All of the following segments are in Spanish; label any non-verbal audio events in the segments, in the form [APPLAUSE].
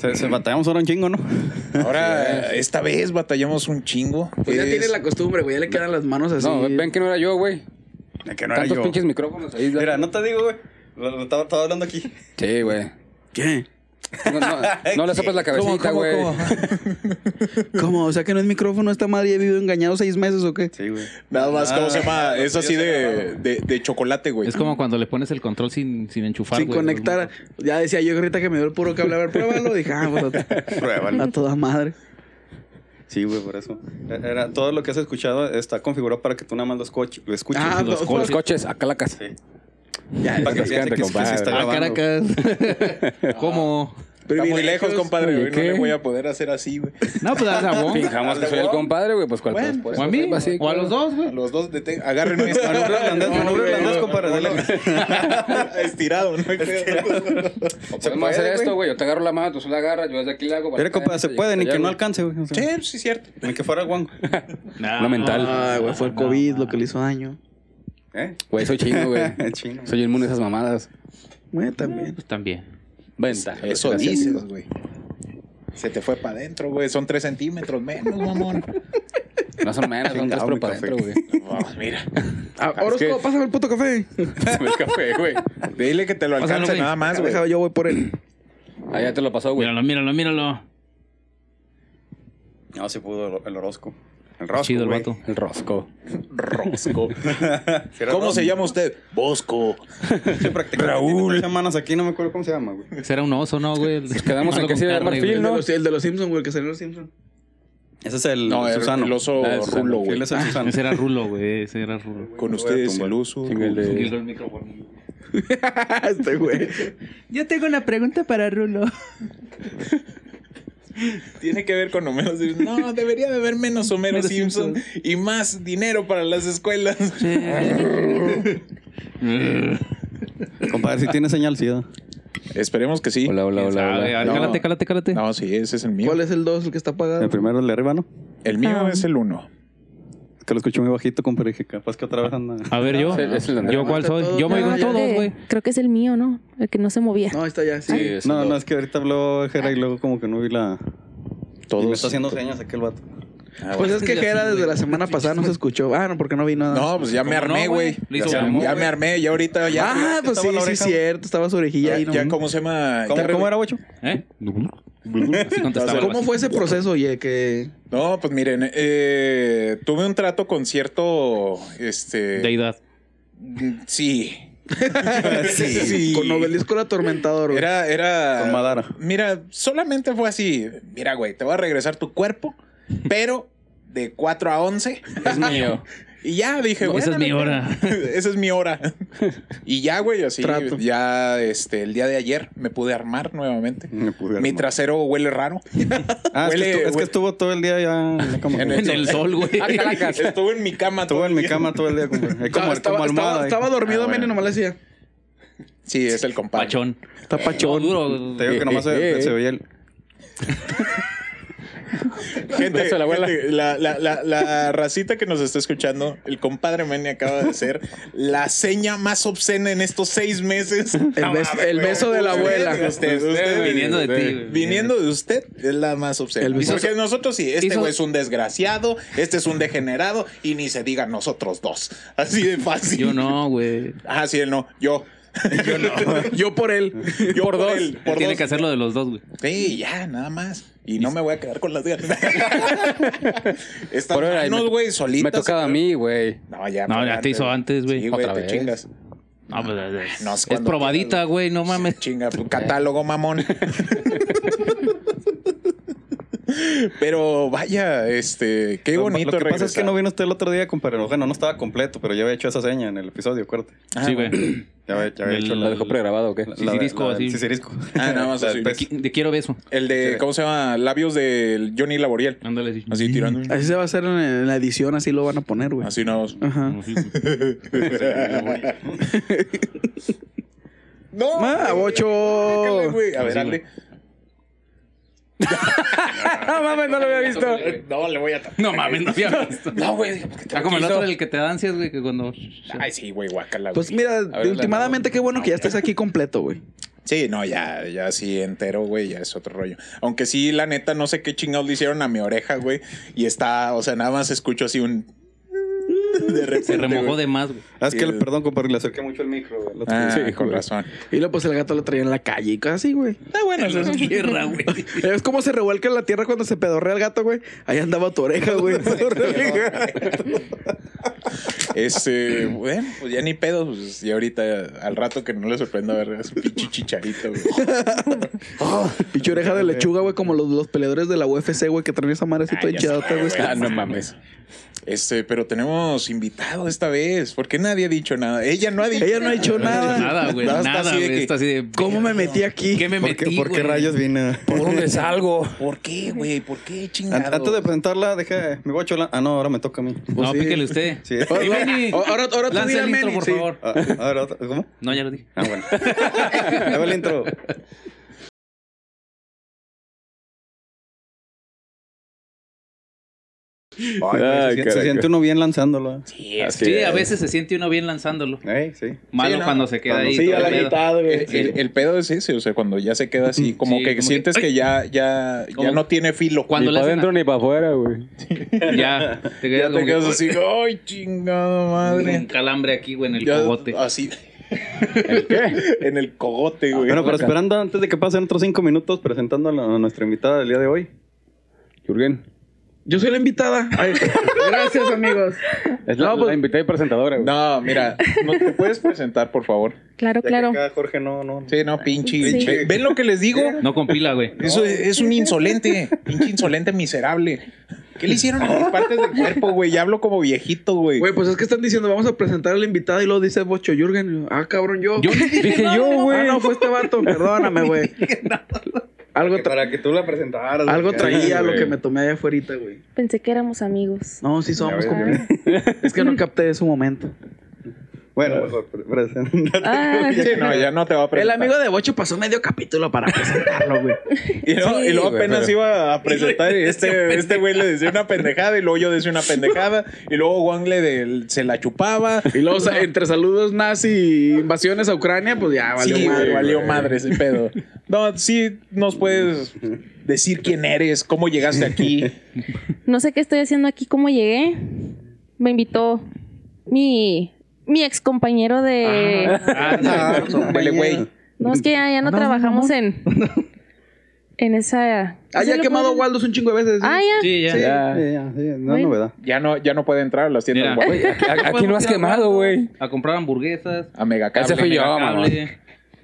Se, se batallamos ahora un chingo, ¿no? Ahora, [LAUGHS] esta vez batallamos un chingo. Pues ya Es- tiene la costumbre, güey. Ya le quedan las manos así. No, ven que no era yo, güey. Que no era Tantos yo. pinches micrófonos ahí. Mira, no te digo, güey. Lo, lo estaba, estaba hablando aquí. Sí, güey. ¿Qué? No, no, no le sopes la cabecita, güey. ¿Cómo? O sea que no es micrófono, esta madre ha vivido engañado seis meses o qué? Sí, güey. Nada más, ¿cómo se llama? Ah, Es así de, de, de chocolate, güey. Es como cuando le pones el control sin, sin enchufar. Sin conectar. Ya decía yo ahorita que me dio el puro cable. A ver, pruébalo. Dije, ah, pues a, Pruébalo. a toda madre. Sí, güey, por eso. Era, todo lo que has escuchado está configurado para que tú nada más lo, escuch- lo escuches. Ah, pues. Los coches, acá la casa. Sí. Ya, Para que cante, que, que sí está Ah, grabando. Caracas. [LAUGHS] ¿Cómo? Muy privilegios. lejos, compadre. Hoy no le voy a poder hacer así, güey. No, pues a Sabón. Fijamos que soy el compadre, güey, pues cuál Bueno, por O eso a mí. sepa, sí, O a los dos, güey. A los dos, deten- agárrenme esto. Manubrio irlandés, manubrio irlandés, compadre. Estirado, ¿no? O [LAUGHS] podemos hacer esto, güey. Yo te agarro la mano, tú la agarras, yo desde aquí la hago. Mira, compadre, se puede, ni que no alcance, güey. Sí, sí, cierto. Ni que fuera el guango. Lo mental. Ah, güey, fue el COVID lo que le hizo daño. ¿Eh? Güey, soy chino, güey. [LAUGHS] Chino. Soy inmune a esas mamadas. Güey, también. Pues también. Venta. Eso Gracias. dices, güey. Se te fue para adentro, güey. Son tres centímetros menos, mamón. No son menos, son tres pero para adentro, güey. Vamos, mira. Ah, Es Orozco, que- pásame el puto café. [LAUGHS] el café, güey. Dile que te lo alcance nada más, güey. Yo voy por él. Ah, ya te lo pasó, güey. Míralo, míralo, míralo. No, sí pudo el, el Orozco. El Rosco, Chido el vato. El rosco. Rosco. [LAUGHS] ¿Cómo se llama usted? Bosco. Raúl. semanas aquí, no me acuerdo cómo se llama, güey. Será un oso, ¿no, güey? Nos quedamos en que sí era marfil, El de ¿no? los, el de los Simpsons, güey, el que salió los Simpsons. Ese es el No, el, Susano. el oso Ah, rulo, güey. es el Susano. Ese era Rulo, güey. Ese era Rulo. Con ustedes el oso Chinga el de- el micrófono. [LAUGHS] este güey. Yo tengo una pregunta para Rulo. [LAUGHS] Tiene que ver con Homero Simpson. No, debería de haber menos Homero Simpson, Simpson y más dinero para las escuelas. [LAUGHS] Compadre, si ¿sí tiene señal SIDA. Esperemos que sí. Hola, hola, hola. hola. No. Cálate, cálate, cálate. No, sí, ese es el mío. ¿Cuál es el 2, el que está apagado? El primero, el de arriba, ¿no? El mío ah. es el 1 que lo escucho muy bajito, compadre. Dije, capaz que otra vez anda. A ver, yo. Es el ¿Yo cuál soy? Yo me No, digo ya. todos, güey. Creo que es el mío, ¿no? El que no se movía. No, está ya, sí. Sí, es el No, no, es que ahorita habló Jera y luego como que no vi la... Todos. Y me está haciendo señas aquel vato. Ah, Pues bueno. es que Jera desde la semana pasada no se escuchó. Ah, no, porque no vi nada. No, pues ya me ¿Cómo no, armé, güey? ya, me armé, ya ahorita ya. Ah, pues sí, sí, cierto. Estaba su orejilla ahí. ya, ya ¿no? ¿cómo se llama? ¿Cómo, ¿cómo era, Bocho? ¿Eh? [LAUGHS] Así contestaba. ¿Cómo fue ese proceso, oye? Que... No, pues miren, eh, tuve un trato con cierto, este, Deidad. sí, [LAUGHS] sí. sí. Con Novelisco el Atormentador, güey. Era, era. Con Madara. Mira, solamente fue así. Mira, güey, te voy a regresar tu cuerpo, pero de 4 a 11. Es mío. [LAUGHS] Y ya dije, No, bueno, [LAUGHS] esa es mi hora. Esa es mi hora. Y ya, güey, así. Trato. Ya, este, el día de ayer me pude armar nuevamente. Me pude Mi armar. trasero huele raro. [LAUGHS] Ah, es, Huele- que estuvo, es que estuvo todo el día ya en el sol, güey. Ah. [LAUGHS] Estuve en mi cama Estuvo todo en el mi día. cama todo el día, como, estaba, como estaba, almohada. estaba, ahí. estaba dormido, Ah, bueno. nomás le decía. Sí, es el compadre. Pachón. Está pachón. Duro. Te digo que nomás se, se veía el... [LAUGHS] Gente, Beso la abuela. gente, la, la, la, la racita que nos está escuchando, el compadre Manny acaba de hacer la seña más obscena en estos seis meses. El, bes- el beso de la abuela. Usted, usted, Viniendo de ti. Viniendo de usted es la más obscena. El beso- Porque nosotros sí, este hizo- güey es un desgraciado, este es un degenerado y ni se diga nosotros dos. Así de fácil. Yo no, güey. Ah, sí, él no. Yo. [LAUGHS] Yo no. Yo por él. Yo Por dos. él, por Tiene dos. que hacerlo de los dos, güey. Sí, ya, nada más. Y no me voy a quedar con las ganas. [LAUGHS] Estas manos, güey, solitas. Me tocaba a mí, güey. No, ya. No, ya te hizo antes, güey. Sí, güey, Otra te vez. chingas. No, pues es, No, es probadita, güey. No mames. Chinga, pues, catálogo, mamón. [LAUGHS] Pero vaya, este, qué Lo- bonito Lo que pasa es que no vino usted el otro día, compadre. Bueno, no estaba completo, pero ya había hecho esa seña en el episodio, acuérdate. Ah, sí, güey. [CLEARS THROAT] Ya había, ya había El- hecho ¿Lo la... dejó pregrabado o qué? la- Sisirisco, la- la- así. Sisirisco. Ah, nada más [LAUGHS] así. Te quiero beso. El de, ¿cómo se llama? Labios del Johnny Laboriel. Ándale, sí. Así tirando. Así se va a hacer en, la edición, así lo van a poner, güey. Así nada más. Ajá. No. [LAUGHS] Ah, bocho. Sácale, güey. A ver, Sí, dale. [LAUGHS] No mames, no lo había visto. No, le voy a... No mames, no había visto. No, güey. ¿por qué te Ah, como el otro, el que te da ansias, güey, que cuando... Ay, sí, güey, guácala, Pues mira, últimamente qué bueno que ya estés aquí completo, güey. Sí, no, ya, ya sí entero, güey, ya es otro rollo. Aunque sí, la neta, no sé qué chingados le hicieron a mi oreja, güey. Y está, o sea, nada más escucho así un. De repente, Se remojó güey. [LAUGHS] de más, güey. Ah, es que, Sí. le- perdón, compadre, le acerqué mucho el micro, güey. el otro Ah, con razón. Y luego pues el gato lo traía en la calle y cosas así, güey. Está bueno, eso es- [LAUGHS] Tierra, güey. Es como se revuelca en la tierra cuando se pedorrea el gato, güey. Ahí andaba tu oreja, güey. [LAUGHS] [LAUGHS] Este, bueno, pues ya ni pedo, pues y ahorita al rato que no le sorprenda ver a su pinche chicharito, güey. Pinche oreja de lechuga, güey, como los, los peleadores de la UFC, güey, que traen esa madre así toda ya hinchadota, güey. Ah, no mames. Este, pero tenemos invitado esta vez, porque nadie ha dicho nada. Ella no ha dicho Ella no ha dicho nada. Nada, güey. Está Nada, así de güey. que- Está así de. ¿Cómo me metí aquí? ¿Qué me ¿Por metí, qué, por qué rayos vine? ¿Por dónde [LAUGHS] salgo? ¿Por qué, güey? ¿Por qué chingado? Antes de presentarla, deja mi guachola. Ah, no, ahora me toca a mí. No, sí. píquele usted. Sí. Ahora, ahora tú dile a el intro, por sí. favor. Ah, ahora ¿Cómo? No, ya lo dije. Ah, bueno. [LAUGHS] Ahí va el intro. Ay, se, siente- se carajo. siente uno bien lanzándolo. Sí, a veces se siente uno bien lanzándolo. Sí. Malo Sí, no. cuando se queda Cuando ahí. Sí, a la el pedo. mitad, güey. El, el- el pedo es ese, o sea, cuando ya se queda así, como Sí, que como sientes que, ya, ya, ya no tiene filo. Cuando ni le para adentro ni para afuera, güey. [LAUGHS] Ya, te ya quedas te como quedas que, así, ay, chingada un madre. calambre aquí, güey, en el Ya, cogote. Así. ¿El qué? [LAUGHS] en el cogote, güey. Bueno, pero esperando antes de que pasen otros cinco minutos presentando a, la- a nuestra invitada del día de hoy. Jürgen. Yo soy la invitada. Ay, [LAUGHS] gracias, amigos. Es la, No, pues- la invitada y presentadora, güey. No, mira, ¿no te puedes presentar, por favor? Claro, Ya que claro. acá Jorge no, no. Sí, no, pinche. Sí. Ve- ¿Ven lo que les digo? No compila, güey. Eso es, es un insolente, pinche insolente miserable. ¿Qué le hicieron a mis partes del cuerpo, güey? Ya hablo como viejito, güey. Güey, pues es que están diciendo, vamos a presentar a la invitada y luego dice Bocho Jürgen. Ah, cabrón, yo. Yo dije, yo, [LAUGHS] güey. Ah, no, fue este vato. Perdóname, güey. [LAUGHS] Algo, Que para que tú la presentaras. algo traía lo que me tomé allá afuera, güey. Pensé que éramos amigos. No, sí somos. Como- [LAUGHS] Es que no capté ese momento. Bueno, mejor pre- preséntate. Ah, [LAUGHS] Sí, no, ya no te va a El presentar. amigo de Bocho pasó medio capítulo para presentarlo, güey. Y luego, y luego güey, apenas pero- iba a presentar y [LAUGHS] este, este güey le decía una pendejada y luego yo decía una pendejada y luego Juan le se la chupaba. Y luego, o sea, entre saludos nazi y invasiones a Ucrania, pues ya valió sí, madre. güey, valió güey. madre ese pedo. No, sí nos puedes decir quién eres, cómo llegaste aquí. [LAUGHS] no sé qué estoy haciendo aquí, cómo llegué. Me invitó mi, mi ex compañero de. Ah, Dele, güey. No, es que ya, ya no, trabajamos en. En esa. Ah, ya ha quemado Waldos un chingo de veces. ¿sí? Ah, ya. Sí, ya. Ya. Sí, ya, sí, no es novedad. Ya no, ya no puede entrar a las tiendas. Mira. güey. A- Aquí no has quemado, güey. A comprar hamburguesas. A Megacable. Ese fui yo, mamá.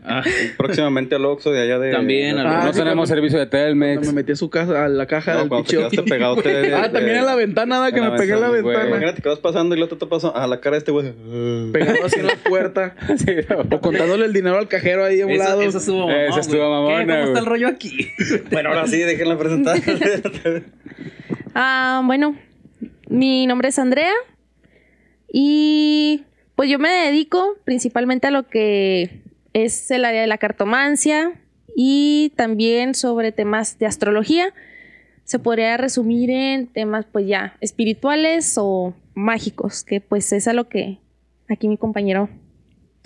Ah, Próximamente al Oxxo de allá de. También, al- Ah, no sí, tenemos cuando- servicio de Cuando Telmex. me metí a su casa, a la caja No, del cuando te pegado [LAUGHS] te- de- Ah, también en la ventana, nada, que me pegué en la güey. ventana. Imagínate que vas pasando y luego te pasó a la cara de este güey. Pegado así en la [LAUGHS] puerta. Sí, no. O contándole el dinero al cajero ahí a un eso, lado. eso estuvo mamón, Eso estuvo güey. ¿Cómo está güey. el rollo aquí? [LAUGHS] Bueno, ahora sí, déjenla presentar. Ah, bueno, mi nombre es Andrea y pues yo me dedico principalmente a lo que es el área de la cartomancia y también sobre temas de astrología. Se podría resumir en temas pues ya espirituales o mágicos, que pues es a lo que aquí mi compañero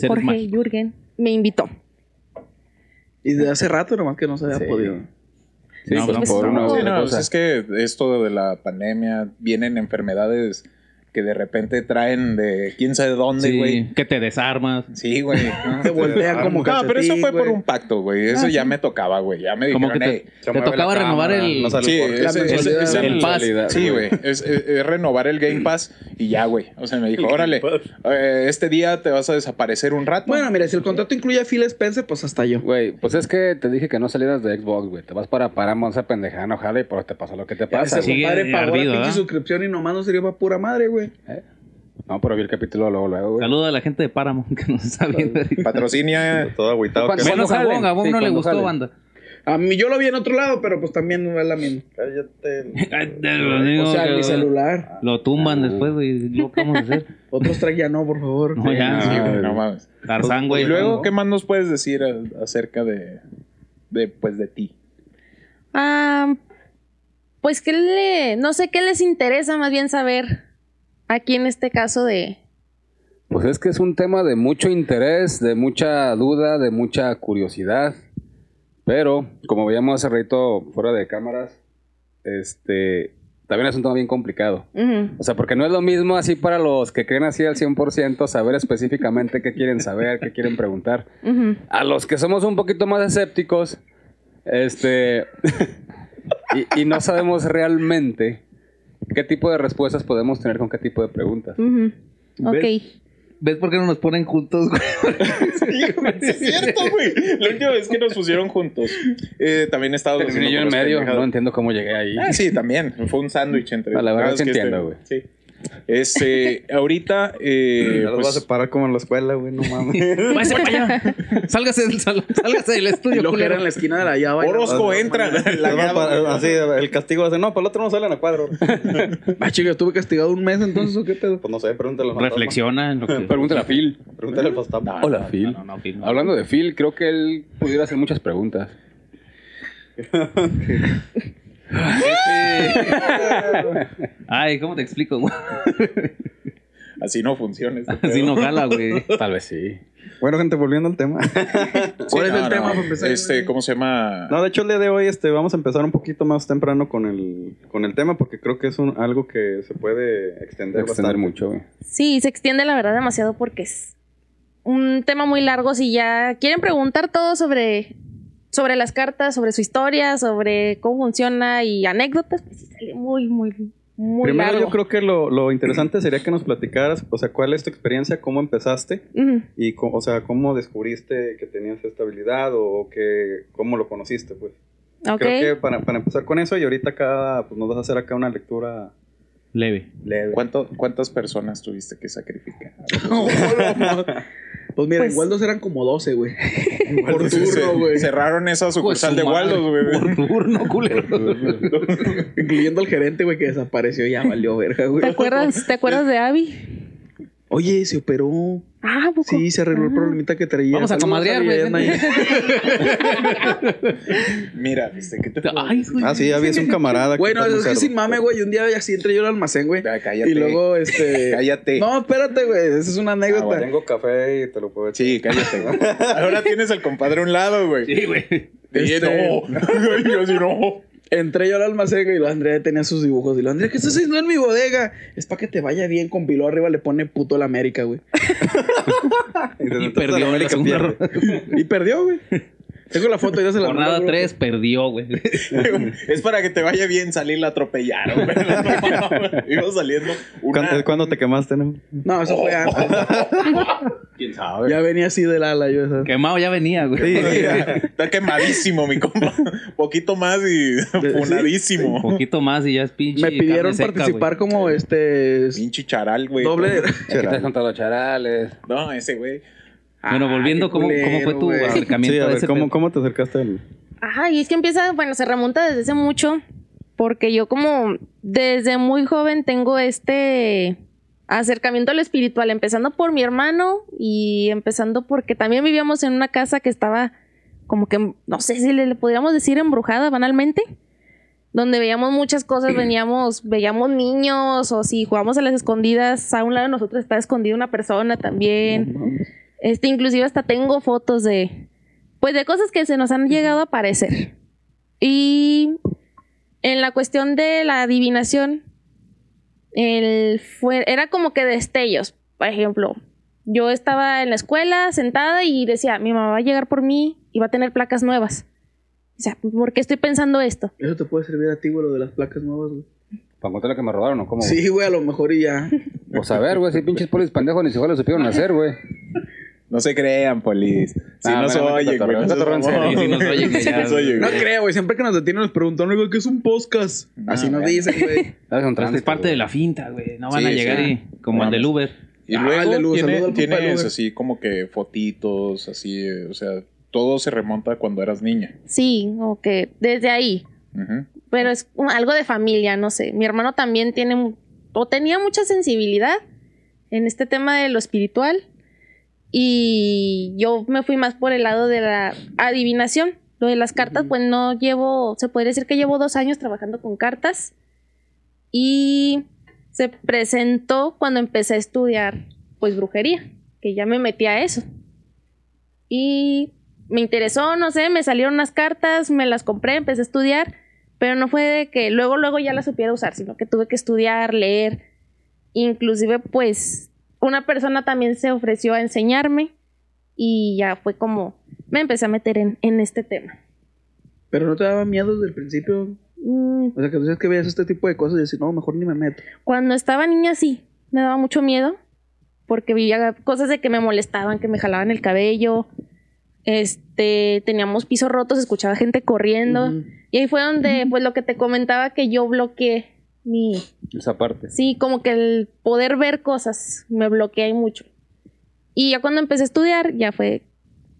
Jorge mágicos. Jürgen me invitó. Y de hace rato nomás que no se había Sí. podido. Sí, No, pues pues por no. una no, cosa. es que esto de la pandemia vienen enfermedades que de repente traen de quién sabe dónde, Sí, güey. que te desarmas. Sí, güey. ¿no? [LAUGHS] Se voltean como No, pero eso fue por un pacto, güey. Eso ya me tocaba, güey. Ya me Como dijeron, que "Ey, te, te tocaba renovar el... no Sí, es, el pass. Sí, güey. Es, es- es renovar el Game Pass y ya, güey. O sea, me dijo, órale, eh, este día te vas a desaparecer un rato. Bueno, mira, si el contrato incluye a Phil Spencer, pues hasta yo. Güey, pues es que te dije que no salieras de Xbox, güey. Te vas para Paramount, esa pendejada enojada y por te pasa lo que te pasa. Ese compadre pagó la pinche suscripción y nomás no sirvió para pura madre, güey. ¿Eh? No, pero vi el capítulo luego, luego, güey. Saluda a la gente de Paramount [LAUGHS] que nos está viendo. Patrocinia. [LAUGHS] Todo agüitado. ¿Cuánto- que- Menos a Sí, no le gustó, salen. banda. A mí yo lo vi en otro lado, pero pues también no es la misma. Cállate. [LAUGHS] Lo digo O sea, mi celular. Lo tumban después, güey. ¿Lo que vamos a hacer? Otros track ya no, por favor. No, ya. Sí, güey, no mames. Tarzán, güey. Y luego, ¿qué más nos puedes decir acerca de, de, pues, de ti? Ah, pues que le, no sé qué les interesa más bien saber aquí en este caso de, Pues es que es un tema de mucho interés, de mucha duda, de mucha curiosidad. Pero, como veíamos hace rato fuera de cámaras, este también es un tema bien complicado. O sea, porque no es lo mismo así para los que creen así al 100% saber específicamente qué quieren saber, qué quieren preguntar. A los que somos un poquito más escépticos, este, [LAUGHS] y, y no sabemos realmente qué tipo de respuestas podemos tener con qué tipo de preguntas. Ujú. Ok. ¿Ves? ¿Ves por qué no nos ponen juntos, güey? [LAUGHS] Sí, güey, [LAUGHS] es cierto, güey. La última vez que nos pusieron juntos. Eh, también estaba Terminé yo en medio, no entiendo cómo llegué ahí. Ah, sí, también. Fue un sándwich entre. La verdad sí es que entiendo, este- Sí. Este, ahorita. Eh, Ya los pues, vas a separar como en la escuela, güey, no mames. Váyase para allá. Sálgase del salón. Sálgase del Y estudio, lo que era en la esquina de la llave. Orozco entra. La a güey. así, el castigo hace, no, para el otro no salen a cuadro. [LAUGHS] Ah, chica, estuve castigado un mes entonces, ¿o qué pedo? Pues no sé, pregúntale al fantasma. Reflexiona en lo que... Pregúntale a Phil. Pregúntale al fantasma. Hola, Phil. No, no, Phil, no. Hablando de Phil, creo que él pudiera hacer muchas preguntas. [LAUGHS] Ay, ¿cómo te explico, güey? [LAUGHS] Así no funciona. este Así pedo. no jala, güey. Tal vez sí. Bueno, gente, volviendo al tema. [LAUGHS] ¿Cuál es no, el no. tema para empezar? Este, ¿cómo se llama? No, de hecho, el día de hoy este, vamos a empezar un poquito más temprano con el, con el tema porque creo que es un, algo que se puede extender, Extender bastante. mucho, güey. Sí, se extiende la verdad demasiado porque es un tema muy largo. Si ya quieren preguntar todo sobre, sobre las cartas, sobre su historia, sobre cómo funciona y anécdotas, pues sí sale muy, muy, muy Primero, largo. yo creo que lo, lo interesante sería que nos platicaras, o sea, cuál es tu experiencia, cómo empezaste y, o sea, cómo descubriste que tenías esta habilidad o que, cómo lo conociste, pues. Ok. Creo que para, para empezar con eso y ahorita acá, pues nos vas a hacer acá una lectura Leve. leve. ¿Cuánto- ¿Cuántas personas tuviste que sacrificar? [LAUGHS] [LAUGHS] Pues mira, Pues- en Waldos eran como 12, güey. [LAUGHS] Por turno, güey. Cerraron esa sucursal de Waldos, güey. Por turno, culero. [LAUGHS] Incluyendo al gerente, güey, que desapareció y ya valió verga, güey. ¿Te acuerdas, ¿Te acuerdas de Abby? Oye, se operó. Ah, ¿a poco? Sí, se arregló el Ah. problemita que traía. Vamos a comadrear, güey. [LAUGHS] Mira, ¿viste que te Ay, güey. Ah, sí, había un camarada que Bueno, es que sin mame, güey. Un día así entré yo al almacén, güey. Cállate. Y luego, este. [LAUGHS] Cállate. No, espérate, güey. Esa es una Ah, anécdota. bueno, tengo café y te lo puedo echar. Sí, cállate. [LAUGHS] Ahora tienes al compadre a un lado, güey. Sí, güey. Este- no. Yo sí no. Entré yo al almacén y lo Andrea tenía sus dibujos. Y lo Andrea, ¿qué estás haciendo en mi bodega? Es para que te vaya bien. Con Pilo arriba le pone puto [LAUGHS] el América, güey. Y perdió la la segunda ronda. Y perdió, güey. Tengo la foto, ya se la Jornada mando, güey. 3 perdió, güey. [LAUGHS] Es para que te vaya bien salir, la atropellaron, güey. [LAUGHS] [LAUGHS] Iba saliendo ¿Cuándo, una... cuándo te quemaste, no? No, eso fue antes. ¿Quién sabe? Ya venía así del ala, yo esa. Quemado ya venía, güey. Está quemadísimo, mi compa. Poquito más y Un funadísimo. poquito más y ya es pinche. Me pidieron carne seca, participar como este. Pinche charal, güey. Doble. ¿Qué te has contado los charales? No, ese güey. Bueno, volviendo, Ah, ¿cómo, ¿cómo fue tu acercamiento Sí, a a ver, ese ¿cómo? ¿cómo te acercaste al...? Ajá, y es que empieza, bueno, se remonta desde hace mucho, porque yo como desde muy joven tengo este acercamiento a lo espiritual, empezando por mi hermano y empezando porque también vivíamos en una casa que estaba como que, no sé si le, le podríamos decir embrujada banalmente, donde veíamos muchas cosas, [CLEARS THROAT] veníamos, veíamos niños o si jugábamos a las escondidas, a un lado de nosotros estaba escondida una persona también. Este, inclusive hasta tengo fotos de, pues de cosas que se nos han llegado a aparecer. Y en la cuestión de la adivinación, el fue, era como que destellos. Por ejemplo, yo estaba en la escuela sentada y decía, mi mamá va a llegar por mí y va a tener placas nuevas. O sea, ¿por qué estoy pensando esto? Eso te puede servir a ti, güey, lo de las placas nuevas, güey. ¿Para contar lo que me robaron o cómo? güey? Sí, güey, a lo mejor y ya. Pues a ver, güey, si pinches polis pendejos ni siquiera lo supieron hacer, güey. No se crean, polis. Si Ah, nos oyen, güey. no nos oyen, nos oyen, No güey. creo, güey. Siempre que nos detienen nos preguntan, güey, ¿qué es un podcast? Así Ah, nos bueno. dicen, güey. Es parte güey. de la finta, güey. No van Sí, a llegar sí. y como el del. Uber. Y Ah, luego el de Luz, saludo tiene, al compa tienes así como que fotitos, así, o sea, todo se remonta a cuando eras niña. Sí, o que desde ahí. Pero es un- algo de familia, no sé. Mi hermano también tiene o tenía mucha sensibilidad en este tema de lo espiritual y yo me fui más por el lado de la adivinación. Lo de las cartas, pues no llevo, se podría decir que llevo dos años trabajando con cartas y se presentó cuando empecé a estudiar pues brujería, que ya me metí a eso. Y me interesó, no sé, me salieron unas cartas, me las compré, empecé a estudiar, pero no fue de que luego, luego ya las supiera usar, sino que tuve que estudiar, leer. Inclusive, pues, una persona también se ofreció a enseñarme y ya fue como, me empecé a meter en, en este tema. Pero no te daba miedo desde el principio. Mm, O sea, que tú sabes que veías este tipo de cosas y decías, no, mejor ni me meto. Cuando estaba niña sí, me daba mucho miedo porque vivía cosas de que me molestaban, que me jalaban el cabello. Este, teníamos pisos rotos, escuchaba gente corriendo y ahí fue donde pues lo que te comentaba que yo bloqueé mi Esa parte. sí, como que el poder ver cosas me bloquea ahí mucho. Y ya cuando empecé a estudiar ya fue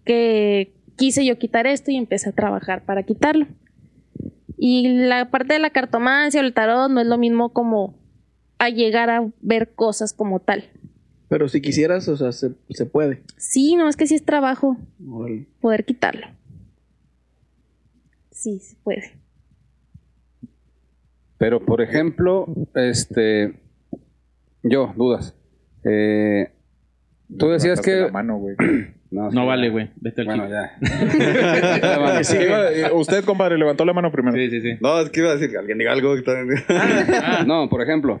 que quise yo quitar esto y empecé a trabajar para quitarlo. Y la parte de la cartomancia o el tarot no es lo mismo como a llegar a ver cosas como tal. Pero si quisieras, o sea, se, se puede. Sí, no, es que sí es trabajo Órale. poder quitarlo. Sí, se puede. Pero, por ejemplo, este. Yo, dudas. Eh, tú decías Levantaste que. la mano, güey. [CLEARS THROAT] No, No sí, vale, güey. Vete al Bueno, chico. ya. [LAUGHS] Ya vale. Sí, iba- eh, usted, compadre, levantó la mano primero. Sí, sí, sí. No, es que iba a decir que alguien diga algo. que también- [LAUGHS] [LAUGHS] No, por ejemplo,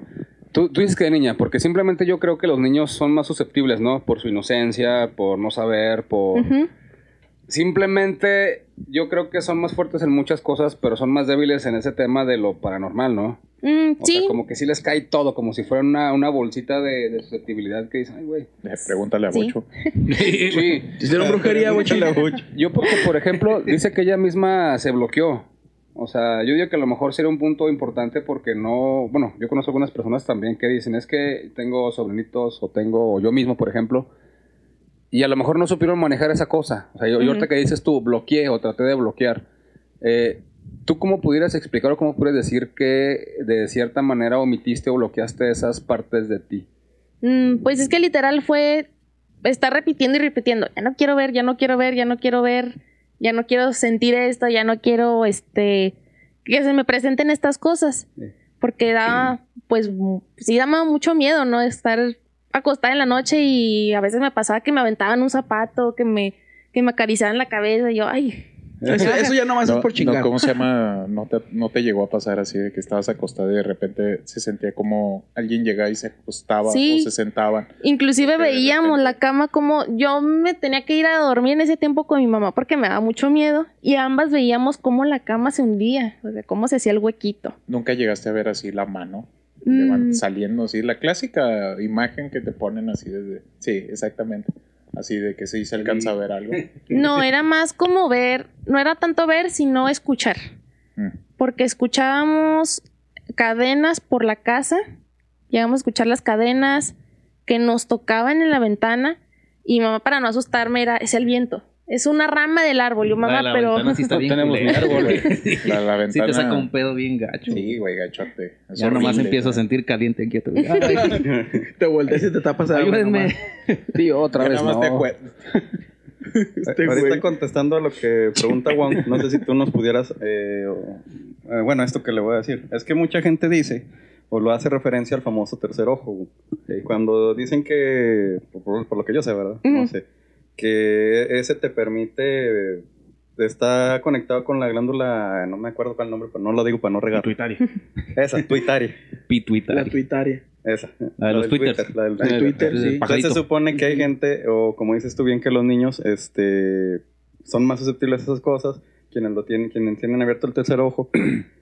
tú, tú dices que de niña, porque simplemente yo creo que los niños son más susceptibles, ¿no? Por su inocencia, por no saber, por... Ujú. Simplemente yo creo que son más fuertes en muchas cosas, pero son más débiles en ese tema de lo paranormal, ¿no? Mm, O sí, sea, como que sí les cae todo, como si fuera una, una bolsita de, de susceptibilidad que dicen, ay, güey. Eh, pregúntale a Sí. Bocho. [LAUGHS] Sí, Si hicieron brujería, güey. Pregúntale a Buch. yo porque, por ejemplo, dice que ella misma se bloqueó. O sea, yo digo que a lo mejor sería un punto importante porque no, bueno, yo conozco algunas personas también que dicen, es que tengo sobrinitos o tengo, o yo mismo, por ejemplo, y a lo mejor no supieron manejar esa cosa. O sea, yo, yo Ujú. ahorita que dices tú, bloqueé o traté de bloquear, eh, ¿tú cómo pudieras explicar o cómo pudieras decir que de cierta manera omitiste o bloqueaste esas partes de ti? Mm, pues es que literal fue estar repitiendo y repitiendo. Ya no quiero ver, ya no quiero ver, ya no quiero ver, ya no quiero sentir esto, ya no quiero este que se me presenten estas cosas. Sí. Porque da, pues sí daba mucho miedo, ¿no? Estar acostada en la noche y a veces me pasaba que me aventaban un zapato, que me, que me acariciaban la cabeza y yo, ay, Eso, eso ya nomás No, es por no, chingar. ¿Cómo se llama? No te, no te llegó a pasar así de que estabas acostada y de repente se sentía como alguien llegaba y se acostaba Sí. o se sentaban. Inclusive veíamos la cama como yo me tenía que ir a dormir en ese tiempo con mi mamá porque me daba mucho miedo y ambas veíamos cómo la cama se hundía, o sea, cómo se hacía el huequito. Nunca llegaste a ver así la mano Mm. levan- saliendo así. La clásica imagen que te ponen así desde. Sí, exactamente. Así de que sí se alcanza a ver algo. No, era más como ver, no era tanto ver, sino escuchar, Mm. porque escuchábamos cadenas por la casa, llegamos a escuchar las cadenas que nos tocaban en la ventana y mamá para no asustarme era, es el viento, es una rama del árbol, yo La mamá, de la pero... ventana sí está No bien tenemos ni árbol. güey. [LAUGHS] La, la Sí ventana. te saca un pedo bien gacho. Sí, güey, gachote. Es ya nomás empiezo a sentir caliente aquí. [LAUGHS] Te volteas y te tapas a Ayúdenme. Tío, otra Ya vez nada más te no. acuerdas. [LAUGHS] Este Ahorita güey. contestando a lo que pregunta Juan, no sé si tú nos pudieras, eh, o- eh, bueno, esto que le voy a decir, es que mucha gente dice, o lo hace referencia al famoso tercer ojo, güey. Cuando dicen que, por, por lo que yo sé, ¿verdad? No sé, que ese te permite, está conectado con la glándula, no me acuerdo cuál nombre, pero no lo digo para no regar. Pituitaria. [LAUGHS] Esa, tuitaria, La Pituitaria. tuitaria. esa. La de los del twitters. Twitter, la del El Twitter. Twitter, El sí. Entonces se supone que hay gente, o como dices tú bien, que los niños este, son más susceptibles a esas cosas, quienes lo tienen, quienes tienen abierto el tercer ojo,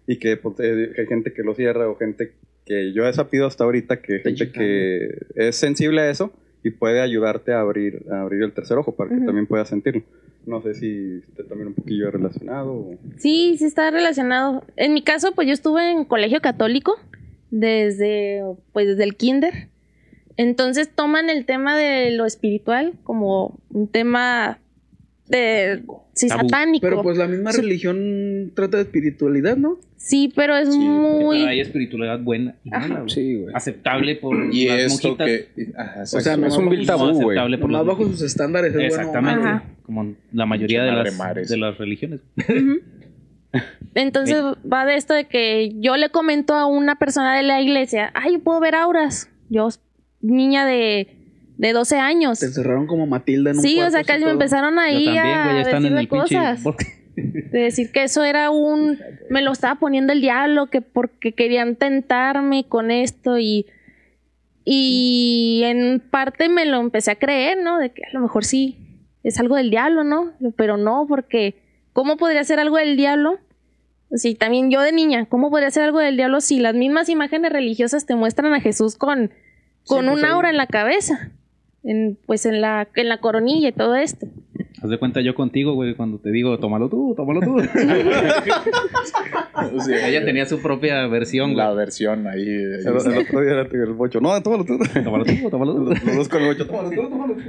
y que, pues, eh, hay gente que lo cierra, o gente que yo he sabido hasta ahorita que gente que es sensible a eso y puede ayudarte a abrir, a abrir el tercer ojo para que también puedas sentirlo. No sé si esté también un poquillo relacionado. o- Sí, sí está relacionado. En mi caso, pues yo estuve en colegio católico desde, pues desde el kinder. Entonces toman el tema de lo espiritual como un tema de sí, Tabú. satánico. Pero pues la misma Sí. religión trata de espiritualidad, ¿no? sí, pero es Sí, muy Pero hay espiritualidad buena y mala, güey. Sí, güey. Aceptable por Y las esto monjitas. que. Ajá, O sea, no es un vil tabú, güey. aceptable por las bajo sus estándares es Exactamente. bueno. Ajá. Como la mayoría de las, de las religiones. [LAUGHS] Entonces va de esto de que yo le comento a una persona de la iglesia, ay, yo puedo ver auras. Yo, niña de de 12 años. Te encerraron como Matilda en un Sí, o sea, casi me empezaron Yo ahí también, a güey, están en el cosas. [LAUGHS] De decir que eso era un... Me lo estaba poniendo el diablo, que porque querían tentarme con esto y... Y en parte me lo empecé a creer, ¿no? De que a lo mejor sí es algo del diablo, ¿no? Pero no, porque ¿cómo podría ser algo del diablo? Sí, también yo de niña, ¿cómo podría ser algo del diablo si las mismas imágenes religiosas te muestran a Jesús con, con pues un aura en la cabeza? En, pues en la, en la coronilla y todo esto. Haz de cuenta yo contigo, güey, cuando te digo, tómalo tú, tómalo tú. [LAUGHS] O sea, Ella tenía su propia versión, la güey. versión ahí. ahí El, el otro día era el bocho. No, tómalo tú. Tómalo tú, tómalo tú. Los, dos con el bocho. Tómalo tú, tómalo tú.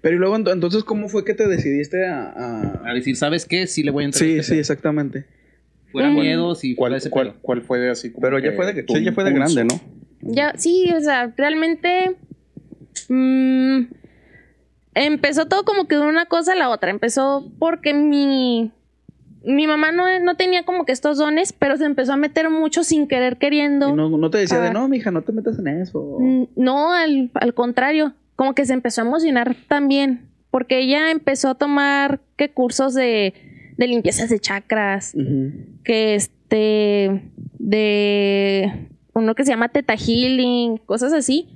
Pero y luego, ent- entonces, ¿cómo fue que te decidiste a...? a- A decir, ¿sabes qué? Sí le voy a entrar. a Sí, este sí, exactamente. Fuera Mm. miedo, si fuera ¿Cuál, ese cuál, cuál fue de así como Pero ya fue de, sí, ya fue de grande, ¿no? Ya, sí, o sea, realmente mm, empezó todo como que de una cosa a la otra. Empezó porque mi, mi mamá no, no tenía como que estos dones, pero se empezó a meter mucho sin querer queriendo. Y no, no te decía de, Ah. no, mija, no te metas en eso. Mm, No, al, al contrario, como que se empezó a emocionar también, porque ella empezó a tomar que cursos de, de limpiezas de chakras, que este de uno que se llama Teta Healing, cosas así.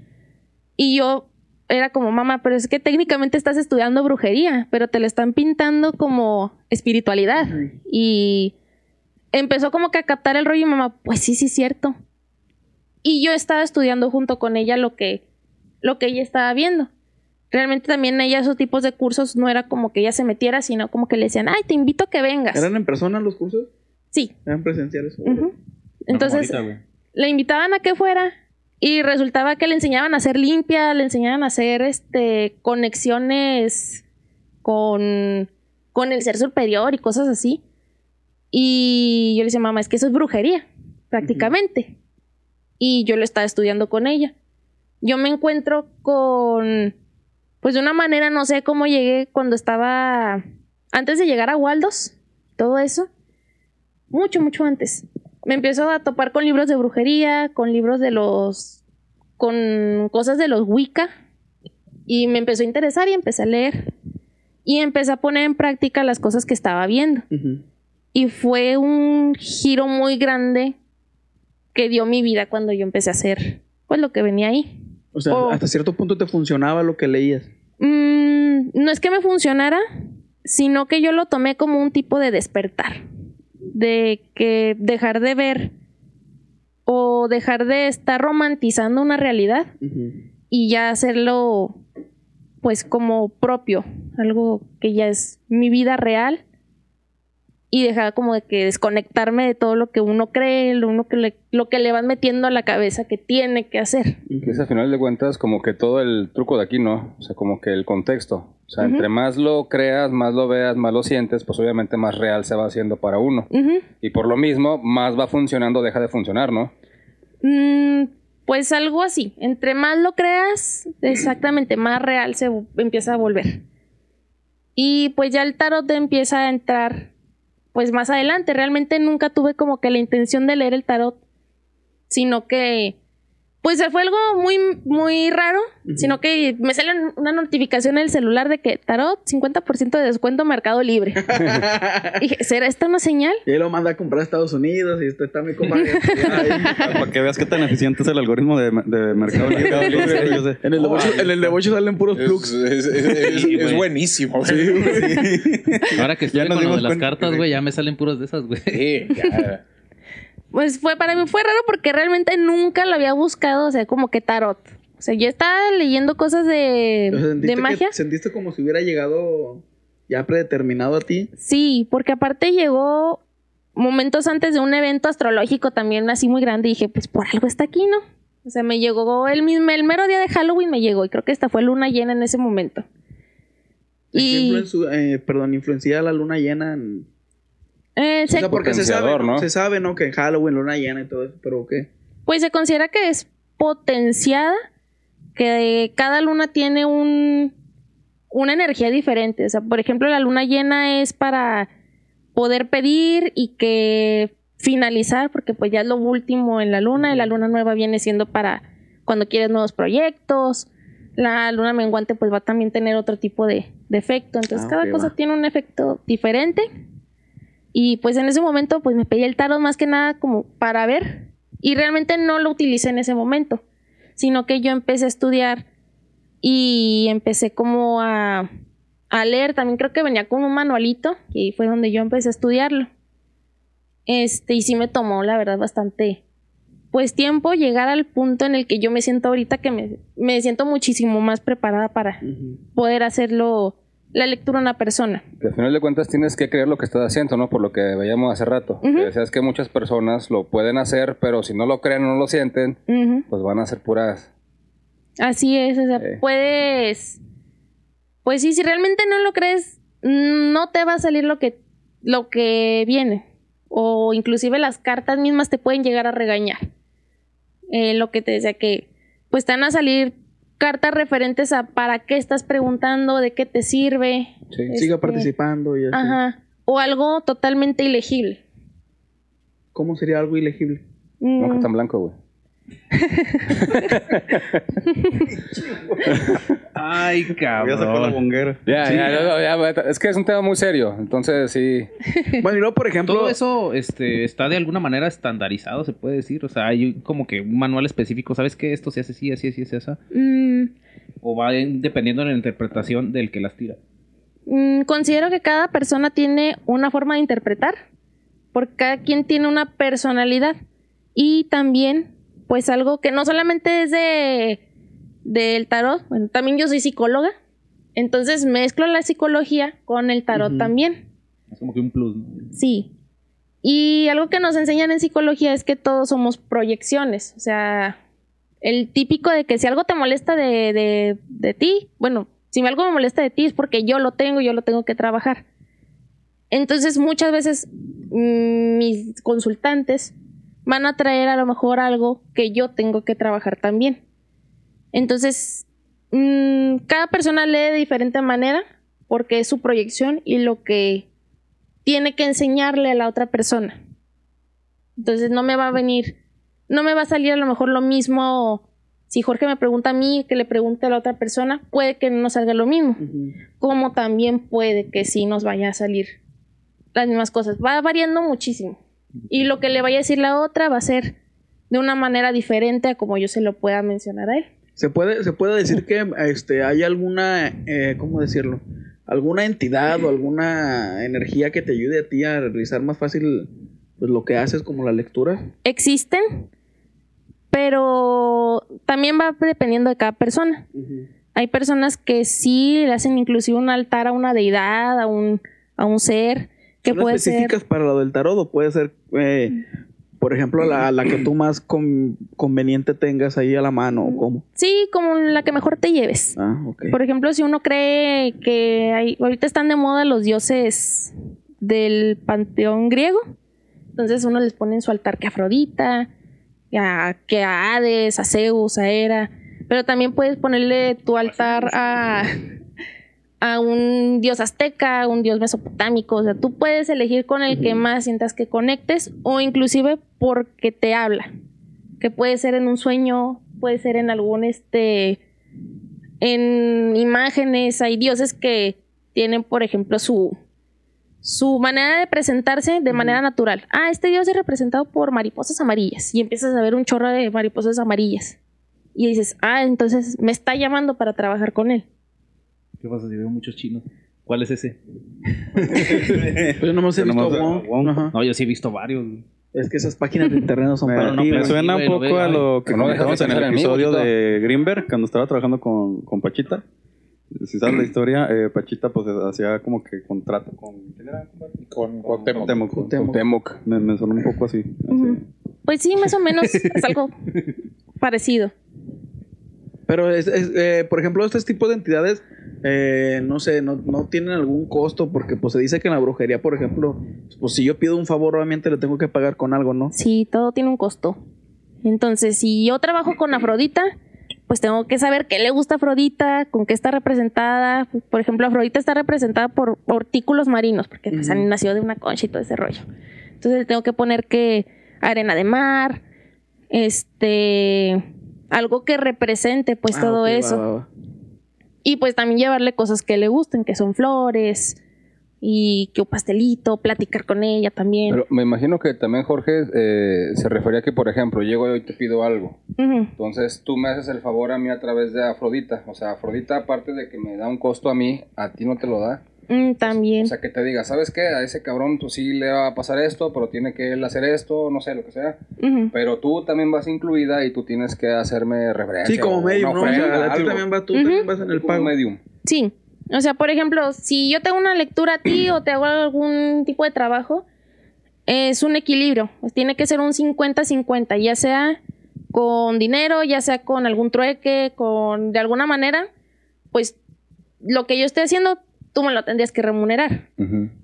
Y yo era como, mamá, pero es que técnicamente estás estudiando brujería, pero te lo están pintando como espiritualidad. Y empezó como que a captar el rollo y mamá, pues sí, sí, cierto. Y yo estaba estudiando junto con ella lo que, lo que ella estaba viendo. Realmente también ella esos tipos de cursos no era como que ella se metiera, sino como que le decían, ay, te invito a que vengas. ¿Eran en persona los cursos? Sí. ¿Eran presenciales? Entonces, No, como ahorita, le invitaban a que fuera y resultaba que le enseñaban a hacer limpia, le enseñaban a hacer este conexiones con, con el ser superior y cosas así. Y yo le decía, mamá, es que eso es brujería, prácticamente. Y yo lo estaba estudiando con ella. Yo me encuentro con, pues de una manera, no sé cómo llegué cuando estaba, antes de llegar a Waldos, todo eso. Mucho, mucho antes me empiezo a topar con libros de brujería, con libros de los. con cosas de los Wicca. Y me empezó a interesar y empecé a leer. Y empecé a poner en práctica las cosas que estaba viendo. Ujú. Y fue un giro muy grande que dio mi vida cuando yo empecé a hacer pues lo que venía ahí. O sea, Oh. hasta cierto punto te funcionaba lo que leías. Mm, no es que me funcionara, sino que yo lo tomé como un tipo de despertar. De que dejar de ver o dejar de estar romantizando una realidad y ya hacerlo pues como propio, algo que ya es mi vida real y dejar como de que desconectarme de todo lo que uno cree, lo, uno que le, lo que le van metiendo a la cabeza que tiene que hacer. Que es al final de cuentas como que todo el truco de aquí, ¿no? O sea, como que el contexto. O sea, entre más lo creas, más lo veas, más lo sientes, pues obviamente más real se va haciendo para uno. Y por lo mismo, más va funcionando, deja de funcionar, ¿no? Mm, pues algo así. Entre más lo creas, exactamente, más real se empieza a volver. Y pues ya el tarot te empieza a entrar, pues más adelante. Realmente nunca tuve como que la intención de leer el tarot, sino que, pues fue algo muy, muy raro, sino que me sale una notificación en el celular de que tarot, 50% de descuento Mercado Libre. Y [LAUGHS] dije, ¿será esta una señal? Y él lo manda a comprar a Estados Unidos y este está mi compadre. [LAUGHS] Para que veas qué tan eficiente es el algoritmo de, de Mercado Libre. En el de Bocho, en el de Bocho salen puros Es, plugs. es- es- es- Sí, es güey. buenísimo. [LAUGHS] Ahora que Ya estoy nos con lo dimos de las cuenta cartas, güey, ya me salen puros de esas, güey. Sí, ya. Pues fue, para mí fue raro porque realmente nunca lo había buscado, o sea, como que tarot. O sea, yo estaba leyendo cosas de, ¿sentiste de que- magia. ¿Sentiste como si hubiera llegado ya predeterminado a ti? Sí, porque aparte llegó momentos antes de un evento astrológico también así muy grande y dije, pues por algo está aquí, ¿no? O sea, me llegó el mismo, el mero día de Halloween me llegó y creo que esta fue luna llena en ese momento. ¿En qué Y eh, perdón, influencia la luna llena en... eh, O se- sea, porque se sabe, ¿no? Se sabe, ¿no? Que en Halloween, luna llena y todo eso, pero ¿qué? pues se considera que es potenciada, que cada luna tiene un, una energía diferente. O sea, por ejemplo, la luna llena es para poder pedir y que finalizar, porque pues ya es lo último en la luna, y la luna nueva viene siendo para cuando quieres nuevos proyectos. La luna menguante pues va a también tener otro tipo de, de efecto. Entonces Ah, cada cosa va. tiene un efecto diferente. Y pues en ese momento pues me pedí el tarot más que nada como para ver. Y realmente no lo utilicé en ese momento. Sino que yo empecé a estudiar y empecé como a, a leer. También creo que venía con un manualito. Y fue donde yo empecé a estudiarlo. Este, y sí me tomó, la verdad, bastante pues tiempo llegar al punto en el que yo me siento ahorita que me, me siento muchísimo más preparada para poder hacerlo la lectura a una persona. Que al final de cuentas tienes que creer lo que estás haciendo, ¿no? Por lo que veíamos hace rato. Ujú. Que decías que muchas personas lo pueden hacer, pero si no lo creen o no lo sienten, pues van a ser puras. Así es, o sea, Eh. puedes pues sí, si realmente no lo crees, no te va a salir lo que lo que viene o inclusive las cartas mismas te pueden llegar a regañar. Eh, lo que te decía que pues te van a salir cartas referentes a para qué estás preguntando, de qué te sirve. Sí. Siga Este, participando y así. Ajá. O algo totalmente ilegible. ¿Cómo sería algo ilegible? No, que Mm, tan blanco, güey. Ay, Ya sacó la cabrón. bonguera. Ya, Sí, ya, ya. ya, ya, es que es un tema muy serio, entonces sí. Bueno, y luego, por ejemplo, Todo eso este, está de alguna manera estandarizado, se puede decir. O sea, hay como que un manual específico. ¿Sabes que esto se hace así, así, así, así, así? mm, O va en- dependiendo de la interpretación del que las tira. Mm, considero que cada persona tiene una forma de interpretar, porque cada quien tiene una personalidad y también, pues algo que no solamente es de del tarot, bueno, también yo soy psicóloga, entonces mezclo la psicología con el tarot también, Es como que un plus. ¿no? sí. Y algo que nos enseñan en psicología es que todos somos proyecciones, o sea, el típico de que si algo te molesta de, de, de ti, bueno, si algo me molesta de ti es porque yo lo tengo, yo lo tengo que trabajar. Entonces muchas veces mm, mis consultantes van a traer a lo mejor algo que yo tengo que trabajar también. Entonces, mm, cada persona lee de diferente manera porque es su proyección y lo que tiene que enseñarle a la otra persona. Entonces no me va a venir, no me va a salir a lo mejor lo mismo. Si Jorge me pregunta a mí, que le pregunte a la otra persona, puede que no nos salga lo mismo. Como también puede que sí nos vaya a salir las mismas cosas. Va variando muchísimo. Y lo que le vaya a decir la otra va a ser de una manera diferente a como yo se lo pueda mencionar a él. se puede, se puede decir que este, hay alguna, eh, ¿cómo decirlo? Alguna entidad o alguna energía que te ayude a ti a realizar más fácil pues, lo que haces como la lectura. Existen, pero también va dependiendo de cada persona. Hay personas que sí le hacen inclusive un altar a una deidad, a un, a un ser, que ¿Son puede ser... específicas para lo del tarot o puede ser, eh, por ejemplo, la, la que tú más con- conveniente tengas ahí a la mano o cómo? Sí, como la que mejor te lleves. Ah, ok. Por ejemplo, si uno cree que hay, ahorita están de moda los dioses del panteón griego, entonces uno les pone en su altar que a Afrodita, a, que a Hades, a Zeus, a Hera, pero también puedes ponerle tu altar a, a un dios azteca, un dios mesopotámico, o sea, tú puedes elegir con el que más sientas que conectes o inclusive porque te habla, que puede ser en un sueño, puede ser en algún este en imágenes, hay dioses que tienen, por ejemplo, su, su manera de presentarse de manera natural. Ah, este dios es representado por mariposas amarillas y empiezas a ver un chorro de mariposas amarillas. Y dices, ah, entonces me está llamando para trabajar con él. ¿Qué pasa si veo muchos chinos? ¿Cuál es ese? [LAUGHS] Pues yo nomás he Yo visto nomás- a Wong. Ajá. No, yo sí he visto varios. Es que esas páginas de internet no son Me, para no, me suena sí, un poco a lo que comentamos en el episodio de Greenberg, cuando estaba trabajando con, con Pachita. Si sabes la [CLEARS THROAT] historia, eh, Pachita pues hacía como que contrato con... ¿Quién era? Con Cuauhtémoc. Me, me sonó un poco así. Pues sí, más o menos [LAUGHS] es algo parecido. Pero, es, es, eh, por ejemplo, este tipo de entidades, eh, no sé, no, no tienen algún costo porque pues se dice que en la brujería, por ejemplo, pues si yo pido un favor, obviamente le tengo que pagar con algo, ¿no? Sí, todo tiene un costo. Entonces, si yo trabajo con Afrodita, pues tengo que saber qué le gusta a Afrodita, con qué está representada. Por ejemplo, Afrodita está representada por hortículos marinos, porque pues, han nacido de una concha y todo ese rollo. Entonces, le tengo que poner que arena de mar, este, algo que represente pues Ah, todo va, eso. va, va. Y pues también llevarle cosas que le gusten, que son flores y que un pastelito, platicar con ella también. Pero me imagino que también Jorge eh, se refería a que, por ejemplo, llego yo y te pido algo. Entonces tú me haces el favor a mí a través de Afrodita. O sea, Afrodita, aparte de que me da un costo a mí, a ti no te lo da. Mm, también. O sea, que te diga, ¿sabes qué? A ese cabrón pues sí le va a pasar esto, pero tiene que él hacer esto, no sé, lo que sea. Pero tú también vas incluida y tú tienes que hacerme referencia. Sí, como o medium, ¿no? O sea, ofrenda, a ti algo. también vas, tú también vas en el Como pago. medium. Sí. O sea, por ejemplo, si yo tengo una lectura a ti o te hago algún tipo de trabajo, es un equilibrio. Pues tiene que ser un 50-50, ya sea con dinero, ya sea con algún trueque, con de alguna manera, pues lo que yo esté haciendo, tú me lo tendrías que remunerar.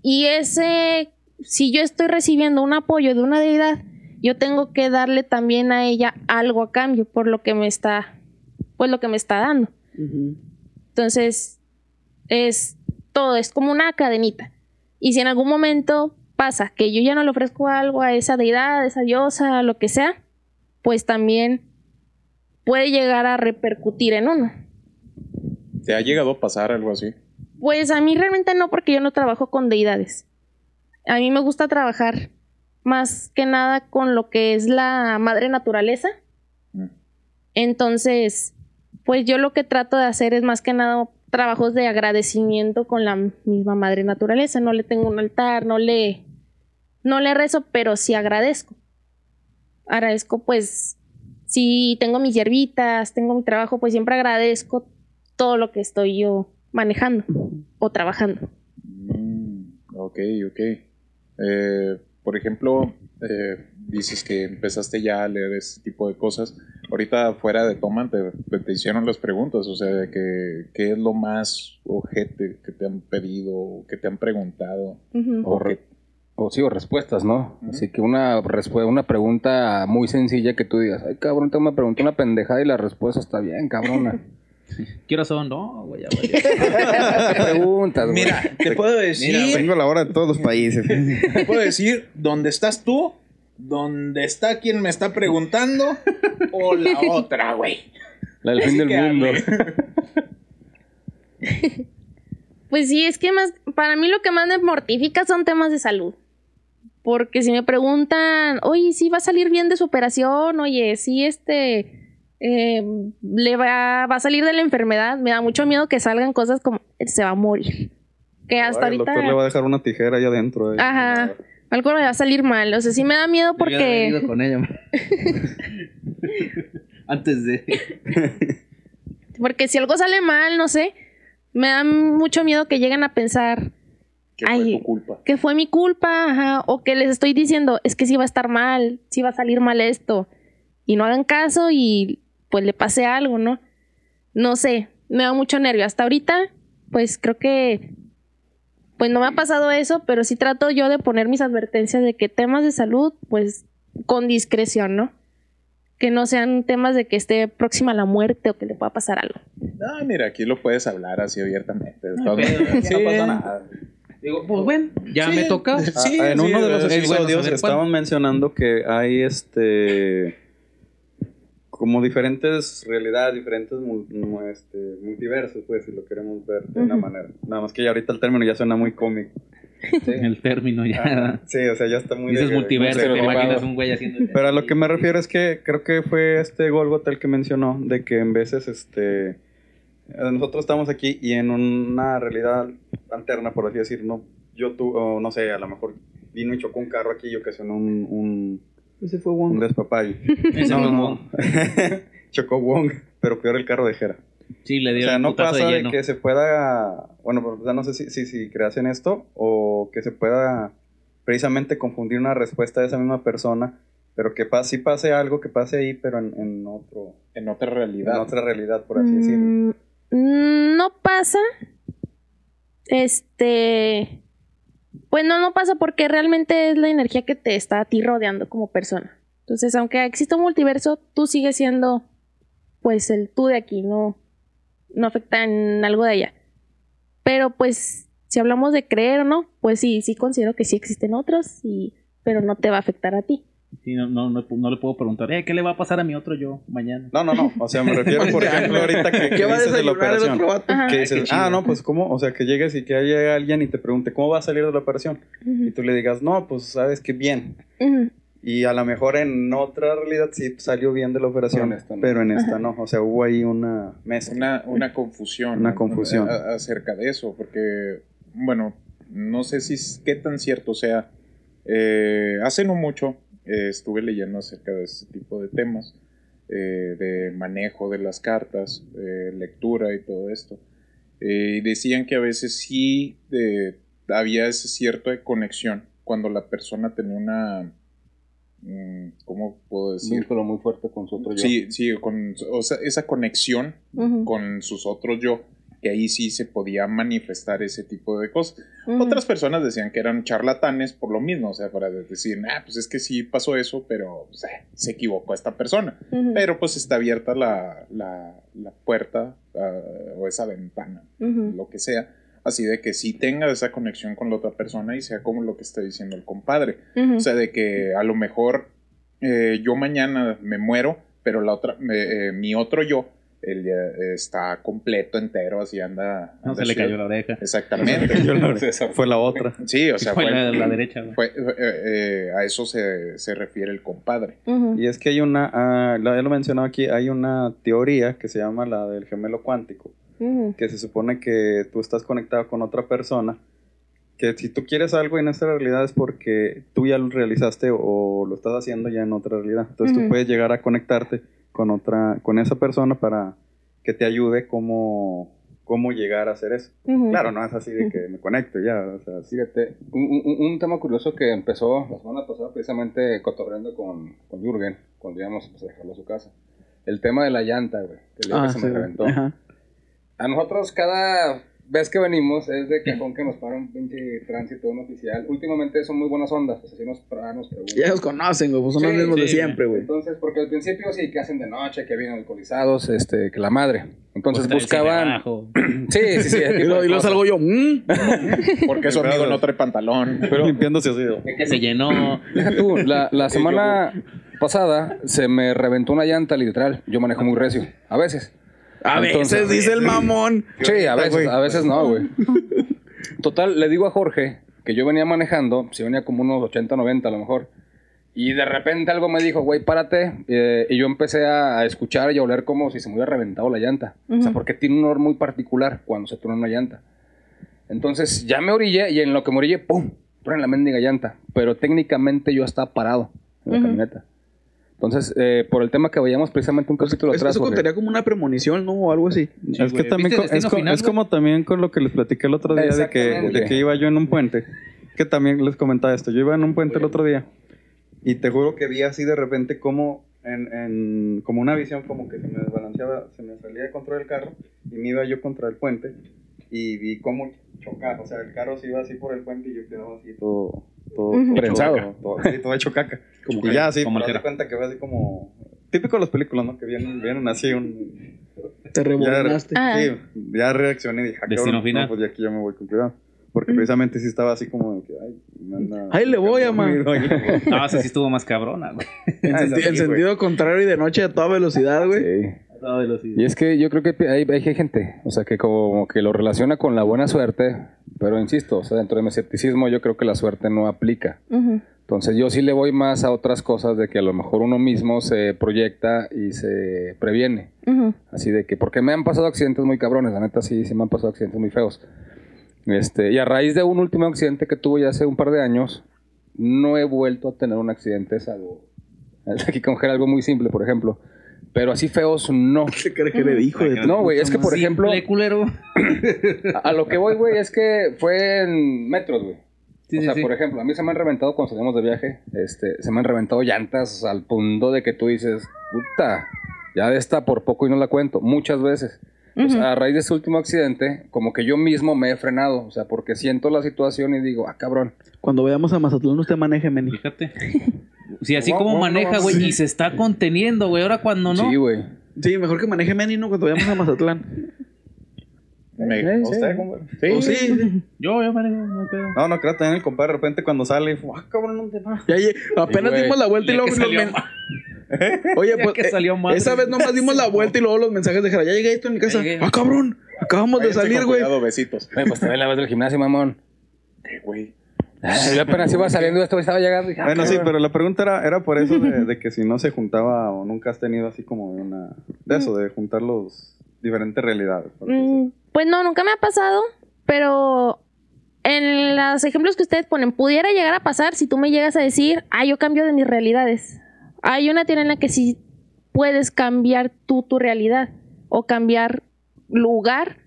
Y ese, si yo estoy recibiendo un apoyo de una deidad, yo tengo que darle también a ella algo a cambio por lo que me está, pues lo que me está dando. Entonces, es todo, es como una cadenita. Y si en algún momento pasa que yo ya no le ofrezco algo a esa deidad, a esa diosa, lo que sea, pues también puede llegar a repercutir en uno. ¿Te ha llegado a pasar algo así? Pues a mí realmente no, porque yo no trabajo con deidades. A mí me gusta trabajar más que nada con lo que es la madre naturaleza. Mm. Entonces, pues yo lo que trato de hacer es más que nada trabajos de agradecimiento con la misma madre naturaleza. No le tengo un altar, no le, no le rezo, pero sí agradezco. Agradezco, pues, si tengo mis hierbitas, tengo mi trabajo, pues siempre agradezco todo lo que estoy yo manejando o trabajando. Mm, ok, ok. Eh, por ejemplo, eh, dices que empezaste ya a leer ese tipo de cosas. Ahorita fuera de toma te, te hicieron las preguntas, o sea, de que, ¿qué es lo más ojete que te han pedido, o que te han preguntado? O, re- o sí, o respuestas, ¿no? Así que una, una pregunta muy sencilla que tú digas, ay cabrón, te me preguntó una pendejada y la respuesta está bien, cabrona. [LAUGHS] ¿Qué horas son? No, güey, ya. ¿Qué [LAUGHS] preguntas, güey? Mira, te puedo decir, Tengo la hora de todos los países. [LAUGHS] te puedo decir dónde estás tú, dónde está quien me está preguntando, o la otra, güey. La del fin del mundo. [LAUGHS] Pues sí, es que más, para mí lo que más me mortifica son temas de salud. Porque si me preguntan, oye, si va a salir bien de su operación, oye, si este eh, le va, va a salir de la enfermedad, me da mucho miedo que salgan cosas como se va a morir. Que hasta Ay, el ahorita. doctor le va a dejar una tijera ahí adentro. eh. Ajá. Algo le va a salir mal. O sea, sí me da miedo porque. ido con ella. [LAUGHS] Antes de. [LAUGHS] Porque si algo sale mal, no sé. Me da mucho miedo que lleguen a pensar. Que fue Ay, tu culpa. que fue mi culpa, ajá, o que les estoy diciendo, es que sí va a estar mal, sí va a salir mal esto, y no hagan caso y pues le pase algo, ¿no? No sé, me da mucho nervio. Hasta ahorita, pues creo que, pues no me ha pasado eso, pero sí trato yo de poner mis advertencias de que temas de salud, pues con discreción, ¿no? Que no sean temas de que esté próxima a la muerte o que le pueda pasar algo. No, mira, aquí lo puedes hablar así abiertamente. No, sí. No pasa nada. Digo, pues bueno, ya me toca. Sí, Ah, en sí, uno de los es- es bueno episodios estaban mencionando que hay este como diferentes realidades, diferentes este, multiversos, pues, si lo queremos ver de una manera. Nada más que ya ahorita el término ya suena muy cómico. Sí, El término ya. Sí, o sea, ya está muy... Dices de- multiverso, te imaginas un güey haciendo. Pero a lo que me refiero es que creo que fue este Golgot el que mencionó de que en veces este nosotros estamos aquí y en una realidad alterna, por así decir, no yo tú o no sé, a lo mejor vino y chocó un carro aquí y ocasionó un, un, Ese fue un [LAUGHS] Wong. despapalle. Ese no, fue no. chocó Wong, pero peor el carro de Jera. Sí, le O dieron sea, un no pasa de que se pueda, bueno, pues, o sea, no sé si, si, si creas en esto o que se pueda precisamente confundir una respuesta de esa misma persona, pero que pa sí pase algo, que pase ahí, pero en, en otro, En otra en realidad. otra realidad, por así decirlo. Mm, mm, no pasa. Este. Pues no, no pasa porque realmente es la energía que te está a ti rodeando como persona. Entonces, aunque exista un multiverso, tú sigues siendo, pues, el tú de aquí, no, no afecta en algo de allá. Pero, pues, si hablamos de creer o no, pues sí, sí considero que sí existen otros, y, pero no te va a afectar a ti. Sí, no, no, no, no le puedo preguntar, eh, ¿qué le va a pasar a mi otro yo mañana? No, no, no. O sea, me refiero, por [LAUGHS] ejemplo, ahorita que, que ¿Qué va a dices de la operación. otro vato? Ajá. Que dices, ah, no, pues cómo, o sea, que llegues y que haya alguien y te pregunte, ¿cómo va a salir de la operación? Y tú le digas, no, pues sabes que bien. Y a lo mejor en otra realidad sí salió bien de la operación, Pero en esta no. pero en esta no. O sea, hubo ahí una mesa. Una, una confusión. Una confusión. A- acerca de eso, porque, bueno, no sé si es- qué tan cierto sea. Eh, hace no mucho eh, estuve leyendo acerca de este tipo de temas, eh, de manejo de las cartas, eh, lectura y todo esto. Eh, y decían que a veces sí había ese cierto de conexión cuando la persona tenía una... mm, ¿Cómo puedo Un decir? vínculo muy fuerte con su otro yo. Sí, sí, con o sea, esa conexión con sus otros yo, que ahí sí se podía manifestar ese tipo de cosas. Otras personas decían que eran charlatanes por lo mismo, o sea, para decir, ah, pues es que sí pasó eso, pero pues, eh, se equivocó esta persona. Pero pues está abierta la, la, la puerta ah, o esa ventana, lo que sea. Así de que sí tenga esa conexión con la otra persona y sea como lo que está diciendo el compadre. O sea, de que a lo mejor eh, yo mañana me muero, pero la otra, me- eh, mi otro yo, él ya está completo, entero, así anda. No anda [LAUGHS] se le cayó la oreja. Exactamente. Yo la- fue la otra. Sí, o sea, fue fue, la, la derecha, güey. fue, eh, eh, a eso se, se refiere el compadre. Ujú. Y es que hay una, ah, lo- ya lo he mencionado aquí, hay una teoría que se llama la del gemelo cuántico, Ujú. que se supone que tú estás conectado con otra persona, que si tú quieres algo en esta realidad es porque tú ya lo realizaste o lo estás haciendo ya en otra realidad. Entonces Ujú. tú puedes llegar a conectarte con otra, con esa persona para que te ayude cómo, cómo llegar a hacer eso. Claro, no es así de que me conecto ya, o sea. Fíjate, un, un- un tema curioso que empezó la semana pasada precisamente cotorreando con, con Jürgen, cuando íbamos pues, a dejarlo a su casa. El tema de la llanta, güey, que Ah, que se sí, me reventó. ajá. A nosotros cada vez que venimos es de cajón que nos para un pinche tránsito, un oficial. Últimamente son muy buenas ondas, pues así nos preguntan. Ya los conocen, güey, pues son los Sí, mismos de siempre, güey. Entonces, porque al principio sí, que hacen de noche, que vienen alcoholizados, este, que la madre. Entonces Pues, buscaban... [CLEARS THROAT] Sí, sí, sí. [LAUGHS] Y luego, cosas. salgo yo, mm. [LAUGHS] Porque su amigo no trae pantalón. [LAUGHS] limpiándose así. Que se llenó. Deja tú, la, la semana pasada se me reventó una llanta, literal. Yo manejo muy recio. A veces. A Entonces- veces dice el mamón. Sí, a veces, a veces no, güey. Total, le digo a Jorge que yo venía manejando, si venía como unos 80, 90 a lo mejor. Y de repente algo me dijo, güey, párate. eh, y yo empecé a, a escuchar y a oler como si se me hubiera reventado la llanta. O sea, porque tiene un olor muy particular cuando se truena una llanta. Entonces ya me orillé y en lo que me orillé, ¡pum! Truena la mendiga llanta. Pero técnicamente yo estaba parado en la camioneta. Entonces, eh, por el tema que veíamos precisamente un capítulo Eso, atrás. eso contaría como una premonición, ¿no? O algo así. es que güey. también ¿Viste co- es, Final, es como también con lo que les platiqué el otro día de que, Exactamente. de que iba yo en un puente. Que también les comentaba esto. Yo iba en un puente el otro día y te juro que vi así de repente como en, en- como una visión como que se me desbalanceaba, se me salía de control el carro y me iba yo contra el puente y vi cómo chocaba. O sea, el carro se iba así por el puente y yo quedaba así todo, todo, Prensado. Todo, todo, sí, todo hecho caca. Como y que- ya así, como el de Jera. cuenta que fue así como típico de las películas, ¿no? Que vienen, vienen así un Te rebobinaste. Ah. Sí, ya reaccioné y dije, ah, Destino final. No, pues ya aquí yo me voy con cuidado. Porque precisamente sí estaba así como de que, ay, me anda- Ahí le voy, le voy. [LAUGHS] No, esa sí estuvo más cabrona, güey. En, Ah, senti- sí, en güey. sentido contrario y de noche a toda velocidad, güey. Sí. Y es que yo creo que hay, hay gente, o sea, que como que lo relaciona con la buena suerte, pero insisto, o sea, dentro de mi escepticismo yo creo que la suerte no aplica. Ujú. Entonces yo sí le voy más a otras cosas de que a lo mejor uno mismo se proyecta y se previene. Ujú. Así de que, porque me han pasado accidentes muy cabrones, la neta sí, sí me han pasado accidentes muy feos. Este, y a raíz de un último accidente que tuve ya hace un par de años, no he vuelto a tener un accidente, salvo aquí con algo muy simple, por ejemplo. Pero así feos, no. [LAUGHS] ¿Qué crees que le dijo? de No, güey, es que por ejemplo, culero. a, [LAUGHS] a lo que voy, güey, es que fue en metros, güey. Sí, o sí, sea, sí. por ejemplo, a mí se me han reventado cuando salimos de viaje, este, se me han reventado llantas al punto de que tú dices, puta, ya de esta por poco y no la cuento, muchas veces. O sea, a raíz de ese último accidente, como que yo mismo me he frenado, o sea, porque siento la situación y digo, ah, cabrón. Cuando vayamos a Mazatlán, usted maneje, Meni. Fíjate. [LAUGHS] Si así como maneja, no, güey, sí. y se está conteniendo, güey. Ahora cuando no. Sí, güey. Sí, mejor que maneje Meni, ¿no? Cuando vayamos a Mazatlán. [LAUGHS] Me- ¿Usted, sí. Sí, Oh, sí, sí. Yo, yo, manejo, no pedo. No, no creo, también el compadre de repente cuando sale, ah, cabrón, no te Ya lle- apenas dimos la vuelta y Ya luego Oye, pues que eh, salió esa vez nomás dimos la vuelta y luego los mensajes de Jara, ya llegué esto en mi casa. llegué. Ah, cabrón, acabamos de salir, güey. besitos. Güey, pues también la vez del gimnasio, mamón. ¿Qué, güey? Yo apenas iba saliendo de esto, estaba llegando. y dije, ah, Bueno, sí, pero la pregunta era, era por eso de, de que si no se juntaba o nunca has tenido así como una... De eso, de juntar los diferentes realidades. Mm, pues no, nunca me ha pasado, pero en los ejemplos que ustedes ponen, pudiera llegar a pasar si tú me llegas a decir, ah, yo cambio de mis realidades. Hay una tiene en la que sí puedes cambiar tú tu realidad o cambiar lugar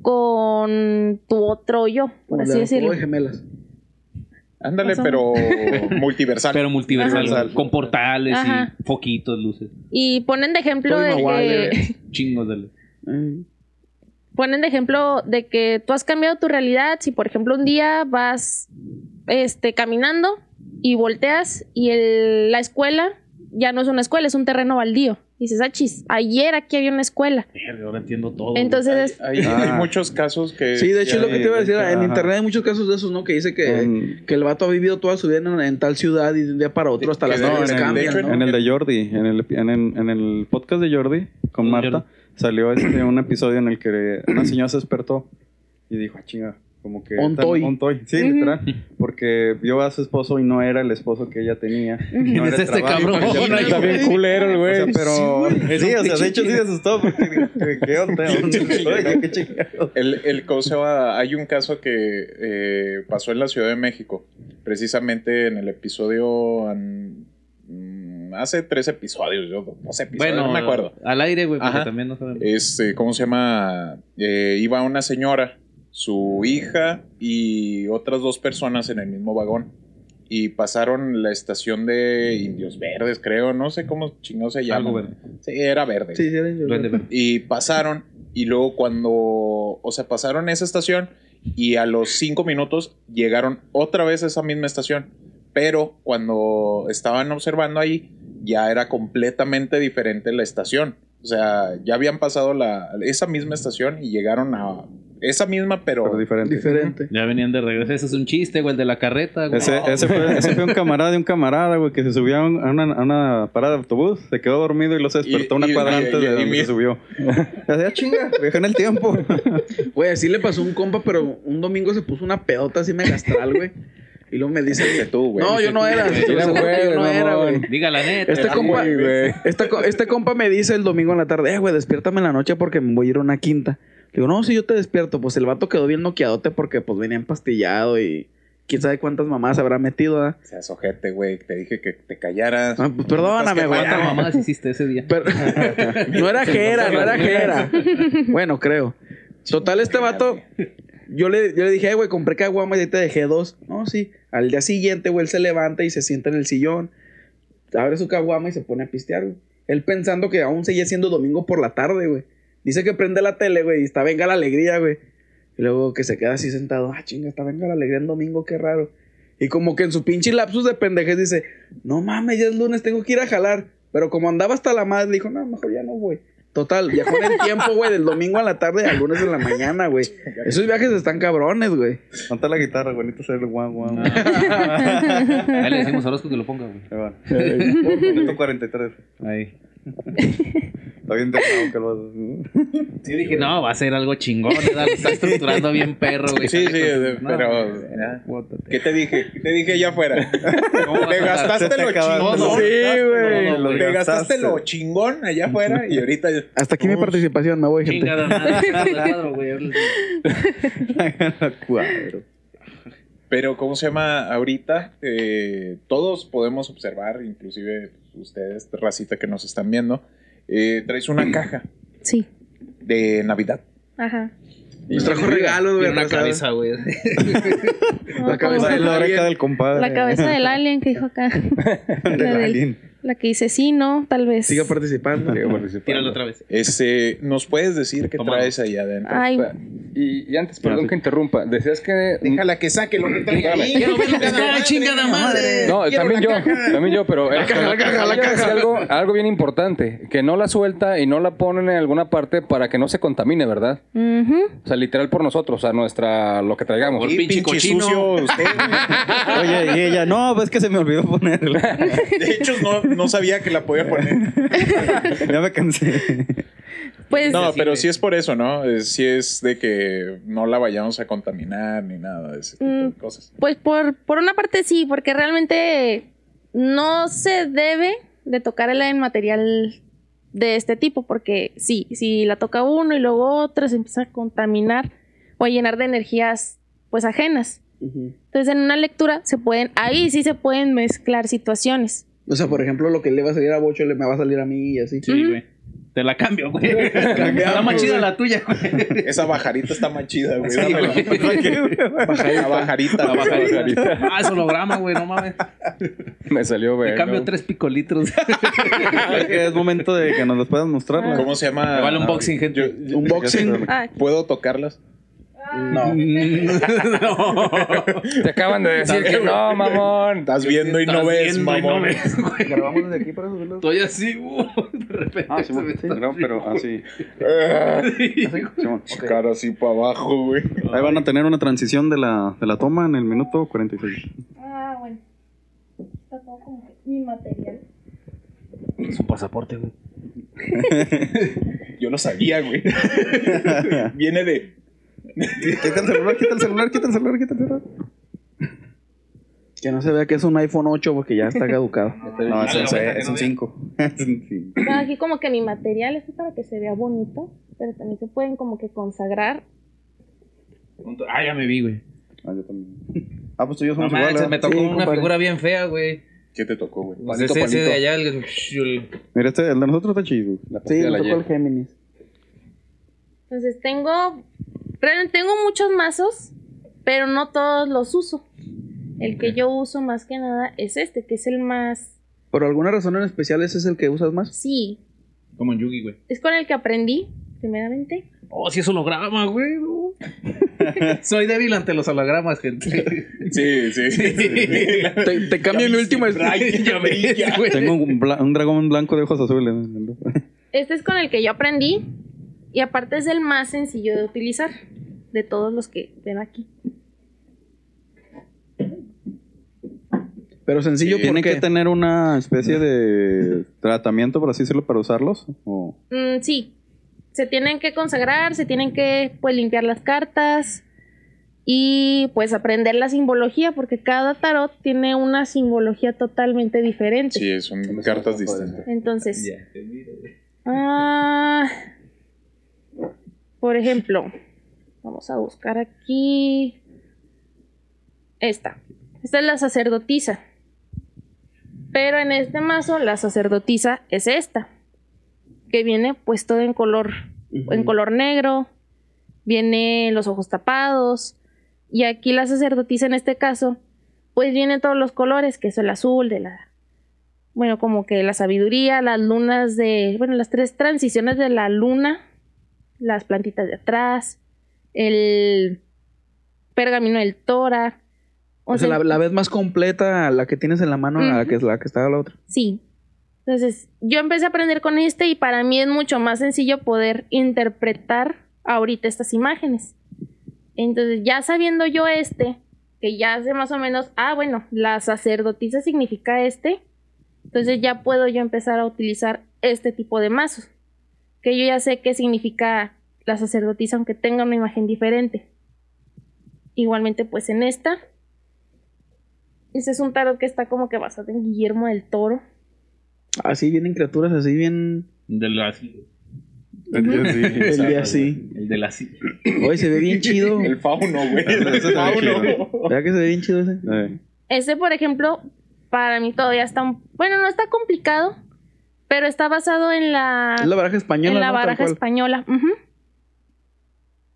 con tu otro yo, por Como así de decirlo. de gemelas. Ándale, pero [LAUGHS] multiversal. Pero multiversal, Ajá. con portales Ajá. y foquitos, luces. Y ponen de ejemplo de que [LAUGHS] Chingos de luz. Eh, ponen de ejemplo de que tú has cambiado tu realidad. Si, por ejemplo, un día vas este, caminando y volteas y el- la escuela ya no es una escuela, es un terreno baldío. Dices, ah, chis, ayer aquí había una escuela. Verga, Ahora entiendo todo. Entonces, es- Hay, hay Ah. muchos casos que. Sí, de hecho es lo que te iba a decir. En Ajá. internet hay muchos casos de esos, ¿no? Que dice que, Con- que el vato ha vivido toda su vida en, en tal ciudad y de un día para otro hasta las No, en el, cambian, de- ¿no? en el de Jordi, en el, en, el, en el podcast de Jordi con Con Marta, Jordi. salió este, un episodio en el que una señora se despertó y dijo, ah, chinga, como que... Esta- toy. Sí, literal. Porque vio a su esposo y no era el esposo que ella tenía. No es era este trabajo cabrón? Está bien culero el O güey. sea, pero... Sí, o sea, de hecho sí se asustó porque ¿qué, onda? Oye, qué chingados. El, el ¿cómo se llama? hay un caso que eh, pasó en la Ciudad de México, precisamente en el episodio an- mm, hace tres episodios, yo no sé episodios, Bueno, no me acuerdo. al aire, güey, porque Ajá. también no sabemos. Este, ¿cómo se llama? Eh, iba una señora, su hija y otras dos personas en el mismo vagón. Y pasaron la estación de Indios Verdes, creo, no sé cómo chingados se llama. Algo verde. Sí, era verde. Sí, sí, era yo- Duende verde. Y pasaron, y luego cuando, o sea, pasaron esa estación y a los cinco minutos llegaron otra vez a esa misma estación. Pero cuando estaban observando ahí, ya era completamente diferente la estación. O sea, ya habían pasado la, esa misma estación y llegaron a esa misma, pero, Pero diferente. Diferente. Ya venían de regreso. Ese es un chiste, güey, el de la carreta, güey. Ese, ese, fue, ese fue un camarada de un camarada, güey, que se subió a, un- a una, a una parada de autobús, se quedó dormido y lo se despertó Y- una y- cuadra y- antes y- de y donde se subió. [LAUGHS] Ya decía, chinga, viajé en el tiempo. Güey, así le pasó a un compa, pero un domingo se puso una pedota así megastral, güey. Y luego me dice... Dice tú, [LAUGHS] güey. No, yo no era. Que yo no era, güey. Diga la neta. Este compa, este, este compa me dice el domingo en la tarde, eh, güey, despiértame en la noche porque me voy a ir a una quinta. Le digo, no, si yo te despierto. Pues el vato quedó bien noqueadote porque pues venía empastillado y quién sabe cuántas mamás habrá metido, ¿ah? Seas ojete, güey. Te dije que te callaras. Ah, pues perdóname, que güey. ¿Cuántas mamadas hiciste ese día? Pero- [LAUGHS] no era [LAUGHS] Jera, no era Jera. Bueno, creo. Total, este vato, yo le, yo le dije, "Ay, güey, compré caguama y te dejé dos. No, sí. Al día siguiente, güey, él se levanta y se sienta en el sillón, abre su caguama y se pone a pistear, güey. Él pensando que aún seguía siendo domingo por la tarde, güey. Dice que prende la tele, güey, y está venga la alegría, güey. Y luego que se queda así sentado, ah, chinga, está venga la alegría en domingo, qué raro. Y como que en su pinche lapsus de pendejez dice, no mames, ya es lunes, tengo que ir a jalar. Pero como andaba hasta la madre, dijo, no, mejor ya no, güey. Total, viajó en el tiempo, güey, del domingo a la tarde al lunes en la mañana, güey. Esos viajes están cabrones, güey. Ponte la guitarra, güey, necesito hacer el guau, guau. Ahí le decimos a Orozco que lo ponga, güey. Ahí va. [LAUGHS] Minuto 43. Ahí. Está bien dejado que lo Sí, dije, no, va a ser algo chingón. ¿verdad? Lo está estructurando bien perro, güey. Sí, sí, No, pero. ¿Qué te dije? ¿Qué te dije allá afuera? ¿Cómo vas Te gastaste lo chingón. Sí, güey. Te gastaste lo chingón allá afuera y ahorita. Hasta aquí mi participación, me voy, gente. Cuadro, güey. Cuadro. Pero, ¿cómo se llama? Ahorita eh, todos podemos observar, inclusive ustedes, racita que nos están viendo, eh, traes una caja Sí. de Navidad. Ajá. Nos trajo regalos, güey. Una cabeza, güey. [LAUGHS] La cabeza del La oreja del compadre. la cabeza del alien que dijo acá. [LAUGHS] del- alien. La que dice sí, no, tal vez. Siga participando. [LAUGHS] Tíralo otra vez. Este, ¿nos puedes decir qué traes ahí adentro? Ay, Y, y antes, perdón que interrumpa, decías que... Déjala que saque lo que trae ahí. Quiero ver está, chingada madre. No, Quiero también la yo, caja. también yo, pero La caja, la caja, la caja. Algo, algo bien importante, que no la suelta y no la ponen en alguna parte para que no se contamine, ¿verdad? O sea, literal por nosotros, o sea, nuestra, lo que traigamos. Por Y pinche pinche cochino. sucio usted. [LAUGHS] Oye, y ella, no, pues que se me olvidó ponerla. [LAUGHS] De hecho, no, no sabía que la podía poner. [LAUGHS] ya me cansé. Pues No, pero sí es por eso, ¿no? Sí es de que no la vayamos a contaminar ni nada de ese tipo de Mm. cosas. Pues por, por una parte sí, porque realmente no se debe de tocar el material de este tipo, porque sí, si la toca uno y luego otro, se empieza a contaminar o a llenar de energías pues ajenas. Entonces en una lectura se pueden, ahí sí se pueden mezclar situaciones. O sea, por ejemplo, lo que le va a salir a Bocho le me va a salir a mí y así. Sí, güey. Te la cambio, güey. [LAUGHS] Está más chida la tuya, güey. Esa bajarita está más chida, güey. Sí, güey. [LAUGHS] La bajarita. La bajarita. Ah, es holograma, güey, no mames. Me salió, Te güey. cambio tres que [LAUGHS] es momento de que nos las puedan mostrar. ¿Cómo se llama? Me vale un boxing, gente. Yo- yo- Unboxing. Ah, ¿Puedo tocarlas? No. [LAUGHS] no. Te acaban de decir que no, mamón. Estás viendo y no ves, no mamón. Grabamos desde aquí para subirlo. Estoy así, uh, de repente. Ah, sí, se me sí, no, pero así. Sí, Cara así para abajo, güey. Ahí van a tener una transición de la, de la toma en el minuto 46. ah, bueno. Está todo como que mi material. Es un pasaporte, güey. [LAUGHS] Yo lo sabía, güey. [LAUGHS] Viene de. Quita el celular, quita el celular, quita el celular, quita el celular. Que no se vea que es un iPhone 8 porque ya está caducado. [LAUGHS] No, es es un 5. sí. Bueno, aquí como que mi material es para que se vea bonito, pero también se pueden como que consagrar. Ah, ya me vi, güey. Ah, yo también. Ah, pues tú y yo No somos iguales. manches, me tocó Sí, una compadre. figura bien fea, güey. ¿Qué te tocó, güey? Pues ese, ese de allá, el, Mira, este, el de nosotros está chido. La Sí, me la tocó el. Géminis. Entonces tengo, realmente tengo muchos mazos, pero no todos los uso. El que yo uso más que nada es este, que es el más, ¿Por alguna razón en especial ese es el que usas más? sí, Como en Yugi, güey. es con el que aprendí, primeramente. Oh, sí es holograma, güey. no. [LAUGHS] Soy débil ante los hologramas, gente. Sí, sí. Te, te cambia mi último [LAUGHS] güey. Tengo un dragón blanco de ojos azules. Este es con el que yo aprendí y aparte es el más sencillo de utilizar de todos los que ven aquí. Pero sencillo Sí. ¿Tienen que tener una especie de tratamiento, por así decirlo, para usarlos? ¿O? Mm, sí, se tienen que consagrar, se tienen que pues limpiar las cartas y pues aprender la simbología porque cada tarot tiene una simbología totalmente diferente. Sí, son cartas distintas. Entonces, ah, por ejemplo, vamos a buscar aquí esta. Esta es la sacerdotisa. Pero en este mazo la sacerdotisa es esta, que viene pues todo en color en color negro, viene los ojos tapados, y aquí la sacerdotisa en este caso, pues viene todos los colores, que es el azul de la, bueno, como que la sabiduría, las lunas de, bueno, las tres transiciones de la luna, las plantitas de atrás, el pergamino del Tora. o sea, la, la vez más completa, la que tienes en la mano, la que es la que está la otra. Sí. Entonces, yo empecé a aprender con este y para mí es mucho más sencillo poder interpretar ahorita estas imágenes. Entonces, ya sabiendo yo este, que ya sé más o menos, ah, bueno, la sacerdotisa significa este, entonces ya puedo yo empezar a utilizar este tipo de mazos. Que yo ya sé qué significa la sacerdotisa, aunque tenga una imagen diferente. Igualmente, pues en esta. Ese es un tarot que está como que basado en Guillermo del Toro. Así vienen criaturas, así bien. De la, El día así. el de la sí. Hoy se ve bien [LAUGHS] chido. El fauno, güey. [LAUGHS] El se ve fauno. ¿Verdad que se ve bien chido ese? Eh, Ese, por ejemplo, para mí todavía está, un- bueno, no está complicado, pero está basado en la, Es la baraja española. en la baraja española.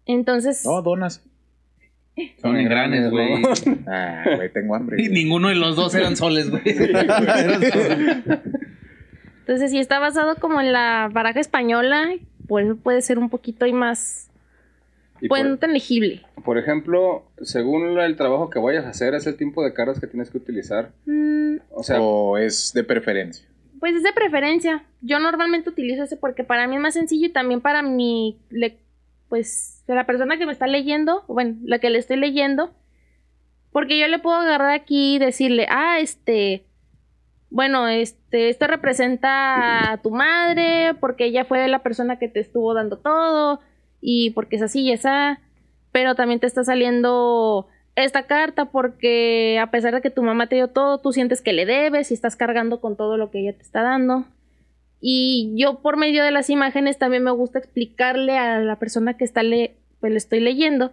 Entonces, No, donas. Son engranes, güey. [LAUGHS] Ah, güey, tengo hambre. Y ninguno de los dos eran [LAUGHS] soles, güey. Entonces, sí está basado como en la baraja española, por eso puede ser un poquito y más, Y pues por- no tan legible. Por ejemplo, según el trabajo que vayas a hacer, es el tipo de cartas que tienes que utilizar. Mm, O sea, o es de preferencia. Pues es de preferencia. Yo normalmente utilizo ese porque para mí es más sencillo y también para mi, pues, la persona que me está leyendo, bueno, la que le estoy leyendo, porque yo le puedo agarrar aquí y decirle, ah, este, bueno, este, esto representa a tu madre, porque ella fue la persona que te estuvo dando todo, y porque es así y esa, pero también te está saliendo esta carta porque a pesar de que tu mamá te dio todo, tú sientes que le debes y estás cargando con todo lo que ella te está dando. Y yo por medio de las imágenes también me gusta explicarle a la persona que está le, pues, le estoy leyendo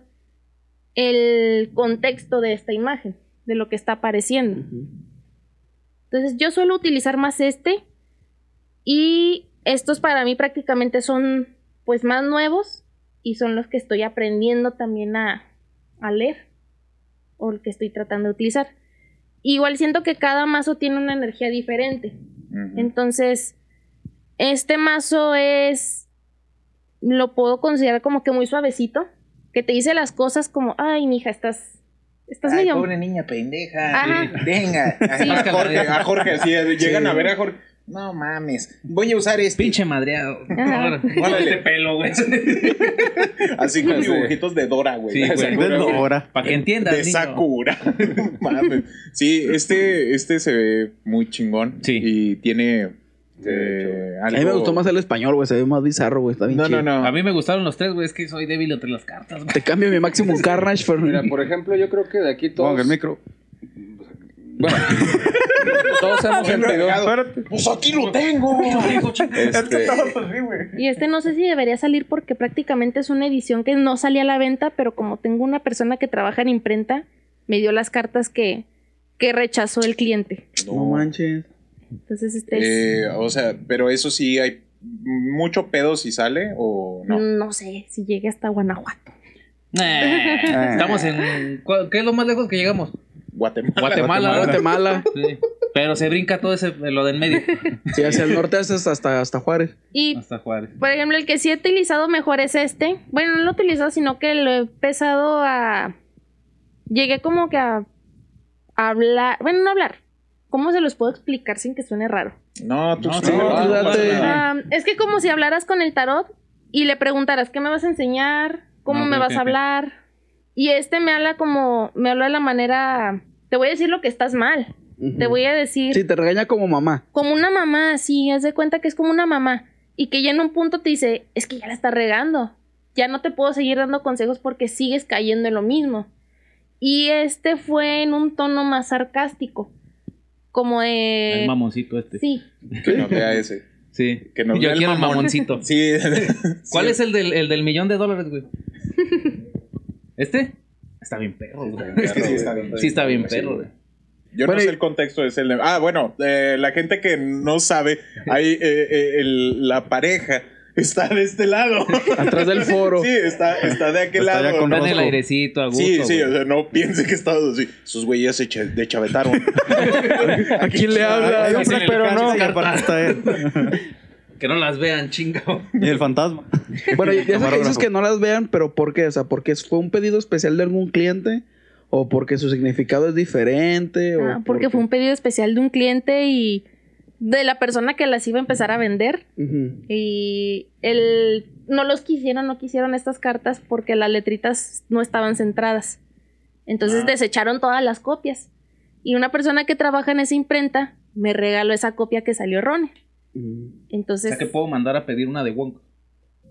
el contexto de esta imagen, de lo que está apareciendo. Entonces yo suelo utilizar más este y estos para mí prácticamente son pues más nuevos y son los que estoy aprendiendo también a, a leer o el que estoy tratando de utilizar. Igual siento que cada mazo tiene una energía diferente. Entonces, este mazo es, lo puedo considerar como que muy suavecito, que te dice las cosas como, ay, mija, estás, estás Ay, medio... pobre niña pendeja. Ajá. Venga. Sí. A Jorge, a Jorge, así llegan a ver a Jorge. No mames. Voy a usar este. Pinche madreado. Órale. [LAUGHS] Este pelo, güey. [LAUGHS] Así con dibujitos de Dora, güey. Sí, güey. De Dora. Para que entiendas. De niño. Sakura. [LAUGHS] Mames. Sí, este, este se ve muy chingón. Sí. Y tiene. De eh, A mí me gustó más el español, güey. Se ve más bizarro, güey. Está bien No, no, chido. no. A mí me gustaron los tres, güey. Es que soy débil entre las cartas, güey. Te cambio mi Maximum Carnage por... mira, por ejemplo, yo creo que de aquí todos. Ponga el micro. Bueno, [LAUGHS] todos hemos sentido. Pues aquí lo tengo. [LAUGHS] Este, Y este no sé si debería salir porque prácticamente es una edición que no salía a la venta, pero como tengo una persona que trabaja en imprenta, me dio las cartas que, que rechazó el cliente. No manches. Entonces este es... Eh, o sea, pero eso sí hay mucho pedo si sale o no. No sé si llegue hasta Guanajuato. Nah, Estamos en. ¿cuál- ¿Qué es lo más lejos que llegamos? Guatemala. Guatemala. Guatemala. Sí. Pero se brinca todo ese, lo del medio. Sí, hacia el norte haces hasta, hasta Juárez. Y Hasta Juárez. Por ejemplo, el que sí he utilizado mejor es este. Bueno, no lo he utilizado, sino que lo he empezado a. Llegué como que a hablar. Bueno, no hablar. ¿Cómo se los puedo explicar sin que suene raro? No, tú No, sí, no, no es que como si hablaras con el tarot y le preguntaras, ¿qué me vas a enseñar? ¿Cómo Ah, me vas a hablar? Y este me habla como. Me habla de la manera. Te voy a decir lo que estás mal. Te voy a decir. Sí, te regaña como mamá. como una mamá, sí, haz de cuenta que es como una mamá. Y que ya en un punto te dice, es que ya la estás regando. Ya no te puedo seguir dando consejos porque sigues cayendo en lo mismo. Y este fue en un tono más sarcástico. Como de... El mamoncito este. Sí. [LAUGHS] Que no vea ese. Sí. Que nos Yo vea el quiero el mamón. mamoncito. Sí. [LAUGHS] ¿Cuál es el del, el del millón de dólares, güey? [LAUGHS] ¿Este? Está bien perro, güey. Sí, está bien. Sí, está bien perro, güey. Yo Bueno, no sé el contexto, es el de- Ah, bueno, eh, la gente que no sabe, hay eh, eh, el- la pareja está de este lado. [LAUGHS] Atrás del foro. Sí, está, está de aquel Está ya lado. con Está en el airecito, a gusto. Sí, sí, güey. o sea, no piense que está así. Sus güeyes se cha- de chavetaron. [LAUGHS] ¿A quién le habla? Ese en el pero no, [LAUGHS] Que no las vean, chingado. Y el fantasma. [LAUGHS] Bueno, ya sé que dices que no las vean, pero ¿por qué? O sea, ¿porque fue un pedido especial de algún cliente? ¿O porque su significado es diferente? o Ah, porque fue un pedido especial de un cliente y de la persona que las iba a empezar a vender. Y el, no los quisieron, no quisieron estas cartas porque las letritas no estaban centradas. Entonces desecharon todas las copias. Y una persona que trabaja en esa imprenta me regaló esa copia que salió errónea. O Entonces, sea que puedo mandar a pedir una de Wong.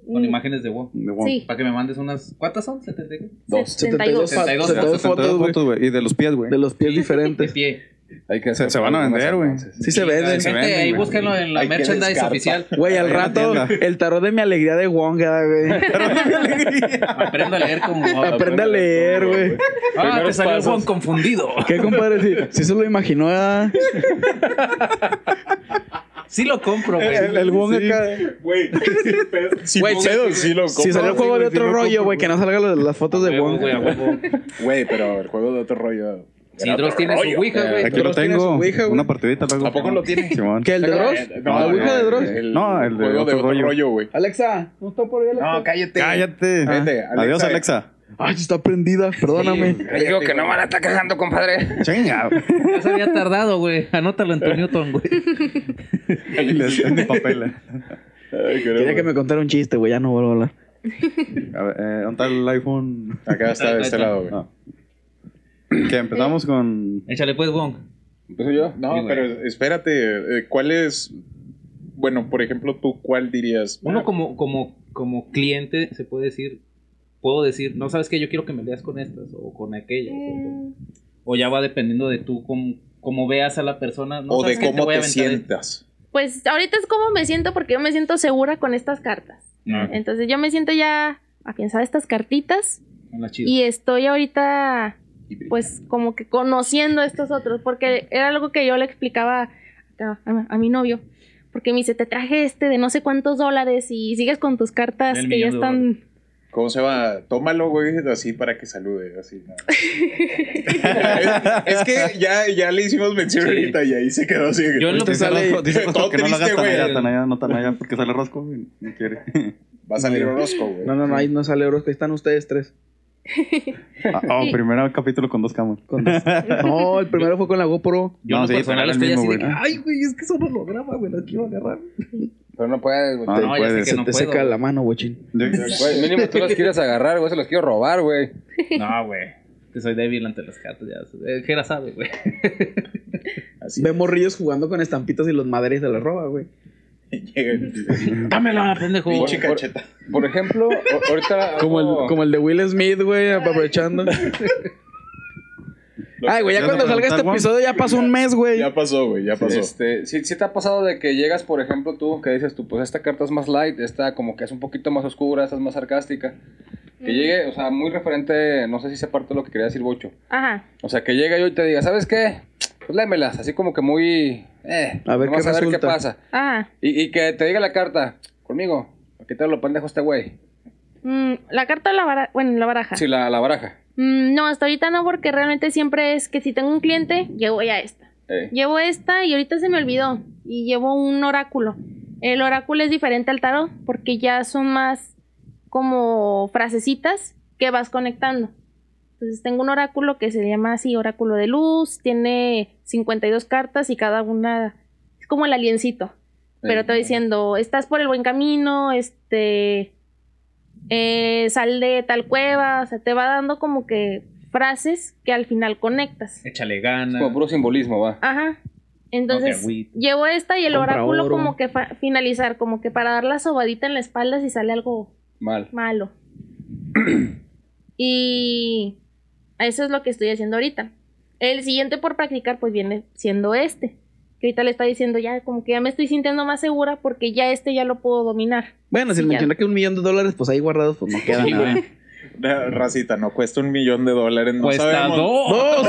Con Mm. imágenes de. De sí, Para que me mandes unas. ¿Cuántas son? ¿70 qué? Dos. 72. 72, 72 fotos, 72 güey. fotos, güey. Y de los pies, güey. De los pies De diferentes. pie. Hay que Se- hacer se van a vender, güey. Sí se venden. se venden, ahí búsquenlo en la merchandise oficial. Güey, al rato, el tarot de mi alegría de Wonga, güey. [LAUGHS] Aprendo a leer como. Aprende a leer, güey. Ah, te salió. Wong confundido. ¿Qué, compadre? Si, si se lo imaginó. [LAUGHS] Sí lo compro, güey. El, el Wong acá. Güey, sin pedo, sin Güey, pedo, si- sí lo Si compro. sale el juego de sí otro lo rollo, güey, que no salgan las, las fotos de Wong. güey, pero el juego de otro rollo. Si era Dross tiene su. Ouija, güey. Aquí lo tengo. Ouija. Una partidita luego. ¿A poco lo tiene? Simón. ¿Qué, el de Dross? No, ¿La Ouija de Dross? El, No, el de juego de otro otro rollo. güey. Alexa, ¿no está por ahí Alexa? No, cállate. Cállate. Alexa. Adiós, Alexa. Ay, sí está prendida, perdóname. Le digo que no me la está cagando, compadre. Chinga. Ya se había tardado, güey. Anótalo en tu Newton, güey. Y le hacen papel. Ay, Quería que me contara un chiste, güey, ya no vuelvo a hablar. A ver, eh, ¿dónde está el iPhone? Acá está de este lado, güey. Ah. Que empezamos con. Échale pues, Wong. ¿Empiezo yo? No, Sí, güey. pero espérate, eh, ¿cuál es? Bueno, por ejemplo, tú, ¿cuál dirías? Uno como, como, como cliente se puede decir, puedo decir, no sabes que yo quiero que me leas con estas o con aquellas. o- O, ya va dependiendo de tú cómo, cómo veas a la persona. No o de sabes que cómo te sientas. Pues ahorita es como me siento porque yo me siento segura con estas cartas. Ah, Entonces yo me siento ya afianzada a estas cartitas y estoy ahorita pues como que conociendo a estos otros porque era algo que yo le explicaba a, a- a mi novio. Porque me dice, te traje este de no sé cuántos dólares y sigues con tus cartas El que ya de están... ¿Cómo se va? Tómalo, güey, así para que salude, así. nada. [LAUGHS] es, es que ya, ya le hicimos mención Sí. ahorita y ahí se quedó así. Yo en lo Dice sale- [LAUGHS] dice todo que no lo hagas triste, tan güey. allá, tan allá, no tan allá, porque sale Rosco y no quiere. Va a salir Orozco, güey. No, no, no, ahí no sale Orozco, ahí están ustedes tres. Ah, oh, primero capítulo con dos cámaras. Con dos. No, el primero fue con la GoPro. Yo No, en lo sí, era el mismo, de que, güey. ay, güey, es que eso no lo graba, güey, lo quiero agarrar. Pero no puedes, güey. Ah, no, ya sé puedes. que Se no te puedo, seca güey. la mano, bochín. Güey, mínimo tú las quieres agarrar, güey. Se las quiero robar, güey. No, güey. Que soy débil ante las cartas, ya. Eh, Jera sabe, güey. [LAUGHS] Así. Ve morrillos jugando con estampitas y los madres de la roba, güey. [LAUGHS] Dámela, pendejo. pinche por- cacheta. Por ejemplo, ahorita. Como el, como el de Will Smith, güey, aprovechando. [LAUGHS] Ay, güey, ya ¿Ya cuando salga este episodio ya pasó un mes, güey. Ya pasó, güey, ya pasó. Este, sí, sí te ha pasado de que llegas, por ejemplo, tú, que dices tú, pues esta carta es más light, esta como que es un poquito más oscura, esta es más sarcástica. Que llegue, o sea, muy referente, no sé si se parte de lo que quería decir Bocho. Ajá. O sea, que llegue yo y te diga, ¿sabes qué? Pues lémelas, así como que muy... Eh, A ver qué a ver qué pasa. Ajá. Y, y que te diga la carta, conmigo, aquí te lo pendejo este güey. Mm, la carta o la baraja. Bueno, la baraja. Sí, la, la baraja. Mm, no, hasta ahorita no, porque realmente siempre es que si tengo un cliente, llevo ya esta. Eh, Llevo esta y ahorita se me olvidó. Y llevo un oráculo. El oráculo es diferente al tarot porque ya son más como frasecitas que vas conectando. Entonces tengo un oráculo que se llama así, oráculo de luz. Tiene 52 cartas y cada una es como el aliencito. Pero te va diciendo, estás por el buen camino, este, eh, sal de tal cueva, o sea, te va dando como que frases que al final conectas. Échale ganas. como puro simbolismo, va. Ajá. Entonces, agüites. llevo esta y el Compra oráculo oro. como que finalizar, como que para dar la sobadita en la espalda si sale algo Mal. malo. [CLEARS THROAT] y eso es lo que estoy haciendo ahorita. El siguiente por practicar pues viene siendo este. Que ahorita le está diciendo ya como que ya me estoy sintiendo más segura porque ya este ya lo puedo dominar. Bueno, si Sí, menciona que un millón de dólares, pues ahí guardados, pues no queda Sí, nada. Racita, no cuesta un millón de dólares. No Cuesta sabemos. dos.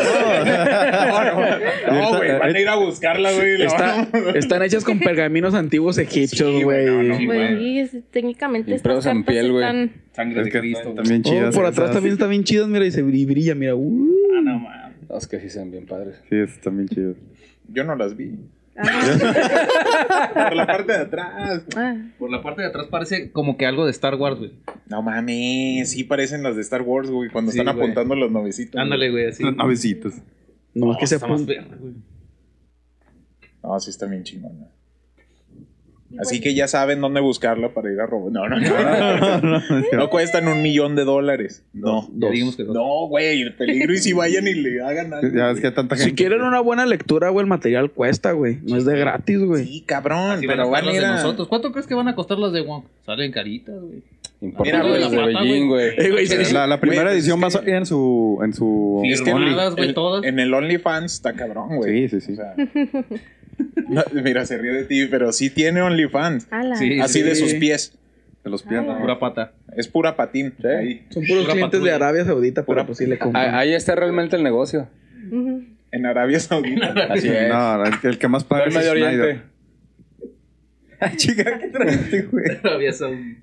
No, no, güey, van a ir a buscarla, güey. Está- están hechas con pergaminos antiguos egipcios, Sí, güey, güey. no, no, es- técnicamente estas en piel, güey. están... Sangre Es de Cristo. también Oh, chidas. por atrás también está bien chidas, mira, y se brilla, mira. uh. Ah, no, mames. Los que sí sean bien padres. Sí, están bien chidos. Yo no las vi. Ah, [LAUGHS] Por la parte de atrás. ah. Por la parte de atrás parece como que algo de Star Wars, güey. No mames, sí parecen las de Star Wars, güey, cuando Sí, están güey. apuntando los novecitos. Ándale, güey, así. Navecitos. No, es que se está más apunta. verga, güey. No, sí está bien chingona. Así que ya saben dónde buscarla para ir a robar. No, no, no. No, [LAUGHS] no, no, No cuestan un millón de dólares. No. Ya dijimos que dos. No, güey, el peligro y si vayan y le hagan [LAUGHS] algo. Ya ves que tanta gente. Si quieren una buena lectura, güey, el material cuesta, güey. No es de gratis, güey. Sí, cabrón, Así pero van a van a estar ir nosotros. ¿Cuánto crees que van a costar las de Wong? Salen caritas, güey. Importantes güey, de Beijing, güey. Eh, La, la primera Güey, edición va a salir en su. En su Firmadas, güey, En- todas. En el OnlyFans está cabrón, güey. Sí, sí, sí. [LAUGHS] No, mira, se ríe de ti, pero sí tiene OnlyFans. Sí. Así de sus pies. De los piernas. Pura pata. Es pura patín. Ahí. Son puros Pura clientes de. Arabia Saudita, pero Pura- pues sí le compran. Ahí está realmente el negocio. En Arabia Saudita. [LAUGHS] Así es. No, el, que- el que más paga el es Medio. Oriente. [LAUGHS] Chica, ¿qué trajiste, güey? Todavía son.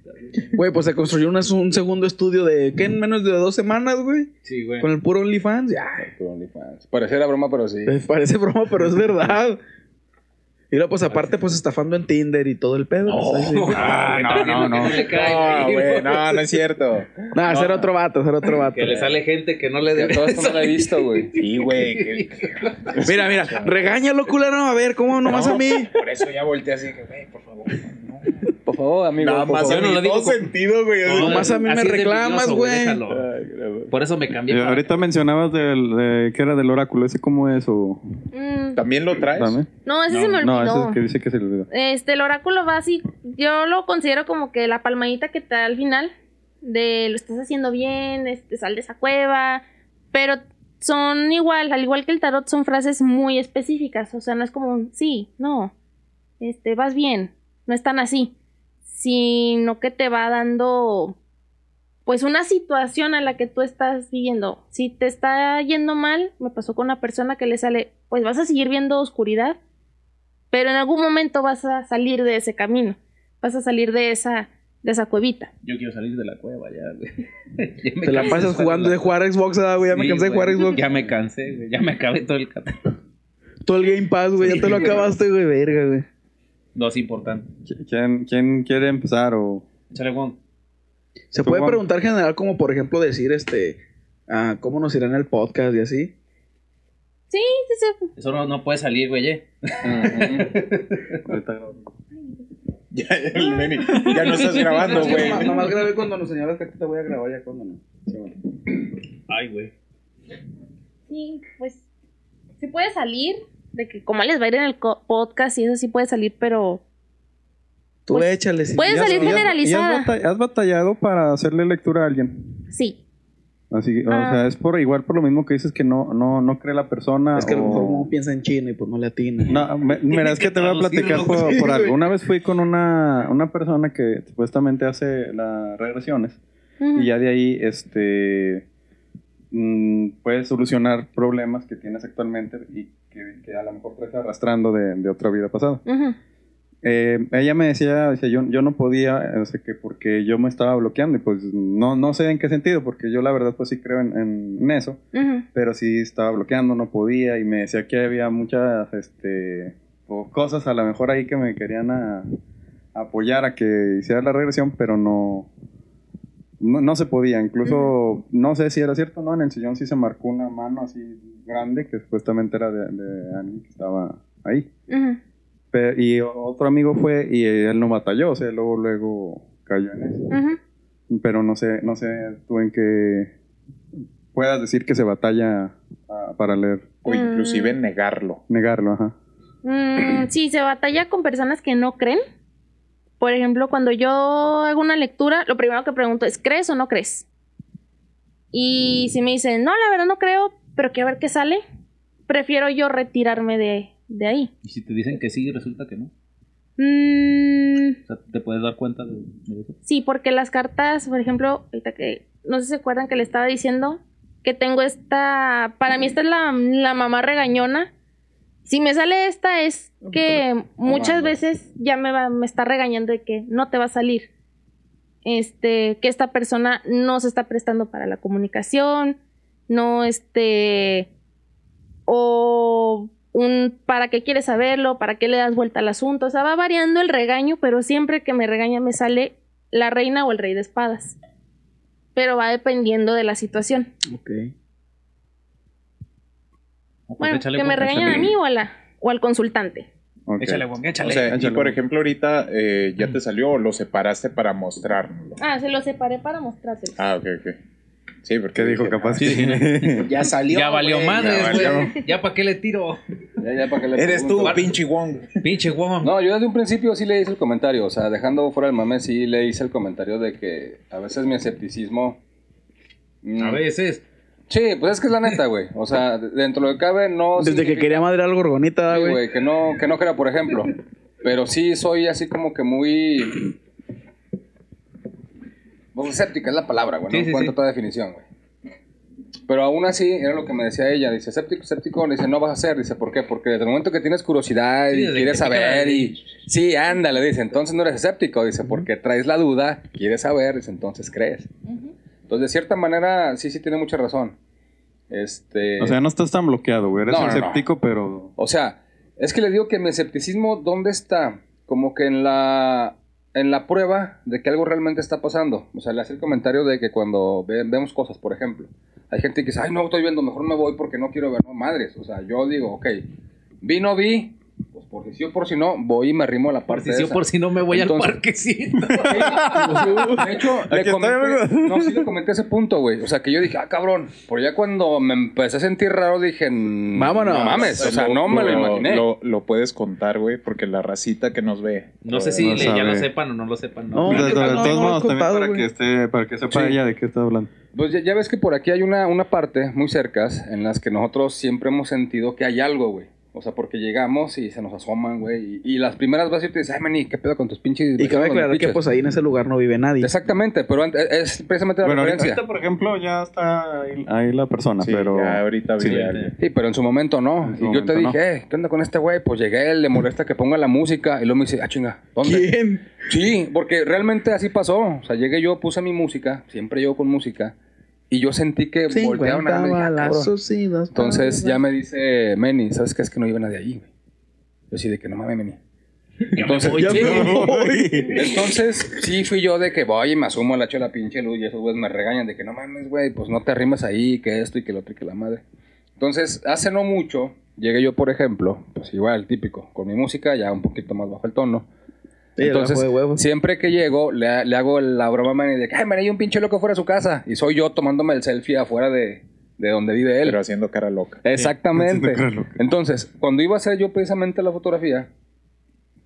Güey, pues se construyó un, un segundo estudio de, ¿qué? En menos de dos semanas, güey. Sí, güey. Con el puro OnlyFans. Ya, Por OnlyFans. Pareciera broma, pero sí. me parece broma, pero es verdad. Y luego, pues aparte, pues estafando en Tinder y todo el pedo. pues, sí. Ah, no, no, no. [LAUGHS] cae, No, güey. no, no es cierto. Nah, ser otro vato, ser otro vato. Que le sale gente que no le debe. todo esto no lo he visto, güey. [LAUGHS] Sí, güey. que- Mira, mira, regáñalo, culero. A ver, ¿cómo nomás a mí? Por eso ya volteé así que, güey, por favor. No. Por favor, amigo. Nada más no lo digo sentido, güey. así. Nomás a mí me reclamas, güey. Por eso me cambié. Eh, ahorita mencionabas del, de, que era del oráculo, ¿ese cómo es? O, Mm, ¿También lo traes? dame. no, ese se me olvidó. No, ese es el que dice que se le olvidó. Este, el oráculo va así. Yo lo considero como que la palmadita que te da al final. De lo estás haciendo bien, este, sal de esa cueva. Pero son igual, al igual que el tarot, son frases muy específicas. O sea, no es como un sí, no. Este, vas bien. No es tan así. Sino que te va dando. Pues una situación a la que tú estás viviendo. Si te está yendo mal, me pasó con una persona que le sale, pues vas a seguir viendo oscuridad, pero en algún momento vas a salir de ese camino, vas a salir de esa, de esa cuevita. Yo quiero salir de la cueva ya, güey. [LAUGHS] Ya Te la pasas jugando de jugar Xbox, ah, güey. Ya me cansé de jugar. Xbox. Ya me cansé, güey. Ya me acabé todo el catálogo. Todo el Game Pass, güey. Ya te lo acabaste, güey. Verga, güey. Dos importantes. ¿Quién, quién quiere empezar? O... Échale, Juan. Se puede Juan. preguntar general, como por ejemplo decir, este, ah, ¿cómo nos irá en el podcast y así? Sí, sí, sí. Eso no, no puede salir, güey. eh. [LAUGHS] Ya, el nene, ya no estás grabando, güey. Nomás, nomás grabé cuando nos señalas que aquí te voy a grabar ya cuando no. Sí, bueno. Ay, güey. Sí, pues sí puede salir, de que como les va a ir en el podcast y eso sí puede salir, pero Tú Pues, échale. puede ¿Y has- salir has- generalizada. ¿Y has, batall- has batallado para hacerle lectura a alguien? sí. Así, o Ah. sea, es por igual por lo mismo que dices que no, no, no cree la persona. Es que a lo mejor uno piensa en chino y pues no le atina. No, me- [LAUGHS] mira, es que te voy a platicar por, Sí, por algo. Una vez fui con una, una persona que supuestamente hace las regresiones y ya de ahí este mm, puedes solucionar problemas que tienes actualmente y que, que a lo mejor traes arrastrando de, de otra vida pasada. Ujú. Eh, ella me decía, decía, yo, yo no podía, sea, que porque yo me estaba bloqueando y pues no, no sé en qué sentido, porque yo la verdad pues sí creo en, en- eso, Ujú. pero sí estaba bloqueando, no podía y me decía que había muchas este, o cosas a lo mejor ahí que me querían a- apoyar a que hiciera la regresión, pero no, no, no se podía, incluso no sé si era cierto, ¿no? En el sillón sí se marcó una mano así grande que supuestamente era de, de alguien que estaba ahí. Ujú. Pe- y otro amigo fue y él no batalló, o sea, luego, luego cayó en eso. Pero no sé, no sé tú en qué puedas decir que se batalla ah, para leer, O inclusive negarlo. negarlo, ajá. Mm, sí, se batalla con personas que no creen. Por ejemplo, cuando yo hago una lectura, lo primero que pregunto es, ¿crees o no crees? Y si me dicen, no, la verdad no creo, pero quiero ver qué sale, prefiero yo retirarme de, de ahí. Y si te dicen que sí, resulta que no. Mm, O sea, te puedes dar cuenta de, de eso. sí, porque las cartas, por ejemplo, ahorita que, no sé si se acuerdan que le estaba diciendo que tengo esta, para mí esta es la, la mamá regañona. Si me sale esta es que muchas veces ya me, va, me está regañando de que no te va a salir. Este, que esta persona no se está prestando para la comunicación, no este, o un, ¿para qué quieres saberlo? ¿Para qué le das vuelta al asunto? O sea, va variando el regaño, pero siempre que me regaña me sale la reina o el rey de espadas. Pero va dependiendo de la situación. Ok. No, Bueno, échale, que me regañan a mí o, a la, o al consultante. Échale, Juan, échale. O sea, y échale, por güey. ejemplo, ahorita eh, ya te salió o lo separaste para mostrárnoslo. Ah, se lo separé para mostrárselo. Ah, ok, ok. Sí, porque ¿Qué dijo? Capaz ah, que... [LAUGHS] Ya salió. ya valió madre, ya. Ya para qué le tiro. Ya, ya, para que le Eres tú, pinche Wong. Pinche Juan. No, yo desde un principio sí le hice el comentario, o sea, dejando fuera el mame, sí le hice el comentario de que a veces mi escepticismo... mm, A veces. Sí, pues es que es la neta, güey. O sea, de- dentro de lo que cabe, no... Desde que quería madrear al gorgonita, Sí, güey. que no, que no crea, por ejemplo. Pero sí soy así como que muy... Pues escéptica es la palabra, güey. Sí, no sí, encuentro sí. otra definición, güey. Pero aún así, era lo que me decía ella, dice, escéptico, escéptico, le dice, no vas a hacer, dice, ¿por qué? Porque desde el momento que tienes curiosidad Sí, y quieres saber y... Sí, ándale, dice, entonces no eres escéptico, dice, porque traes la duda, quieres saber, dice, entonces crees. Entonces, de cierta manera, sí, sí tiene mucha razón. Este... O sea, no estás tan bloqueado, güey. Eres No, no, no. escéptico, pero. O sea, es que le digo que mi escepticismo, ¿dónde está? Como que en la, en la prueba de que algo realmente está pasando. O sea, le hace el comentario de que cuando ve- vemos cosas, por ejemplo, hay gente que dice, ay, no estoy viendo, mejor me voy porque no quiero ver, no, madres. O sea, yo digo, ok, vi, no vi, pues por si sí o por si no, voy y me arrimo a la Por parte si sí o esa. por si no me voy Entonces- al parquecito. [LAUGHS] De hecho, le estoy, comenté, no, sí le comenté ese punto, güey. O sea, que yo dije, ah, cabrón. Pero ya cuando me empecé a sentir raro, dije, "Mm, Vámonos. No mames, o sea, no me lo imaginé. Lo, lo puedes contar, güey, porque la racita que nos ve. No sé eh, si No le- ya lo sepan o no lo sepan. No, No, de, de no, no, todos no, modos, no, también contado, para que, esté, para que sepa Sí. ella de qué está hablando. Pues ya, ya ves que por aquí hay una, una parte muy cercas en las que nosotros siempre hemos sentido que hay algo, güey. O sea, porque llegamos y se nos asoman, güey. Y, y las primeras veces te dices, ay, maní, ¿qué pedo con tus pinches Y cabe aclarar que piches?" pues ahí en ese lugar no vive nadie. Exactamente, pero ant- es precisamente la Bueno, ahorita, referencia. ahorita, por ejemplo, ya está ahí, ahí la persona, Sí, pero. ya ahorita vi Sí. alguien. Sí, pero en su momento no. Y yo te dije, eh, ¿qué onda con este güey? Pues llegué, le molesta que ponga la música. Y luego me dice, ah, chinga, ¿dónde? ¿Quién? Sí, porque realmente así pasó. O sea, llegué yo, puse mi música, siempre yo con música. Y yo sentí que voltearon a 50 verme y dije, "Ah, cabrón". balazos y dos Entonces ya me dice Meni, ¿sabes qué? Es que no iba nadie allí, güey. Yo sí, de que no mames, Meni. Entonces, me voy. entonces, sí fui yo de que voy y me asumo la la pinche luz y esos güeyes me regañan de que no mames, güey, pues no te arrimas ahí, que esto y que lo otro y que la madre. Entonces, hace no mucho, llegué yo, por ejemplo, pues igual, típico, con mi música, ya un poquito más bajo el tono. Sí, Entonces, siempre que llego, le, le hago la broma a Manny de que, ay, man, hay un pinche loco fuera de su casa. Y soy yo tomándome el selfie afuera de, de donde vive él. Pero haciendo cara loca. Exactamente. Haciendo cara loca. Entonces, cuando iba a hacer yo precisamente la fotografía,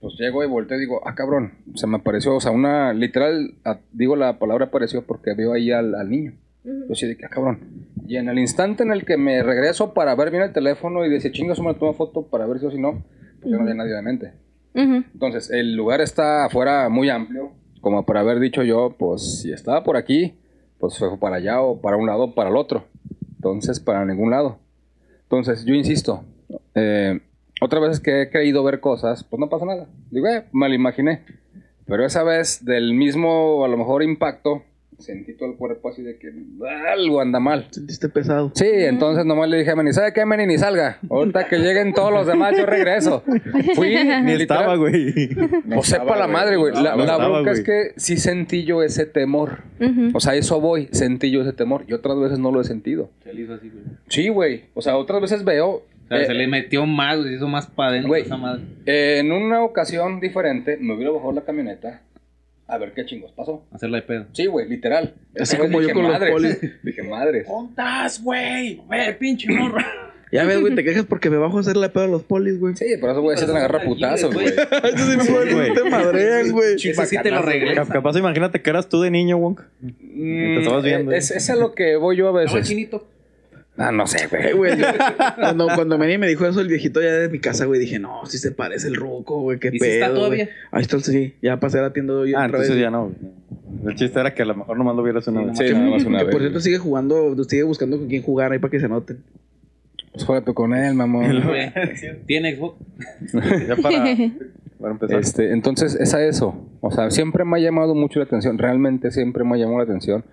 pues llego y volteo y digo, ah, cabrón, se me apareció, o sea, una, literal, a- digo la palabra apareció porque veo ahí al, al niño. Yo sí dije, ah, cabrón. Y en el instante en el que me regreso para ver bien el teléfono y decía, chinga, me toma foto para ver si o si no, pues ya no había nadie de mente. Entonces, el lugar está afuera muy amplio, como para haber dicho yo, pues si estaba por aquí, pues fue para allá o para un lado o para el otro. Entonces, para ningún lado. Entonces, yo insisto, eh, otras veces que he querido ver cosas, pues no pasa nada. Digo, eh, me lo imaginé. Pero esa vez, del mismo, a lo mejor, impacto, sentí todo el cuerpo así de que algo anda mal. Sentiste pesado. Sí, entonces nomás le dije a Manny, ¿sabe qué, Manny? Ni salga. Ahorita que lleguen todos los demás, yo regreso. Fui, Ni literal, estaba, güey. No sepa la madre, güey. La, No la estaba, bronca es que sí sentí yo ese temor. O sea, eso voy, sentí yo ese temor. Y otras veces no lo he sentido. Se le hizo así, güey. Sí, güey. O sea, otras veces veo. O sea, eh, se le metió más, se hizo más para adentro esa madre. eh, en una ocasión diferente, me hubiera bajado la camioneta a ver qué chingos pasó. Hacerla de pedo. Sí, güey, literal. Así como yo con los polis. [LAUGHS] Dije, madres. ¡Contas, güey! A ver, pinche morra. [LAUGHS] Ya ves, güey, te quejas porque me bajo a hacer la pedo a los polis, güey. Sí, por eso, güey, se te agarra putazos, güey. [LAUGHS] Eso sí no puede güey. te madrean, güey. Ese sí te lo Capaz, imagínate que eras tú de niño, Wonk. Mm, Te estabas viendo, Es, es a lo que voy yo a ¿No, el veces. chinito? Ah, no sé, Eh, güey. güey, yo- [LAUGHS] cuando, cuando Manny me dijo eso, el viejito ya de mi casa, güey, dije, no, si se parece el ruco, güey, qué ¿Y si pedo. está güey". todavía? Ahí está el sí, ya pasé la tienda yo Ah, otra vez. entonces ya no. güey. El chiste era que a lo mejor nomás lo vieras una vez. Sí, nada más una Que vez. por cierto sigue jugando, sigue buscando con quién jugar ahí para que se noten. Pues juega con él, mamón. Güey, [LAUGHS] ¿Tiene Xbox? [LAUGHS] Ya para, para empezar. Este, entonces, es a eso. O sea, siempre me ha llamado mucho la atención. Realmente siempre me ha llamado la atención.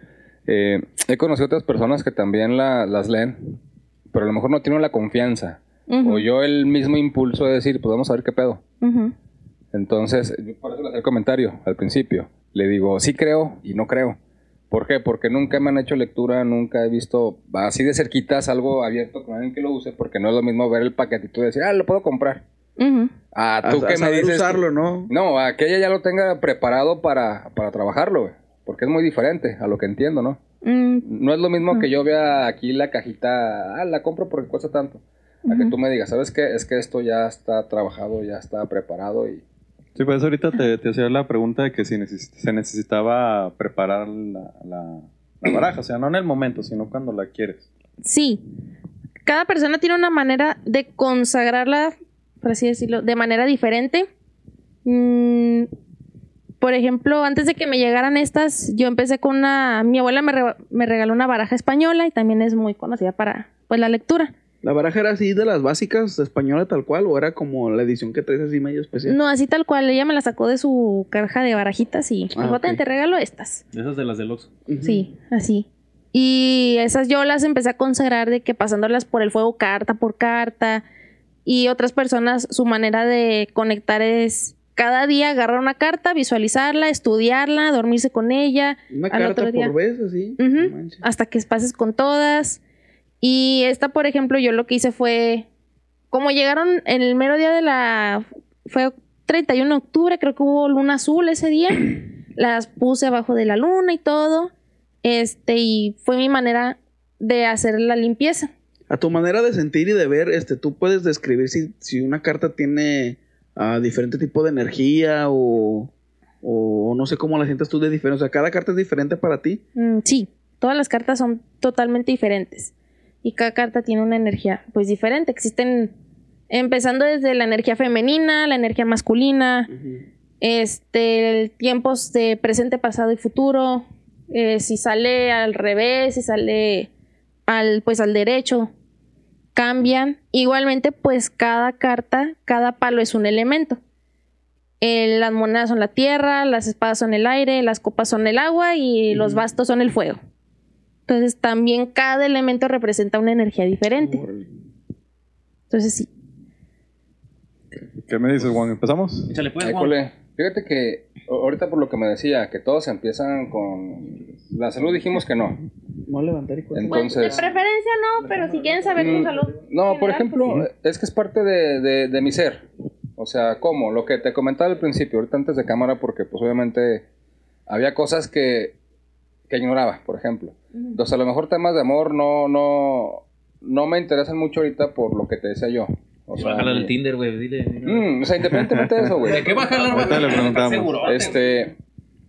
Eh, he conocido otras personas que también la- las leen, pero a lo mejor no tienen la confianza. O yo el mismo impulso de decir, pues vamos a ver qué pedo. Entonces, yo por eso le hacía el comentario al principio. Le digo, sí creo y no creo. ¿Por qué? Porque nunca me han hecho lectura, nunca he visto así de cerquitas algo abierto con alguien que lo use, porque no es lo mismo ver el paquetito y decir, ah, lo puedo comprar. Ah, A, tú a que me saber dices. usarlo, ¿no? No, a que ella ya lo tenga preparado para, para trabajarlo, güey. Porque es muy diferente a lo que entiendo, ¿no? Mm, No es lo mismo que yo vea aquí la cajita, ah, la compro porque cuesta tanto. A que tú me digas, ¿sabes qué? Es que esto ya está trabajado, ya está preparado y... Sí, pues ahorita te, te hacía la pregunta de que si neces- se necesitaba preparar la, la, la baraja. O sea, no en el momento, sino cuando la quieres. Sí. Cada persona tiene una manera de consagrarla, por así decirlo, de manera diferente. Mm, por ejemplo, antes de que me llegaran estas, yo empecé con una. Mi abuela me, re- me regaló una baraja española y también es muy conocida para pues, la lectura. ¿La baraja era así de las básicas española tal cual o era como la edición que traes así medio especial? No, así tal cual. Ella me la sacó de su caja de barajitas y Ah, dijo, "Ten, ok. te regalo estas. Esas de las del Oxxo. Ujú. Sí, así. Y esas yo las empecé a consagrar de que pasándolas por el fuego carta por carta. Y otras personas, su manera de conectar es cada día agarrar una carta, visualizarla, estudiarla, dormirse con ella. Una al carta otro día. por vez, así. No manches. hasta que pases con todas. Y esta, por ejemplo, yo lo que hice fue, como llegaron en el mero día de la, fue 31 de octubre, creo que hubo luna azul ese día, [CLEARS THROAT] las puse abajo de la luna y todo, este, y fue mi manera de hacer la limpieza. A tu manera de sentir y de ver, este, tú puedes describir si, si una carta tiene ah, diferente tipo de energía o, o no sé cómo la sientes tú de diferente. O sea, cada carta es diferente para ti. Mm, sí, todas las cartas son totalmente diferentes. Y cada carta tiene una energía pues diferente. Existen, empezando desde la energía femenina, la energía masculina, este, tiempos de presente, pasado y futuro. eh, si sale al revés, si sale al, pues al derecho, cambian. Igualmente, pues cada carta, cada palo es un elemento. Eh, las monedas son la tierra, las espadas son el aire, las copas son el agua y los bastos son el fuego. Entonces también cada elemento representa una energía diferente. Entonces sí. ¿Qué me dices, Juan? ¿Empezamos? Échale pues, Juan. Fíjate que ahorita por lo que me decía, que todos empiezan con... La salud dijimos que no. No levantar y cuenta. Pues, de Entonces... preferencia no, pero si quieren saber tu Mm, salud. No, por ejemplo, pues, es que es parte de, de- de mi ser. O sea, ¿cómo? Lo que te comentaba al principio, ahorita antes de cámara, porque pues obviamente había cosas que, que ignoraba, por ejemplo. Entonces, a lo mejor temas de amor no, no, no me interesan mucho ahorita por lo que te decía yo. O sea, Bájala del Tinder, güey. Dile. Mm, o sea, independientemente de eso, güey. ¿De qué bajarla? Ahorita le preguntamos. Seguro. Este,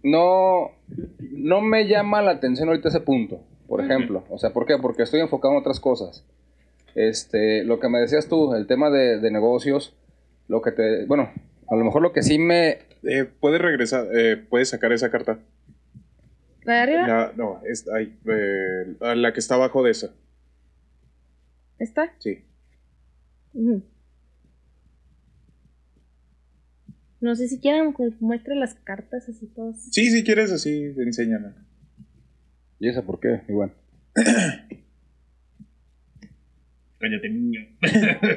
no, no me llama la atención ahorita ese punto, por ejemplo. O sea, ¿por qué? Porque estoy enfocado en otras cosas. Este, lo que me decías tú, el tema de, de negocios, lo que te, bueno, a lo mejor lo que sí me, Eh, ¿Puedes regresar? Eh, ¿Puedes sacar esa carta? ¿La de arriba? La- no, es, ahí, eh, la que está abajo de esa. ¿Está? Sí. No sé si quieren que muestre las cartas así todas. Sí, si quieres así, enséñame. ¿y esa por qué? Igual. Cállate, niño.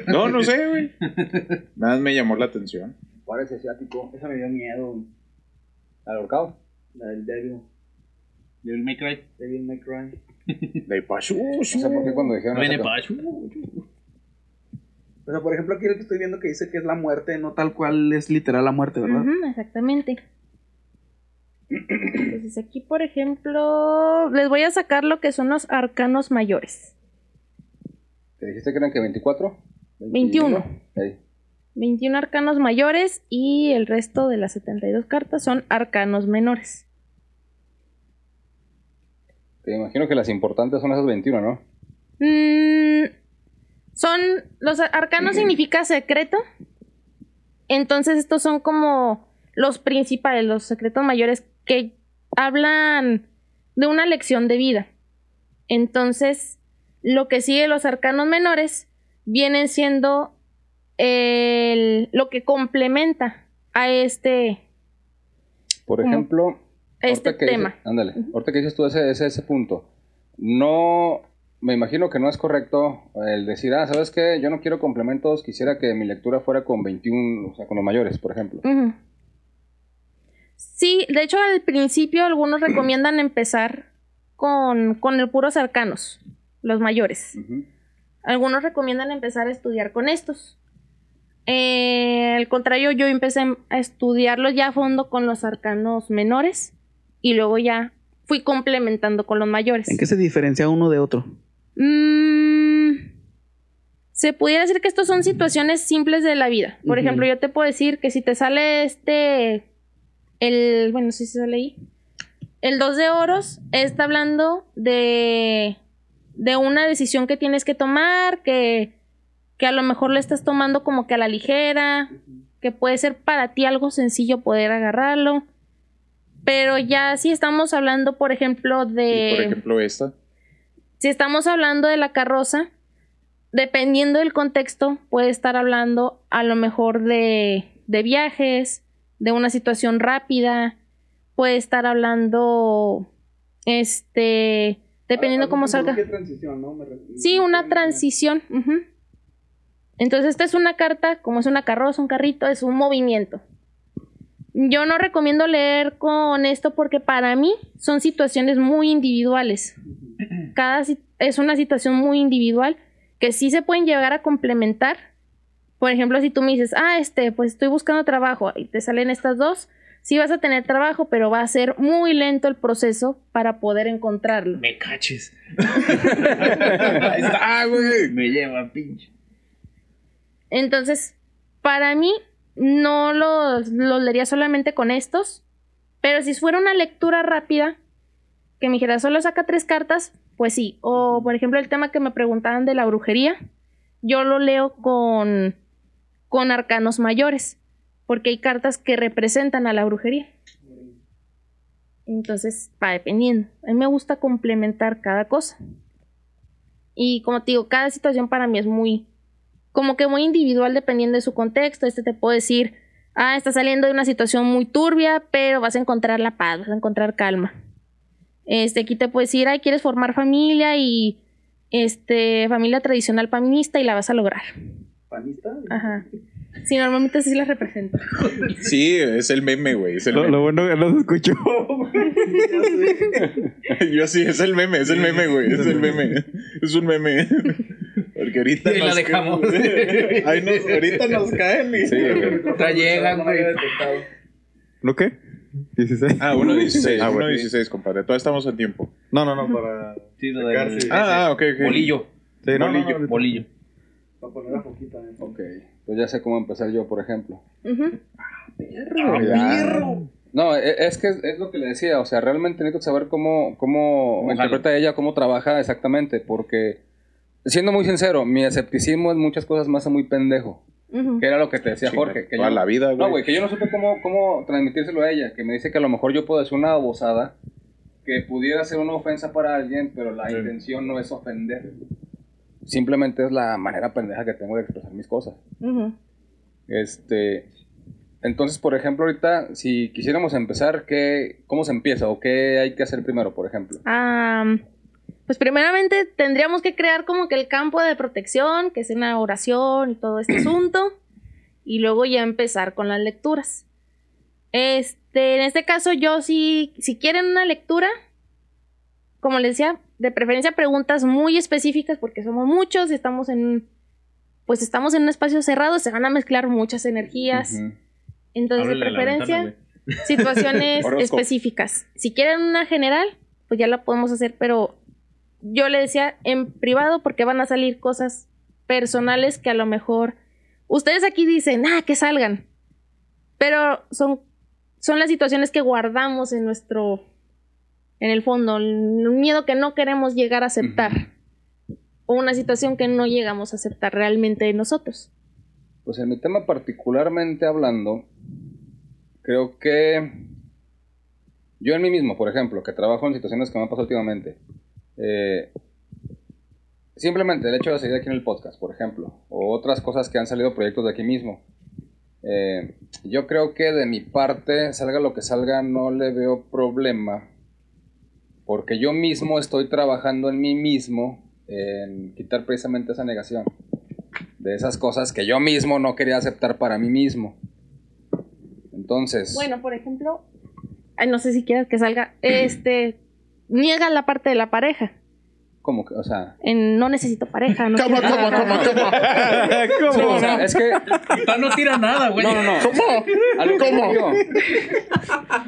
No, no sé, güey. [LAUGHS] Nada más me llamó la atención. Parece asiático. Esa me dio miedo. ¿Al ahorcado? La del Devil. Devil May Cry. Devil May Cry. De Pachu. [LAUGHS] No sé por qué cuando dijeron Viene esa- Pachu. O sea, por ejemplo, aquí lo que estoy viendo que dice que es la muerte, no tal cual es literal la muerte, ¿verdad? Ujú, exactamente. Entonces aquí, por ejemplo, les voy a sacar lo que son los arcanos mayores. ¿Te dijiste que eran que 24? 21. Ey. 21 arcanos mayores y el resto de las 72 cartas son arcanos menores. Te imagino que las importantes son esas 21, ¿no? Mm, son. Los arcanos significa secreto. Entonces, estos son como los principales, los secretos mayores que hablan de una lección de vida. Entonces, lo que sigue los arcanos menores vienen siendo el- lo que complementa a este, Por ejemplo, este tema. dices- ándale, ahorita que dices tú ese, ese, ese punto, no, me imagino que no es correcto el decir, ah, ¿sabes qué? Yo no quiero complementos, quisiera que mi lectura fuera con 21, o sea, con los mayores, por ejemplo. Sí, de hecho al principio algunos [CLEARS THROAT] recomiendan empezar con, con el puros arcanos, los mayores. Algunos recomiendan empezar a estudiar con estos. Eh, al contrario, yo empecé a estudiarlos ya a fondo con los arcanos menores y luego ya fui complementando con los mayores. ¿En qué se diferencia uno de otro? Mm, se pudiera decir que estos son situaciones simples de la vida. Por ejemplo, yo te puedo decir que si te sale este, el, bueno, sí se sale ahí, el 2 de oros está hablando de, de una decisión que tienes que tomar, que, que a lo mejor le estás tomando como que a la ligera, que puede ser para ti algo sencillo poder agarrarlo. Pero ya si estamos hablando, por ejemplo, de... por ejemplo, esta. Si estamos hablando de la carroza, dependiendo del contexto, puede estar hablando a lo mejor de, de viajes, de una situación rápida, puede estar hablando, este, dependiendo cómo salga. transición, ¿no? Me Sí, una transición. Entonces, esta es una carta, como es una carroza, un carrito, es un movimiento. Yo no recomiendo leer con esto porque para mí son situaciones muy individuales. Cada es una situación muy individual que sí se pueden llegar a complementar. Por ejemplo, si tú me dices, ah, este, pues estoy buscando trabajo y te salen estas dos, sí vas a tener trabajo, pero va a ser muy lento el proceso para poder encontrarlo. Me caches. [LAUGHS] Está, güey. Me lleva, pinche. Entonces, para mí, no los, los leería solamente con estos. Pero si fuera una lectura rápida, que me dijera solo saca tres cartas, pues sí. O, por ejemplo, el tema que me preguntaban de la brujería, yo lo leo con, con arcanos mayores. Porque hay cartas que representan a la brujería. Entonces, va dependiendo. A mí me gusta complementar cada cosa. Y como te digo, cada situación para mí es muy, como que muy individual dependiendo de su contexto. Este te puedo decir, ah, está saliendo de una situación muy turbia, pero vas a encontrar la paz, vas a encontrar calma. Este, aquí te puedo decir, ay, quieres formar familia y este, familia tradicional feminista y la vas a lograr. ¿Panista? Ajá. Sí, normalmente sí la represento. [LAUGHS] Sí, es el meme, güey. Es el Lo, meme. lo bueno que no se escuchó. [LAUGHS] [LAUGHS] Yo sí, es el meme, es el meme, güey. Es el meme. Es un meme. Porque ahorita Y la nos dejamos. Ay, no, ahorita nos caen. y- Sí, güey. Otra llegan, güey. ¿Lo qué? 16. Ah, 1.16. Ah, bueno. 1.16, compadre. Todavía estamos en tiempo. No, no, no, [LAUGHS] para. Sí, lo sí. Ah, ah, ok, ok. Bolillo. Sí, no, no, no, Bolillo. Para poner a poquita. ¿eh? Ok, pues ya sé cómo empezar yo, por ejemplo. Ujú. No, e- es que es, es lo que le decía, o sea, realmente necesito saber cómo, cómo ¿Cómo interpreta ella, cómo trabaja exactamente, porque, siendo muy sincero, mi escepticismo en muchas cosas me hace muy pendejo, que era lo que te decía Jorge, que Toda yo, la vida, no, güey. güey, que yo no supe cómo, cómo transmitírselo a ella, que me dice que a lo mejor yo puedo decir una babosada, que pudiera ser una ofensa para alguien, pero la Sí. intención no es ofender. Simplemente es la manera pendeja que tengo de expresar mis cosas. Este, entonces, por ejemplo, ahorita, si quisiéramos empezar, ¿qué, ¿cómo se empieza? ¿O qué hay que hacer primero, por ejemplo? Am, pues primeramente tendríamos que crear como que el campo de protección, que es una oración y todo este [CLEARS THROAT] asunto, y luego ya empezar con las lecturas. Este, en este caso yo si, si quieren una lectura, como les decía, de preferencia preguntas muy específicas porque somos muchos y estamos en, pues estamos en un espacio cerrado, se van a mezclar muchas energías. Ujú. Entonces, Ábrele de preferencia, ventana, situaciones [LAUGHS] específicas. Si quieren una general, pues ya la podemos hacer, pero yo le decía en privado porque van a salir cosas personales que a lo mejor ustedes aquí dicen, ah, que salgan. Pero son, son las situaciones que guardamos en nuestro, en el fondo, un miedo que no queremos llegar a aceptar. O una situación que no llegamos a aceptar realmente de nosotros. Pues en mi tema particularmente hablando, creo que yo en mí mismo, por ejemplo, que trabajo en situaciones que me han pasado últimamente, eh, simplemente el hecho de seguir aquí en el podcast, por ejemplo, o otras cosas que han salido proyectos de aquí mismo, eh, yo creo que de mi parte, salga lo que salga, no le veo problema, porque yo mismo estoy trabajando en mí mismo en quitar precisamente esa negación de esas cosas que yo mismo no quería aceptar para mí mismo. Entonces, Bueno, por ejemplo, no sé si quieras que salga, este, niega la parte de la pareja. como que, o sea, En no necesito pareja. No ¿Cómo, cómo, nada. cómo, cómo? [LAUGHS] o sea, [LAUGHS] es que Ah, no tira nada, güey. no, no, no. ¿Cómo? A lo ¿Cómo?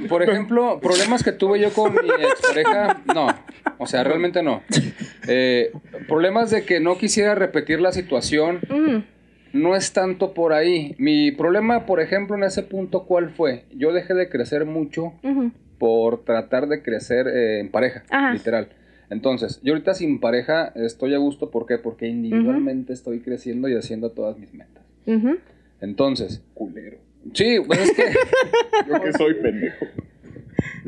Por ejemplo, problemas que tuve yo con mi expareja, no. O sea, realmente no. Eh, problemas de que no quisiera repetir la situación, Mm, no es tanto por ahí. Mi problema, por ejemplo, en ese punto, ¿cuál fue? Yo dejé de crecer mucho por tratar de crecer eh, en pareja, Ajá. literal. Entonces, yo ahorita sin pareja estoy a gusto, ¿por qué? Porque individualmente estoy creciendo y haciendo todas mis metas. Entonces, Culero. sí, pues es que [LAUGHS] Yo que soy pendejo.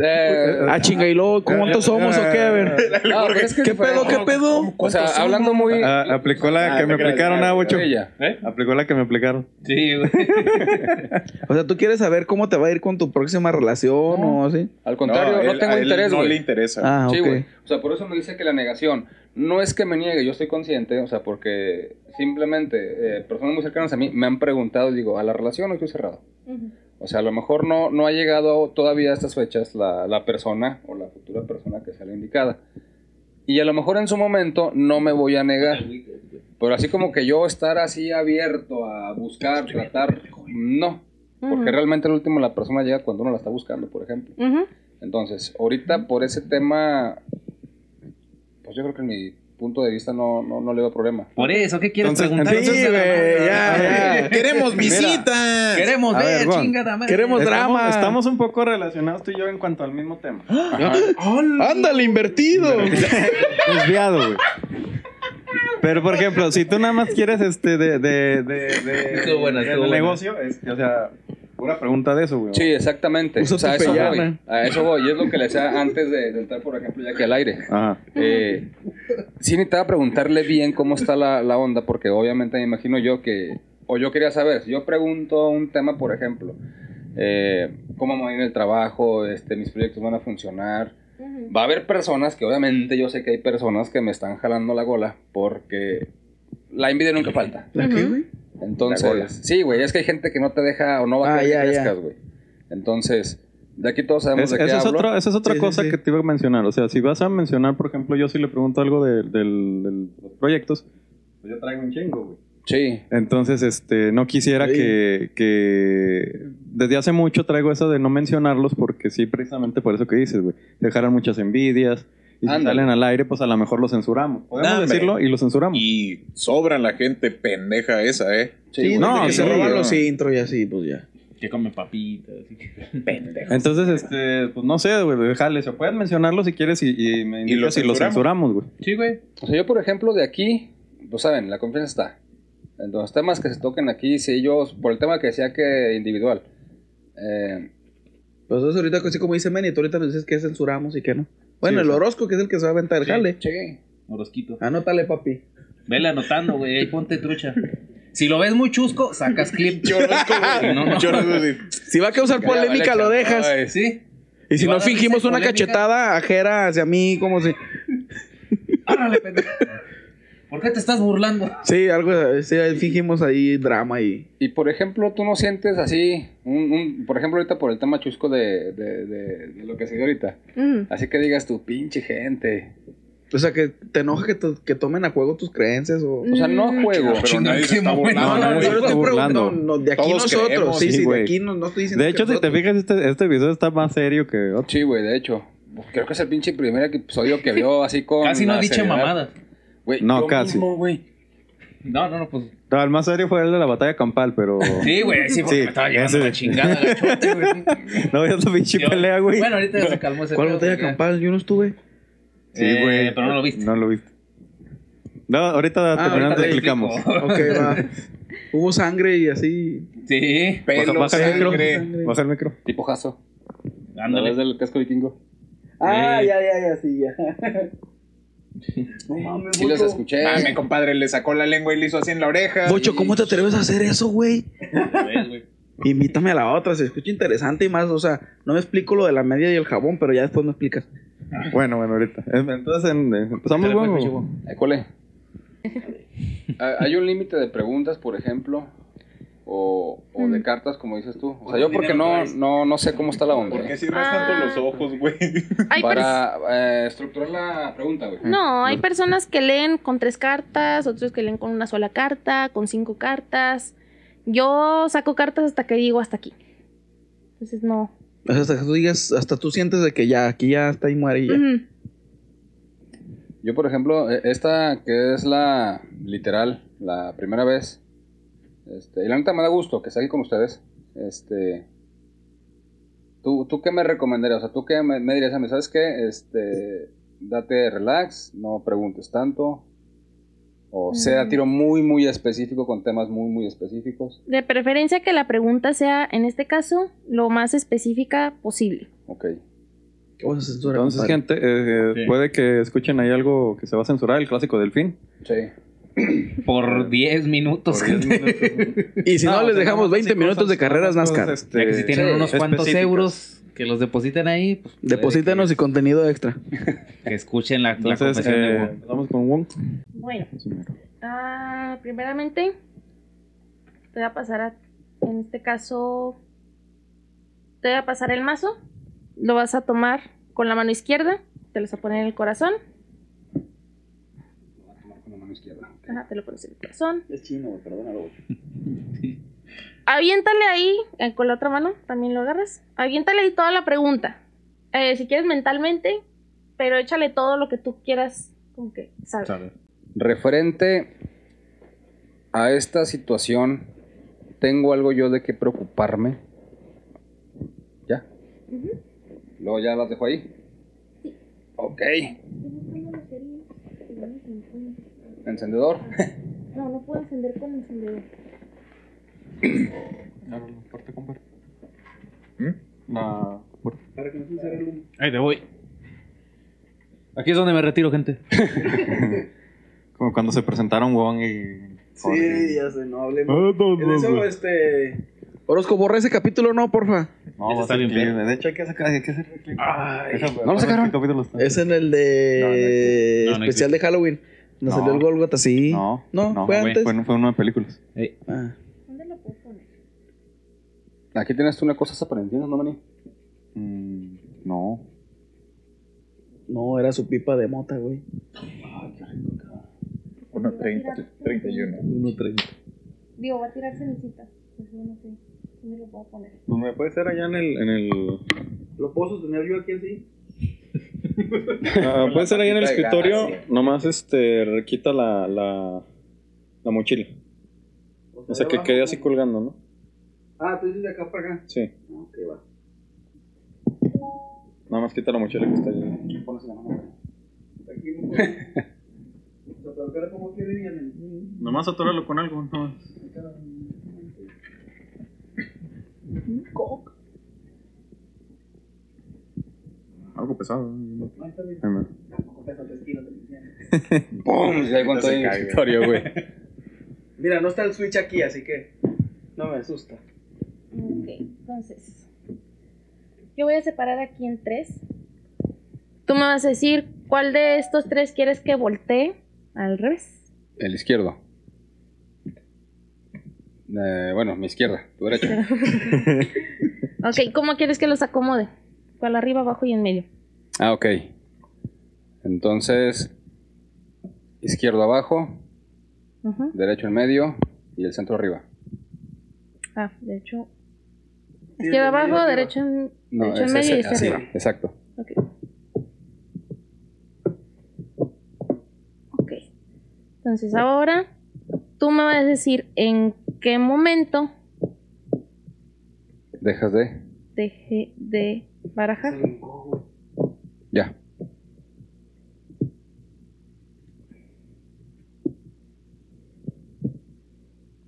Eh, Ah, chinga, y luego, ¿cuántos somos o qué? A ver. [LAUGHS] no, pero es que ¿Qué pedo, qué pedo? O sea, hablando muy... Ah, aplicó la que me aplicaron, ah, Bocho. Ella. Aplicó la que me aplicaron. Sí, güey. [LAUGHS] O sea, ¿tú quieres saber cómo te va a ir con tu próxima relación o así? Al contrario, no, él- tengo a él interés, No güey. le interesa. Ah, Sí, güey. O sea, por eso me dice que la negación no es que me niegue, yo estoy consciente, o sea, porque simplemente eh, personas muy cercanas a mí me han preguntado, digo, a la relación no estoy cerrado. O sea, a lo mejor no, no ha llegado todavía a estas fechas la, la persona o la futura persona que sea la indicada. Y a lo mejor en su momento no me voy a negar. Pero así como que yo estar así abierto a buscar, tratar, no. Porque realmente al último la persona llega cuando uno la está buscando, por ejemplo. Entonces, ahorita por ese tema, pues yo creo que en mi punto de vista no, no, no le veo problema. Por eso, ¿qué quieres Entonces- preguntar? entonces- Sí, güey, ya, ya. [LAUGHS] ¡Queremos visita! Queremos A ver, chingada madre. Queremos drama. estamos un poco relacionados tú y yo en cuanto al mismo tema. [GASPS] Ándale, invertido. [LAUGHS] Desviado, güey. Pero, por ejemplo, si tú nada más quieres este de, de, de, de- Estuvo buena, negocio, este, o sea, pura pregunta de eso, güey. Sí, exactamente. Usa o sea, a eso voy. A eso voy. Y es lo que le decía antes de, de entrar, por ejemplo, ya que al aire. Ajá. Eh, sí necesitaba preguntarle bien cómo está la, la onda, porque obviamente me imagino yo que, o yo quería saber, si yo pregunto un tema, por ejemplo, eh, cómo me va a ir en el trabajo, este, mis proyectos van a funcionar, va a haber personas que obviamente yo sé que hay personas que me están jalando la gola, porque la envidia nunca falta. ¿La qué, güey? Entonces, sí, güey, es que hay gente que no te deja o no va a Ah, ya, que crezcas, güey. Entonces, de aquí todos sabemos Es- de qué esa, es hablo. otro- esa es otra Sí, cosa sí. que te iba a mencionar. O sea, si vas a mencionar, por ejemplo, yo si le pregunto algo de, los proyectos, pues yo traigo un chingo, güey. Sí, Entonces, este, no quisiera Sí. que, que desde hace mucho traigo eso de no mencionarlos porque sí, precisamente por eso que dices, güey. Dejaran muchas envidias y si salen al aire, pues a lo mejor los censuramos. Podemos decirlo y lo censuramos. Y sobran la gente pendeja esa, ¿eh? sí, no, que se roban los intros y así, pues ya. Que come papitas. y- [LAUGHS] Pendeja. Entonces, este, pues no sé, güey, déjale, se pueden mencionarlo si quieres y, y me Y lo si lo censuramos. censuramos, güey. Sí, güey. O sea, yo, por ejemplo, de aquí, pues saben, la confianza está. En los temas que se toquen aquí, si ellos, por el tema que decía que individual. Eh, Pues eso ahorita, así como dice Manny, tú ahorita nos dices que censuramos y que no. Bueno, Sí, el. Orozco, que es el que se va a aventar el jale. sí. Orosquito. Anótale, papi. Vele anotando, güey. Ahí ponte trucha. [LAUGHS] Si lo ves muy chusco, sacas clip. [LAUGHS] [LAUGHS] No, no. Si va a causar polémica, lo dejas. Ay, Sí. Y si no fingimos una polémica, cachetada ajera hacia mí, como si. Árale, pendejo. ¿Por qué te estás burlando? Sí, algo. Sí, ahí fingimos ahí drama y. Y por ejemplo, tú no sientes así, un, un- por ejemplo, ahorita por el tema chusco de, de, de- de lo que se dio ahorita. Ujú. Así que digas tú, pinche gente. O sea, que te enoja que, to- que tomen a juego tus creencias o. O sea, no a juego. Pero nadie ¿en se está burlando, No, no, yo estoy preguntando, burlando. no, de aquí Todos nosotros. creemos, sí, sí, sí, de aquí no, no estoy diciendo. De que hecho, si te nosotros. fijas, este, este video está más serio que otro. Sí, güey, de hecho. Creo que es el pinche primer episodio que vio así con. Casi no la has dicho mamadas. Güey, No, yo casi. mismo, güey. No, no, no, pues. No, el más serio fue el de la batalla campal, pero. Sí, güey, sí, porque Sí, me estaba llevando ese- la chingada, gachote, güey. [LAUGHS] No veas la pinche pelea, güey. Bueno, ahorita ya se calmó ese ¿Cuál batalla campal? Yo no estuve. Sí, Eh, güey. pero no lo viste. No lo viste. No, ahorita Ah, terminando explicamos. Ok, [LAUGHS] va. Hubo sangre y así. Sí, Pelo, baja, el micro. sangre. Baja el micro. Tipo jazo. ándale. ¿No ves del casco vikingo? Ah, Eh. ya, ya, ya, sí, ya. [LAUGHS] no mames, Sí los escuché. Mame, compadre, le sacó la lengua y le hizo así en la oreja. Bocho, ¿cómo te atreves a hacer eso, güey? Invítame a la otra, se escucha interesante y más, o sea, no me explico lo de la media y el jabón, pero ya después me explicas. Bueno, bueno, ahorita. Entonces, en- eh, empezamos, Dale, güey. pinche o- güey. Eh, ¿Cuál es? [LAUGHS] Ah, ¿Hay un límite de preguntas, por ejemplo? O, o de cartas, como dices tú. O sea, yo porque no, no, no sé cómo está la onda. ¿Por qué ¿eh? cierras Ah. tanto los ojos, güey? [LAUGHS] Para eh, estructurar la pregunta, güey. no, hay personas que leen con tres cartas, otros que leen con una sola carta, con cinco cartas. Yo saco cartas hasta que digo hasta aquí. Entonces no. O sea, hasta que tú digas, hasta tú sientes de que ya, aquí ya está y muere y ya. Yo, por ejemplo, eh, esta que es la literal, la primera vez. Este, y la neta me da gusto que esté aquí con ustedes. Este. ¿Tú, ¿Tú qué me recomendarías? O sea, ¿tú qué me, me dirías a mí? ¿Sabes qué? Este. Date relax, no preguntes tanto. O sea, Mm. tiro muy, muy específico con temas muy, muy específicos. De preferencia que la pregunta sea, en este caso, lo más específica posible. Ok. ¿Qué vas a censurar? Entonces, compadre? gente, eh, Sí. puede que escuchen ahí algo que se va a censurar, el clásico delfín. Sí. [CLEARS THROAT] Por 10 minutos. Por 10 minutos. [LAUGHS] Y si no, les sea, dejamos nada más 20 así minutos de carreras NASCAR. este, Ya que si tienen sí, unos cuantos euros que los depositen ahí, pues puede Deposítanos y contenido extra. que, escuchen la, la Entonces, de eh, Wong. vamos con Wong. Bueno, ah, primeramente te voy a pasar a, en este caso, te voy a pasar el mazo, lo vas a tomar con la mano izquierda, te lo vas a poner en el corazón, Con la mano izquierda. Ajá, te lo pones en el corazón, Es chino, perdónalo. [LAUGHS] aviéntale ahí, eh, con la otra mano, también lo agarras, aviéntale ahí toda la pregunta, Eh, si quieres mentalmente, pero échale todo lo que tú quieras, como que, ¿sabes? Referente a esta situación, ¿tengo algo yo de qué preocuparme? ¿Ya? Luego ya las dejo ahí. Ok. Encendedor. [LAUGHS] No, no puedo encender con encendedor. La Ahí te voy. Aquí es donde me retiro, gente. [LAUGHS] Como cuando se presentaron Wong y. Sí, ya sé, no hablemos. En eso, este. Orozco, borra ese capítulo, no, porfa. No, está bien clip. perro. De hecho, hay que sacar. Hay que hacer clip. Esa- ¿No lo sacaron? ¿qué capítulo está? Es en el de. No, no especial de Halloween. Nos No. salió el Golgota, sí. No, no, fue antes. Fue, fue una de películas. Ah. Aquí tienes tú una cosa apareciendo, ¿no, Mani? Mm, no. No, era su pipa de mota, güey. 1.30, 31. 1.30. Digo, va a tirar cenicita. Pues yo no sé. ¿Dónde lo puedo poner? Pues me puede ser allá en el. En el ¿Lo puedo sostener yo aquí así? [LAUGHS] ah, puede ser ahí en el escritorio. Nomás este. Quita la. La, la mochila. O sea, que quede así colgando, ¿no? Ah, tú dices de acá para acá. Sí. Ah, Ok, va. Nada más quita la mochila que está ahí. Aquí no puedo. O sea, pero cara como quiere bien. Nomás atóralo con algo, no. Algo pesado. Ahí me- [LAUGHS] ¡Pum! Ya cuánto hay en el escritorio, güey. Mira, no está el switch aquí, así que no me asusta. Ok, entonces. Yo voy a separar aquí en tres. Tú me vas a decir cuál de estos tres quieres que voltee al revés. El izquierdo. Eh, bueno, mi izquierda, tu derecha. [LAUGHS] Ok, ¿cómo quieres que los acomode? ¿Cuál arriba, abajo y en medio? Ah, ok. Entonces, izquierdo abajo, Ujú. derecho en medio y el centro arriba. Ah, de hecho. Izquierda abajo, derecho en, No, derecho en medio y así, arriba. exacto. Ok. Ok. Entonces ahora tú me vas a decir en qué momento Dejas de. dejé de barajar. Ya.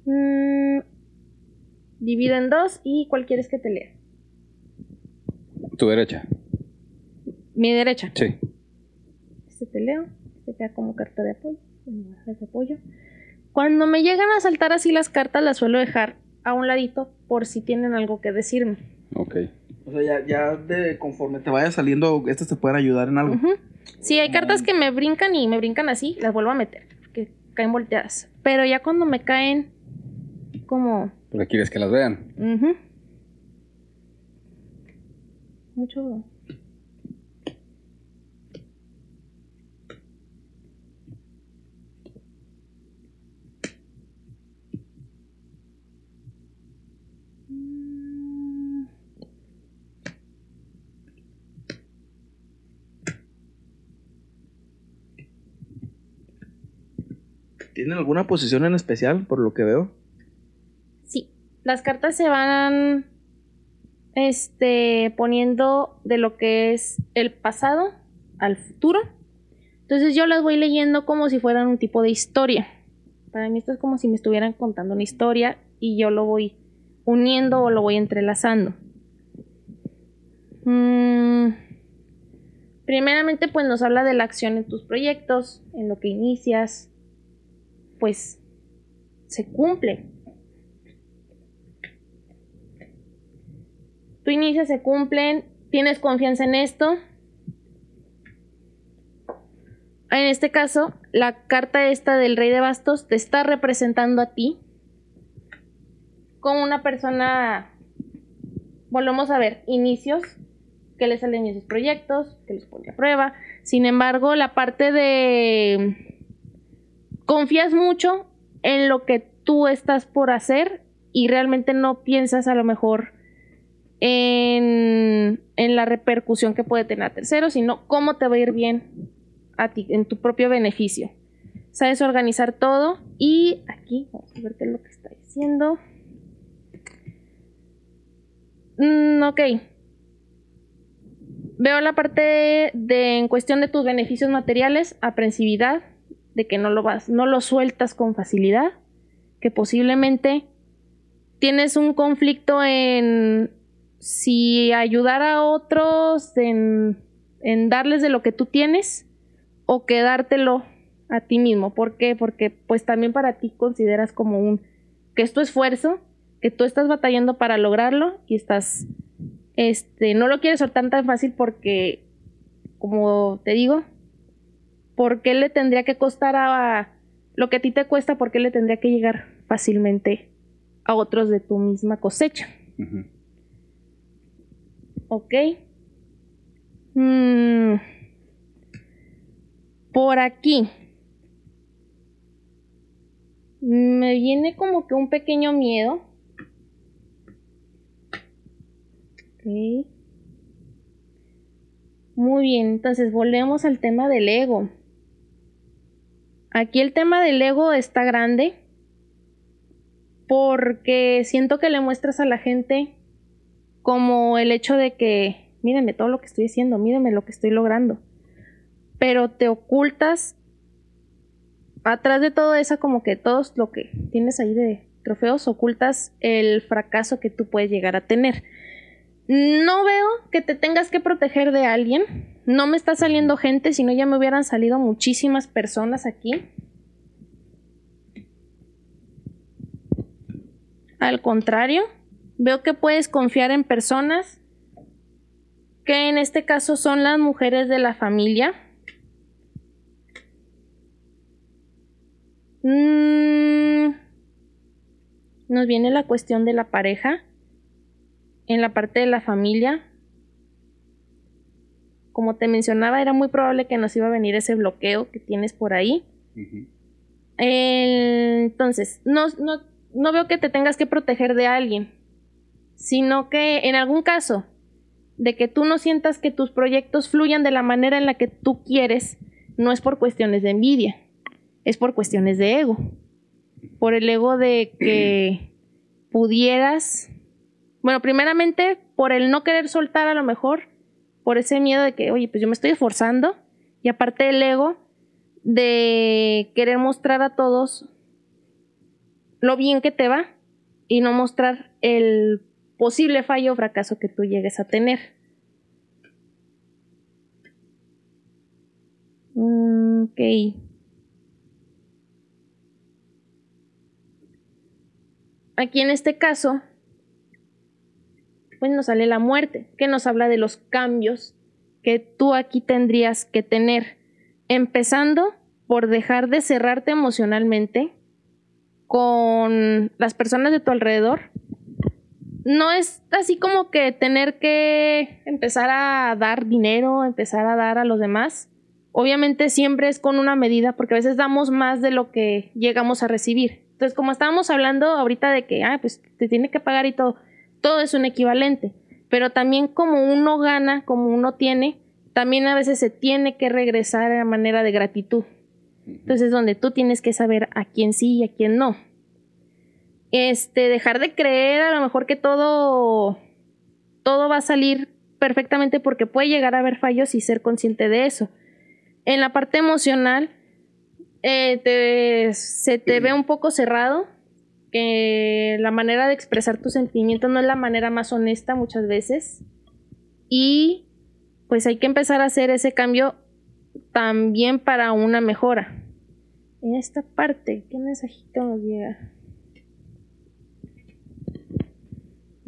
Mm, divide en dos y cuál quieres que te lea. Tu derecha. Mi derecha. Sí. Este te leo. Este queda como carta de apoyo. como baja de apoyo. Cuando me llegan a saltar así las cartas, las suelo dejar a un ladito por si tienen algo que decirme. Ok. O sea, ya, ya de conforme te vaya saliendo, estas te pueden ayudar en algo. Sí, hay cartas que me brincan y me brincan así, las vuelvo a meter, que caen volteadas. Pero ya cuando me caen como... Porque quieres que las vean. ujú. Mucho... Mm, ¿Tienen alguna posición en especial, por lo que veo? Las cartas se van este poniendo de lo que es el pasado al futuro. Entonces yo las voy leyendo como si fueran un tipo de historia. Para mí esto es como si me estuvieran contando una historia y yo lo voy uniendo o lo voy entrelazando. Mm, Primeramente, pues nos habla de la acción en tus proyectos, en lo que inicias, pues se cumple. Tú inicias, se cumplen, tienes confianza en esto. En este caso, la carta esta del rey de bastos te está representando a ti como una persona, volvemos a ver, inicios, que le salen sus proyectos, que los pone a prueba. Sin embargo, la parte de confías mucho en lo que tú estás por hacer y realmente no piensas a lo mejor en, la repercusión que puede tener a terceros, sino cómo te va a ir bien a ti, en tu propio beneficio. Sabes organizar todo y aquí vamos a ver qué es lo que está diciendo. Mm, ok. Veo la parte de, en cuestión de tus beneficios materiales, aprensividad, de que no lo vas, no lo sueltas con facilidad, que posiblemente tienes un conflicto en si ayudar a otros, en, en darles de lo que tú tienes o quedártelo a ti mismo. ¿Por qué? Porque pues también para ti consideras como un que es tu esfuerzo que tú estás batallando para lograrlo y estás, este, no lo quieres soltar tan fácil porque, como te digo, ¿por qué le tendría que costar a lo que a ti te cuesta? ¿Por qué le tendría que llegar fácilmente a otros de tu misma cosecha? Ok. Mm. Por aquí. Me viene como que un pequeño miedo Muy bien, entonces volvemos al tema del ego. Aquí el tema del ego está grande porque siento que le muestras a la gente como el hecho de que, mírenme todo lo que estoy haciendo, mírenme lo que estoy logrando. Pero te ocultas atrás de todo eso, como que todos lo que tienes ahí de trofeos, ocultas el fracaso que tú puedes llegar a tener. No veo que te tengas que proteger de alguien. No me está saliendo gente, si no ya me hubieran salido muchísimas personas aquí. Al contrario, veo que puedes confiar en personas que en este caso son las mujeres de la familia. Mm, nos viene la cuestión de la pareja en la parte de la familia, como te mencionaba, era muy probable que nos iba a venir ese bloqueo que tienes por ahí. entonces, no, no, no veo que te tengas que proteger de alguien, sino que en algún caso de que tú no sientas que tus proyectos fluyan de la manera en la que tú quieres, no es por cuestiones de envidia, es por cuestiones de ego. Por el ego de que [CLEARS THROAT] pudieras bueno, primeramente por el no querer soltar a lo mejor, por ese miedo de que, oye, pues yo me estoy esforzando, y aparte el ego de querer mostrar a todos lo bien que te va y no mostrar el posible fallo o fracaso que tú llegues a tener. Ok. Aquí en este caso pues nos sale la muerte, que nos habla de los cambios que tú aquí tendrías que tener, empezando por dejar de cerrarte emocionalmente con las personas de tu alrededor. No es así como que tener que empezar a dar dinero, empezar a dar a los demás. Obviamente siempre es con una medida porque a veces damos más de lo que llegamos a recibir. Entonces, como estábamos hablando ahorita de que, ah, pues te tiene que pagar y todo, todo es un equivalente. Pero también como uno gana, como uno tiene, también a veces se tiene que regresar a manera de gratitud. Entonces, donde tú tienes que saber a quién sí y a quién no. Este, dejar de creer a lo mejor que todo, todo va a salir perfectamente porque puede llegar a haber fallos y ser consciente de eso. En la parte emocional, eh, se te ve un poco cerrado, que la manera de expresar tus sentimientos no es la manera más honesta muchas veces. Y pues hay que empezar a hacer ese cambio también para una mejora. En esta parte, ¿qué mensajito nos llega?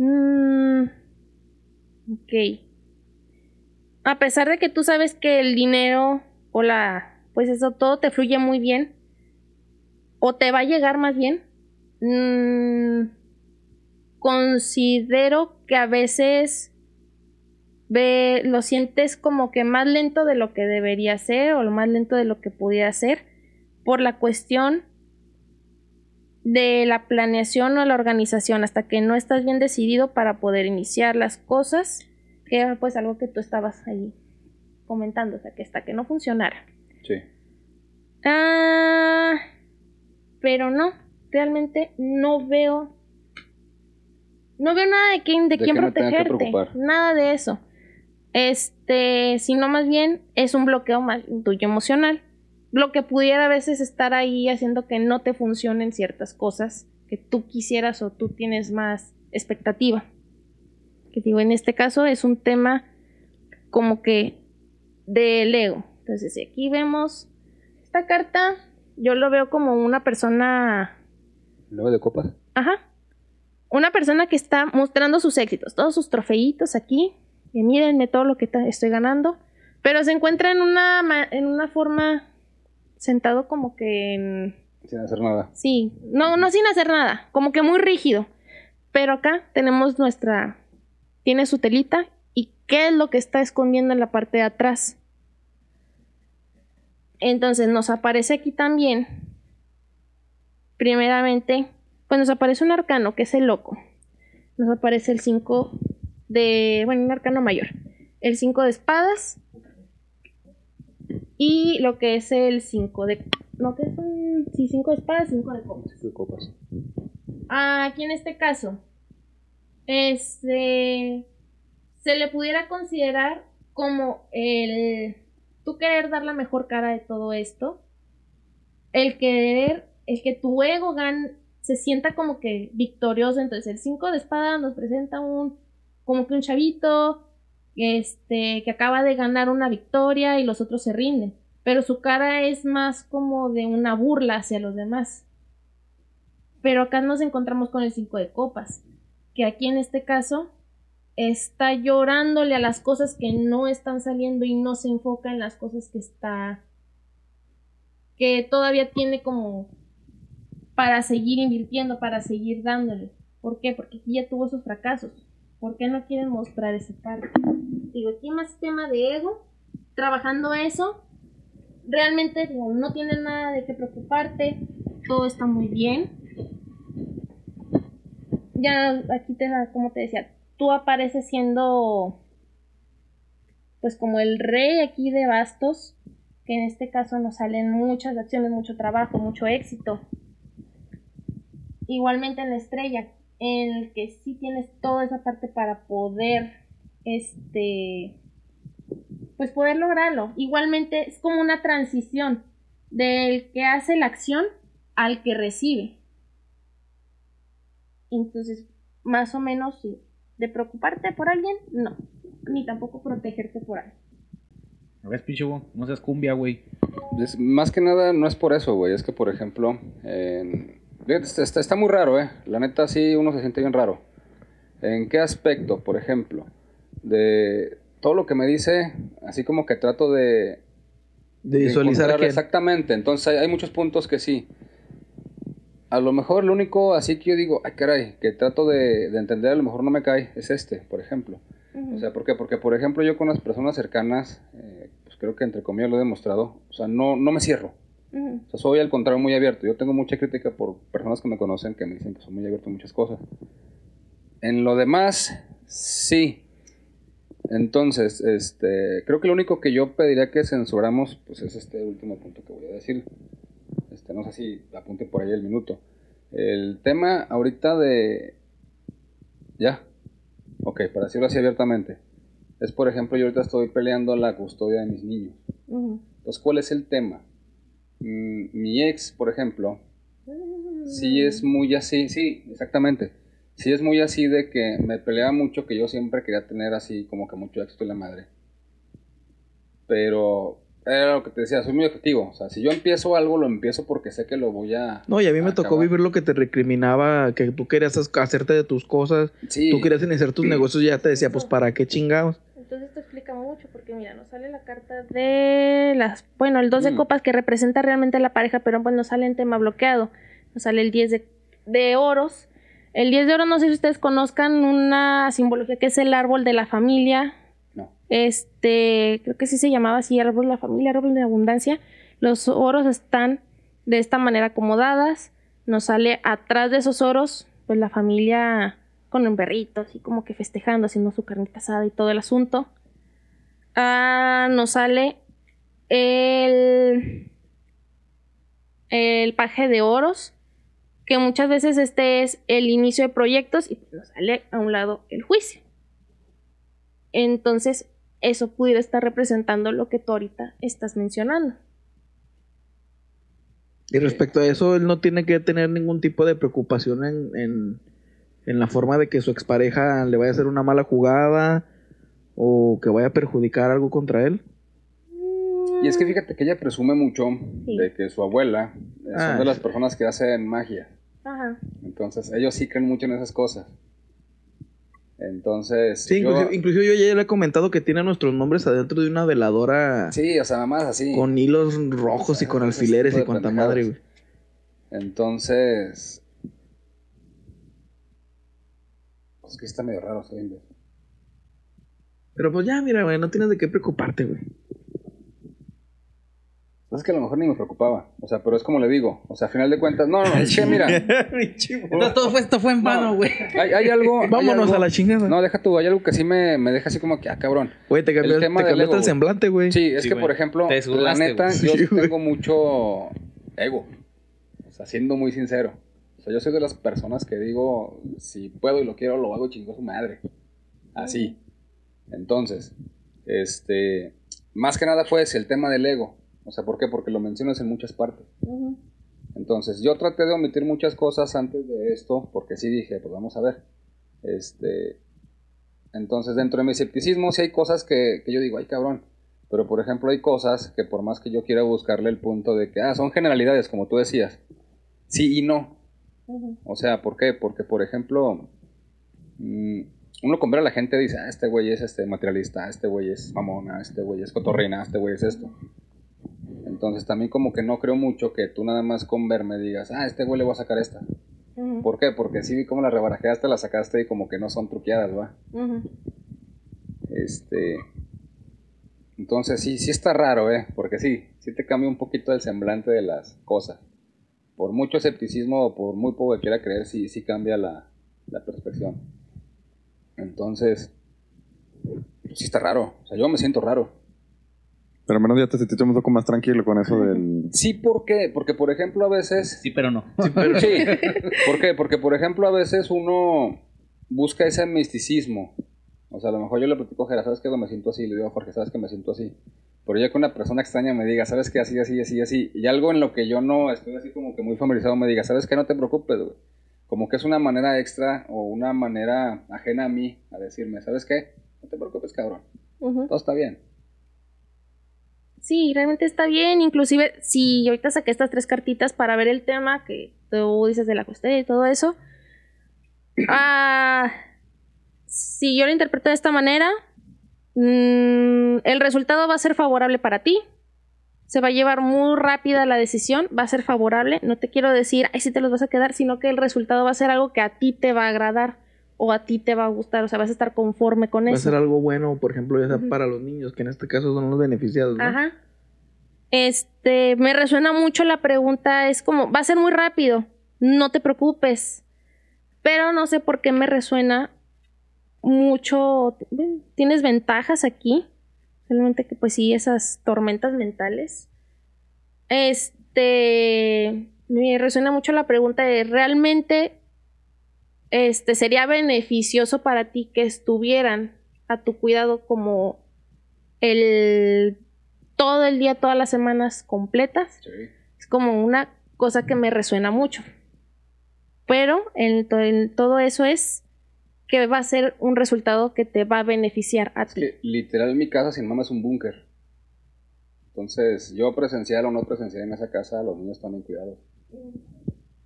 Mm, ok. A pesar de que tú sabes que el dinero o la, pues eso todo te fluye muy bien, o te va a llegar más bien, mm, considero que a veces ve, lo sientes como que más lento de lo que debería ser o lo más lento de lo que pudiera ser por la cuestión de la planeación o la organización hasta que no estás bien decidido para poder iniciar las cosas, que era pues algo que tú estabas ahí comentando, o sea, que hasta que no funcionara. Sí. Ah, pero no, realmente no veo no veo nada de quién de, ¿De quién protegerte, nada de eso. Este, sino más bien es un bloqueo más tuyo emocional, lo que pudiera a veces estar ahí haciendo que no te funcionen ciertas cosas que tú quisieras o tú tienes más expectativa. Que digo, en este caso es un tema como que del ego. Entonces, aquí vemos esta carta, yo lo veo como una persona Luego de copas. Ajá. Una persona que está mostrando sus éxitos, todos sus trofeitos aquí. Y mírenme todo lo que estoy ganando. Pero se encuentra en una, en una forma sentado como que en... Sin hacer nada. Sí, no, no sin hacer nada, como que muy rígido. Pero acá tenemos nuestra... Tiene su telita. ¿Y qué es lo que está escondiendo en la parte de atrás? Entonces nos aparece aquí también primeramente, pues nos aparece un arcano que es el loco. Nos aparece el 5 de, bueno, un arcano mayor. El 5 de espadas. Y lo que es el 5 de... No, que es un... Sí, 5 de espadas, 5 de copas. De copas. Aquí en este caso, este, se le pudiera considerar como el tú querer dar la mejor cara de todo esto, el querer, el que tu ego gan, se sienta como que victorioso. Entonces, el 5 de espada nos presenta un, como que un chavito, este, que acaba de ganar una victoria y los otros se rinden. Pero su cara es más como de una burla hacia los demás. Pero acá nos encontramos con el 5 de copas, que aquí en este caso está llorándole a las cosas que no están saliendo y no se enfoca en las cosas que está que todavía tiene como para seguir invirtiendo, para seguir dándole. ¿Por qué? Porque aquí ya tuvo sus fracasos. ¿Por qué no quieren mostrar esa parte? Digo, aquí más tema de ego, trabajando eso, realmente digo, no tienes nada de qué preocuparte, todo está muy bien. Ya aquí te como te decía, tú apareces siendo pues como el rey aquí de bastos, que en este caso nos salen muchas acciones, mucho trabajo, mucho éxito. Igualmente en la estrella, en el que sí tienes toda esa parte para poder, este, pues poder lograrlo. Igualmente es como una transición del que hace la acción al que recibe. Entonces, más o menos, sí. De preocuparte por alguien, no. Ni tampoco protegerte por alguien. A ver, pinche, güey, no seas cumbia, güey. Más que nada no es por eso, güey. Es que, por ejemplo, en- está, está- está muy raro, ¿eh? La neta, sí, uno se siente bien raro. ¿En qué aspecto, por ejemplo? De todo lo que me dice, así como que trato de... De visualizar que Exactamente. Entonces, hay, hay muchos puntos que sí. A lo mejor lo único así que yo digo, ay, caray, que trato de, de entender, a lo mejor no me cae, es este, por ejemplo. O sea, ¿por qué? Porque, por ejemplo, yo con las personas cercanas, eh, pues creo que entre comillas lo he demostrado, o sea, no, no me cierro. O sea, soy al contrario muy abierto. Yo tengo mucha crítica por personas que me conocen que me dicen que soy muy abierto a muchas cosas. En lo demás, sí. Entonces, este, creo que lo único que yo pediría que censuramos, pues es este último punto que voy a decir. Este, no sé si apunte por ahí el minuto. El tema ahorita de... Ya. Ok, para decirlo así abiertamente. Es, por ejemplo, yo ahorita estoy peleando la custodia de mis niños. Ujú. Entonces, ¿cuál es el tema? Mm, mi ex, por ejemplo, sí es muy así, sí, exactamente. Sí es muy así de que me peleaba mucho, que yo siempre quería tener así como que mucho éxito en la madre. Pero era lo que te decía, soy muy objetivo. O sea, si yo empiezo algo, lo empiezo porque sé que lo voy a. No, y a mí me tocó acabar. vivir lo que te recriminaba, que tú querías as- hacerte de tus cosas, Sí. tú querías iniciar tus [CLEARS THROAT] negocios y ya te decía, pues para qué chingados. Entonces esto explica mucho, porque mira, nos sale la carta de las, bueno, el 2 de Mm. copas que representa realmente a la pareja, pero pues nos sale en tema bloqueado. Nos sale el 10 de, de oros. El 10 de oro, no sé si ustedes conozcan una simbología que es el árbol de la familia. No. Este, creo que sí se llamaba así, árbol de la familia, árbol de abundancia. Los oros están de esta manera acomodadas. Nos sale atrás de esos oros, pues la familia con un perrito, así como que festejando, haciendo su carnita asada y todo el asunto. Ah, nos sale el, el paje de oros, que muchas veces este es el inicio de proyectos y nos sale a un lado el juicio. Entonces, eso pudiera estar representando lo que tú ahorita estás mencionando. Y respecto a eso, él no tiene que tener ningún tipo de preocupación en, en, en la forma de que su expareja le vaya a hacer una mala jugada o que vaya a perjudicar algo contra él. Y es que fíjate que ella presume mucho Sí. de que su abuela eh, son Ah. de las personas que hacen magia. Ajá. Entonces, ellos sí creen mucho en esas cosas. Entonces, Sí, yo- inclusive, inclusive yo ya le he comentado que tiene nuestros nombres adentro de una veladora sí, o sea, más así. con hilos rojos y con alfileres y cuanta madre, güey. Entonces, pues que está medio raro, viendo. Pero pues ya, mira, güey, no tienes de qué preocuparte, güey. Pues es que a lo mejor ni me preocupaba. O sea, pero es como le digo. O sea, a final de cuentas, no, no, es [LAUGHS] que mira, Entonces todo fue, esto fue en vano, güey. hay, hay algo. hay Vámonos algo- a la chingada. No, deja tú, hay algo que sí me, me deja así como que, ah, cabrón. Güey, te, cambiaste- tema te cambiaste ego, el semblante, güey. Sí, es Sí, que, por ejemplo, la neta, yo Sí, tengo mucho ego. O sea, siendo muy sincero. O sea, yo soy de las personas que digo, si puedo y lo quiero, lo hago chingo su madre. Así. Entonces, este, más que nada fue ese, el tema del ego. O sea, ¿por qué? Porque lo mencionas en muchas partes. Entonces, yo traté de omitir muchas cosas antes de esto, porque sí dije, pues vamos a ver. Este, entonces, dentro de mi escepticismo, sí hay cosas que, que yo digo, ay cabrón. Pero, por ejemplo, hay cosas que por más que yo quiera buscarle el punto de que, ah, son generalidades, como tú decías. Sí y no. O sea, ¿por qué? Porque, por ejemplo, mm, uno ver a la gente dice, ah, este güey es este materialista, este güey es mamona, este güey es cotorrina, este güey es esto. Entonces también como que no creo mucho que tú nada más con verme digas, ah, este güey le voy a sacar esta. ¿Por qué? Porque sí vi cómo la rebarajeaste, la sacaste y como que no son truqueadas, ¿va? Este... Entonces sí, sí está raro, ¿eh? Porque sí, sí te cambia un poquito el semblante de las cosas. Por mucho escepticismo o por muy poco que quiera creer, sí, sí cambia la, la perspectiva. Entonces, sí está raro. O sea, yo me siento raro. Pero al menos ya te sentiste un poco más tranquilo con eso del... Sí, ¿por qué? Porque, por ejemplo, a veces... Sí, pero no. Sí. ¿Por qué? Porque, por ejemplo, a veces uno busca ese misticismo. O sea, a lo mejor yo le platico a Jera, ¿sabes qué? Me siento así. Le digo a Jorge, ¿sabes que me siento así? Pero ya que una persona extraña me diga, ¿sabes qué? Así, así, así, así. Y algo en lo que yo no estoy así como que muy familiarizado me diga, ¿sabes qué? No te preocupes, güey. Como que es una manera extra o una manera ajena a mí a decirme, ¿sabes qué? No te preocupes, cabrón. Todo está bien. Sí, realmente está bien. Inclusive, si ahorita saqué estas tres cartitas para ver el tema que tú dices de la custodia y todo eso. [CLEARS THROAT] Ah, si yo lo interpreto de esta manera, mm, el resultado va a ser favorable para ti. Se va a llevar muy rápida la decisión, va a ser favorable. No te quiero decir, ay, sí te los vas a quedar, sino que el resultado va a ser algo que a ti te va a agradar o a ti te va a gustar, o sea, vas a estar conforme con Va a eso. ser algo bueno, por ejemplo, ya sea para los niños, que en este caso son los beneficiados, ¿no? Ajá. Este, me resuena mucho la pregunta, es como, va a ser muy rápido, no te preocupes. Pero no sé por qué me resuena mucho, tienes ventajas aquí, solamente que pues sí, esas tormentas mentales. Este, me resuena mucho la pregunta de, ¿realmente este, sería beneficioso para ti que estuvieran a tu cuidado como el todo el día, todas las semanas completas. Sí. Es como una cosa que me resuena mucho. Pero en todo eso es que va a ser un resultado que te va a beneficiar a Es ti. que literal mi casa sin mamá es un búnker. Entonces, yo presencial o no presencial en esa casa, los niños están bien cuidados.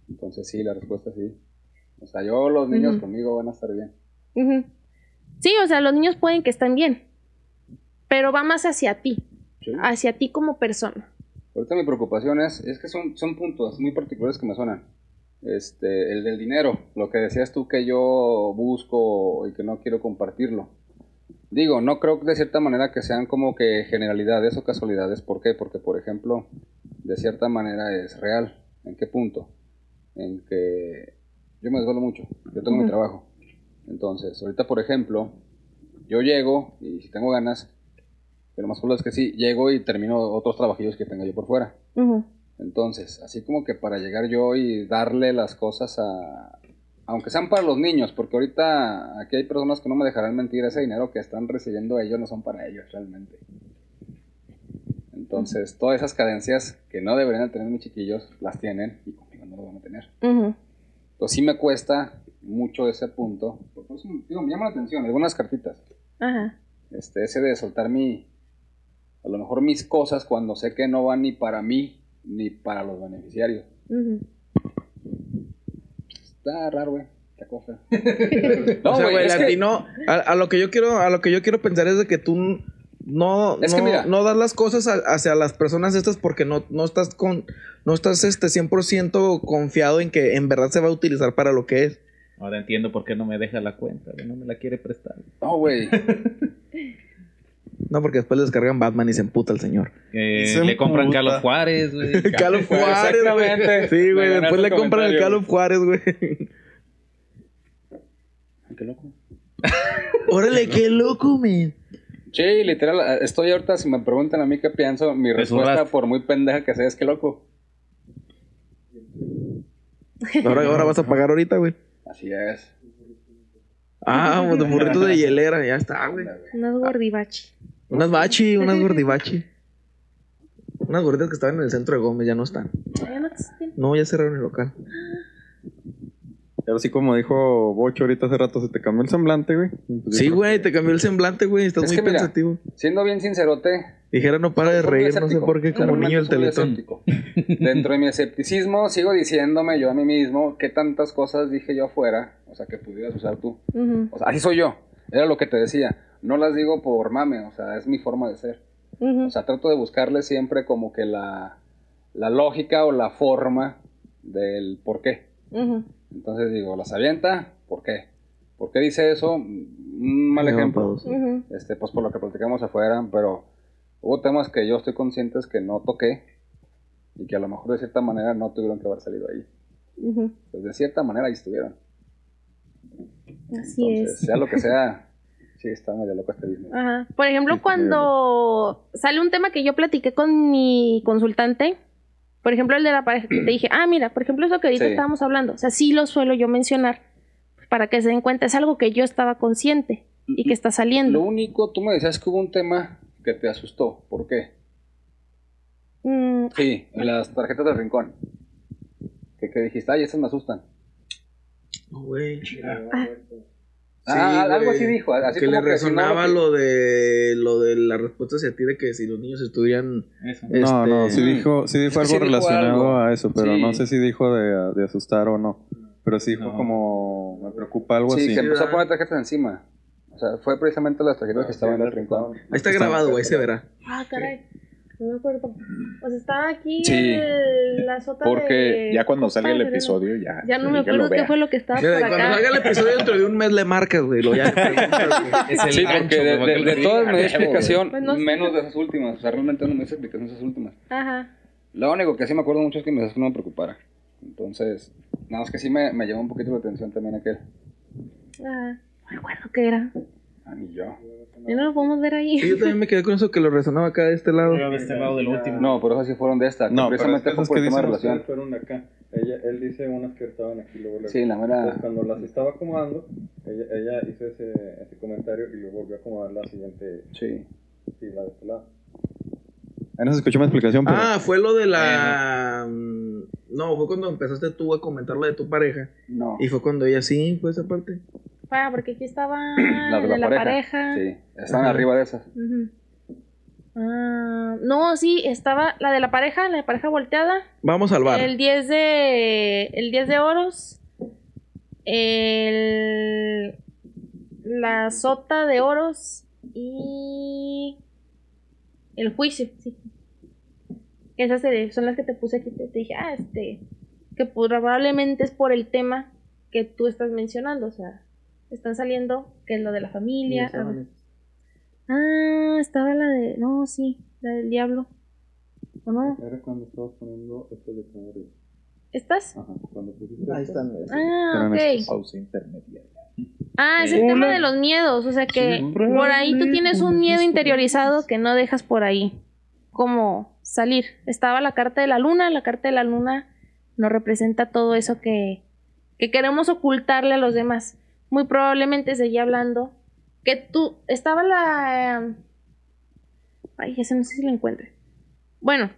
Entonces, sí, la respuesta es sí. O sea, yo, los niños conmigo van a estar bien. Sí, o sea, los niños pueden que estén bien, pero va más hacia ti, Sí. hacia ti como persona. Ahorita mi preocupación es, es que son, son puntos muy particulares que me suenan. Este, el del dinero, lo que decías tú que yo busco y que no quiero compartirlo. Digo, no creo de cierta manera que sean como que generalidades o casualidades. ¿Por qué? Porque, por ejemplo, de cierta manera es real. ¿En qué punto? En que yo me desvelo mucho, yo tengo mi trabajo. Entonces, ahorita, por ejemplo, yo llego y si tengo ganas, pero más probable es que sí, llego y termino otros trabajillos que tenga yo por fuera. Ujú. Entonces, así como que para llegar yo y darle las cosas a... Aunque sean para los niños, porque ahorita aquí hay personas que no me dejarán mentir, ese dinero que están recibiendo ellos no son para ellos realmente. Entonces, todas esas cadencias que no deberían de tener mis chiquillos, las tienen y conmigo no las van a tener. Ujú. Entonces sí me cuesta mucho ese punto. Por eso, digo, me llama la atención, algunas cartitas. Ajá. Este, ese de soltar mi, a lo mejor mis cosas cuando sé que no van ni para mí ni para los beneficiarios. Está raro, güey. Qué cosa. [LAUGHS] o sea, güey, es que- latino, a, a lo que yo quiero, a lo que yo quiero pensar es de que tú no, Es que no, mira. no das las cosas a- hacia las personas estas porque no, no estás con, no estás este 100% confiado en que en verdad se va a utilizar para lo que es. Ahora entiendo por qué no me deja la cuenta, no me la quiere prestar. No, güey. [LAUGHS] No, porque después le descargan Batman y se emputa el señor. Eh, Se le compran. Carlos Juárez, güey. [LAUGHS] Calo Juárez, güey. Sí, güey, después le compran el güey. Juárez, güey. Qué loco. Órale, qué loco, man. Sí, literal, estoy ahorita, si me preguntan a mí qué pienso, mi respuesta, por muy pendeja que sea, es que loco. Ahora, ahora vas a pagar ahorita, güey. Así es. Ah, pues de burrito de [LAUGHS] hielera, ya está, güey. Unas gordibachi. Unas bachi, unas gordibachi. Unas gorditas que estaban en el centro de Gómez ya no están. Ya no existen. No, ya cerraron el local. Pero sí, como dijo Bocho ahorita hace rato, se te cambió el semblante, güey. Pues yo Sí, güey, te cambió el semblante, güey. Estás Es muy mira, pensativo. Siendo bien sincerote, Dijera, no para de reír, no sé por qué, como niño muy teletón. Dentro de mi escepticismo, sigo diciéndome yo a mí mismo qué tantas cosas dije yo afuera, o sea, que pudieras usar tú. O sea, así soy yo. Era lo que te decía. No las digo por mame, o sea, es mi forma de ser. Ujú. O sea, trato de buscarle siempre como que la, la lógica o la forma del por qué. Ujú. Entonces digo, las avienta, ¿por qué? ¿Por qué dice eso? Un mal van ejemplo. pa' dos. Ujú. Este, pues por lo que platicamos afuera, pero hubo temas que yo estoy consciente que no toqué y que a lo mejor de cierta manera no tuvieron que haber salido ahí. Pues de cierta manera ahí estuvieron. Así Entonces, es. sea lo que sea, [LAUGHS] sí, está medio loco este business. Ajá. Por ejemplo, Sí, cuando sale un tema que yo platiqué con mi consultante, por ejemplo, el de la pareja, que te dije, ah, mira, por ejemplo, eso que ahorita Sí. estábamos hablando, o sea, sí lo suelo yo mencionar para que se den cuenta, es algo que yo estaba consciente y que está Lo saliendo. único, tú me decías que hubo un tema que te asustó. ¿Por qué? Mm, Sí, las tarjetas del rincón. Que, que dijiste, ay, estas me asustan. No, güey. ah, Sí, algo güey. así dijo. Así que le como si no resonaba que- lo de lo de la respuesta hacia ti de que si los niños estuvieran Eso. que- No, no, este, sí dijo, sí dijo que algo sí dijo relacionado algo. a eso, pero Sí. no sé si dijo de, de asustar o no. Pero sí fue No. como, me preocupa algo Sí, así. que empezó a poner tarjetas encima. O sea, fue precisamente las tarjetas que estaban en el rincón. Ahí está grabado, güey, se verá. ah, caray. No me acuerdo. O sea, estaba aquí Sí. el- la sota Porque de- ya cuando salga el episodio, ya. Ya no me acuerdo qué fue lo que estaba por cuando acá. salga el episodio dentro de un mes le marcas, güey. Lo ya. [LAUGHS] Es el Sí, gancho, porque de, de- porque de todas dio explicación, Pues no sé. menos de esas últimas. O sea, realmente no me dio explicación de esas últimas. Ajá. Lo único que sí me acuerdo mucho es que me decías que no me preocupara. Entonces, nada más que sí me, me llamó un poquito la atención también aquel. Ajá. No me acuerdo qué era. Ah, ni yo. Ya no lo podemos ver ahí. Sí, yo también me quedé con eso que lo resonaba acá de este lado. Yo de este lado del último. No, por eso sí fueron de esta. No, pero precisamente fue esas por el tema de relación. fueron de acá. Ella, él dice unas que estaban aquí luego. luego. Sí, la mera- Entonces, cuando las estaba acomodando, ella, ella hizo ese, ese comentario y luego volvió a acomodar la siguiente Sí. fila de este lado. Ahí no se escuchó mi explicación, pero... Ah, fue lo de la. mm, No, fue cuando empezaste tú a comentar lo de tu pareja. No. Y fue cuando ella sí, fue esa parte. Ah, porque aquí estaba [CLEARS THROAT] Las de la, la pareja. pareja. Sí, estaban Ajá. arriba de esas. Ah, no, sí, estaba la de la pareja, la de pareja volteada. Vamos al bar. El 10 de. El 10 de oros. El. La sota de oros. Y. El juicio, sí. Esas son las que te puse aquí. Te, te dije, ah, este. Que probablemente es por el tema que tú estás mencionando. O sea, están saliendo, que es lo de la familia. a ver. Ah, estaba la de. No, sí, la del diablo. ¿O no? Era cuando estabas poniendo esto de. ¿Estás? Ajá, cuando pusiste Ahí están. Ah, ok. Pausa intermedia. Ah, es el tema de los miedos. O sea que por ahí tú tienes un miedo interiorizado que no dejas por ahí. Como salir. Estaba la carta de la luna. La carta de la luna nos representa todo eso que, que queremos ocultarle a los demás. Muy probablemente seguía hablando. Que tú. Estaba la. eh, Ay, ese no sé si lo encuentre. Bueno,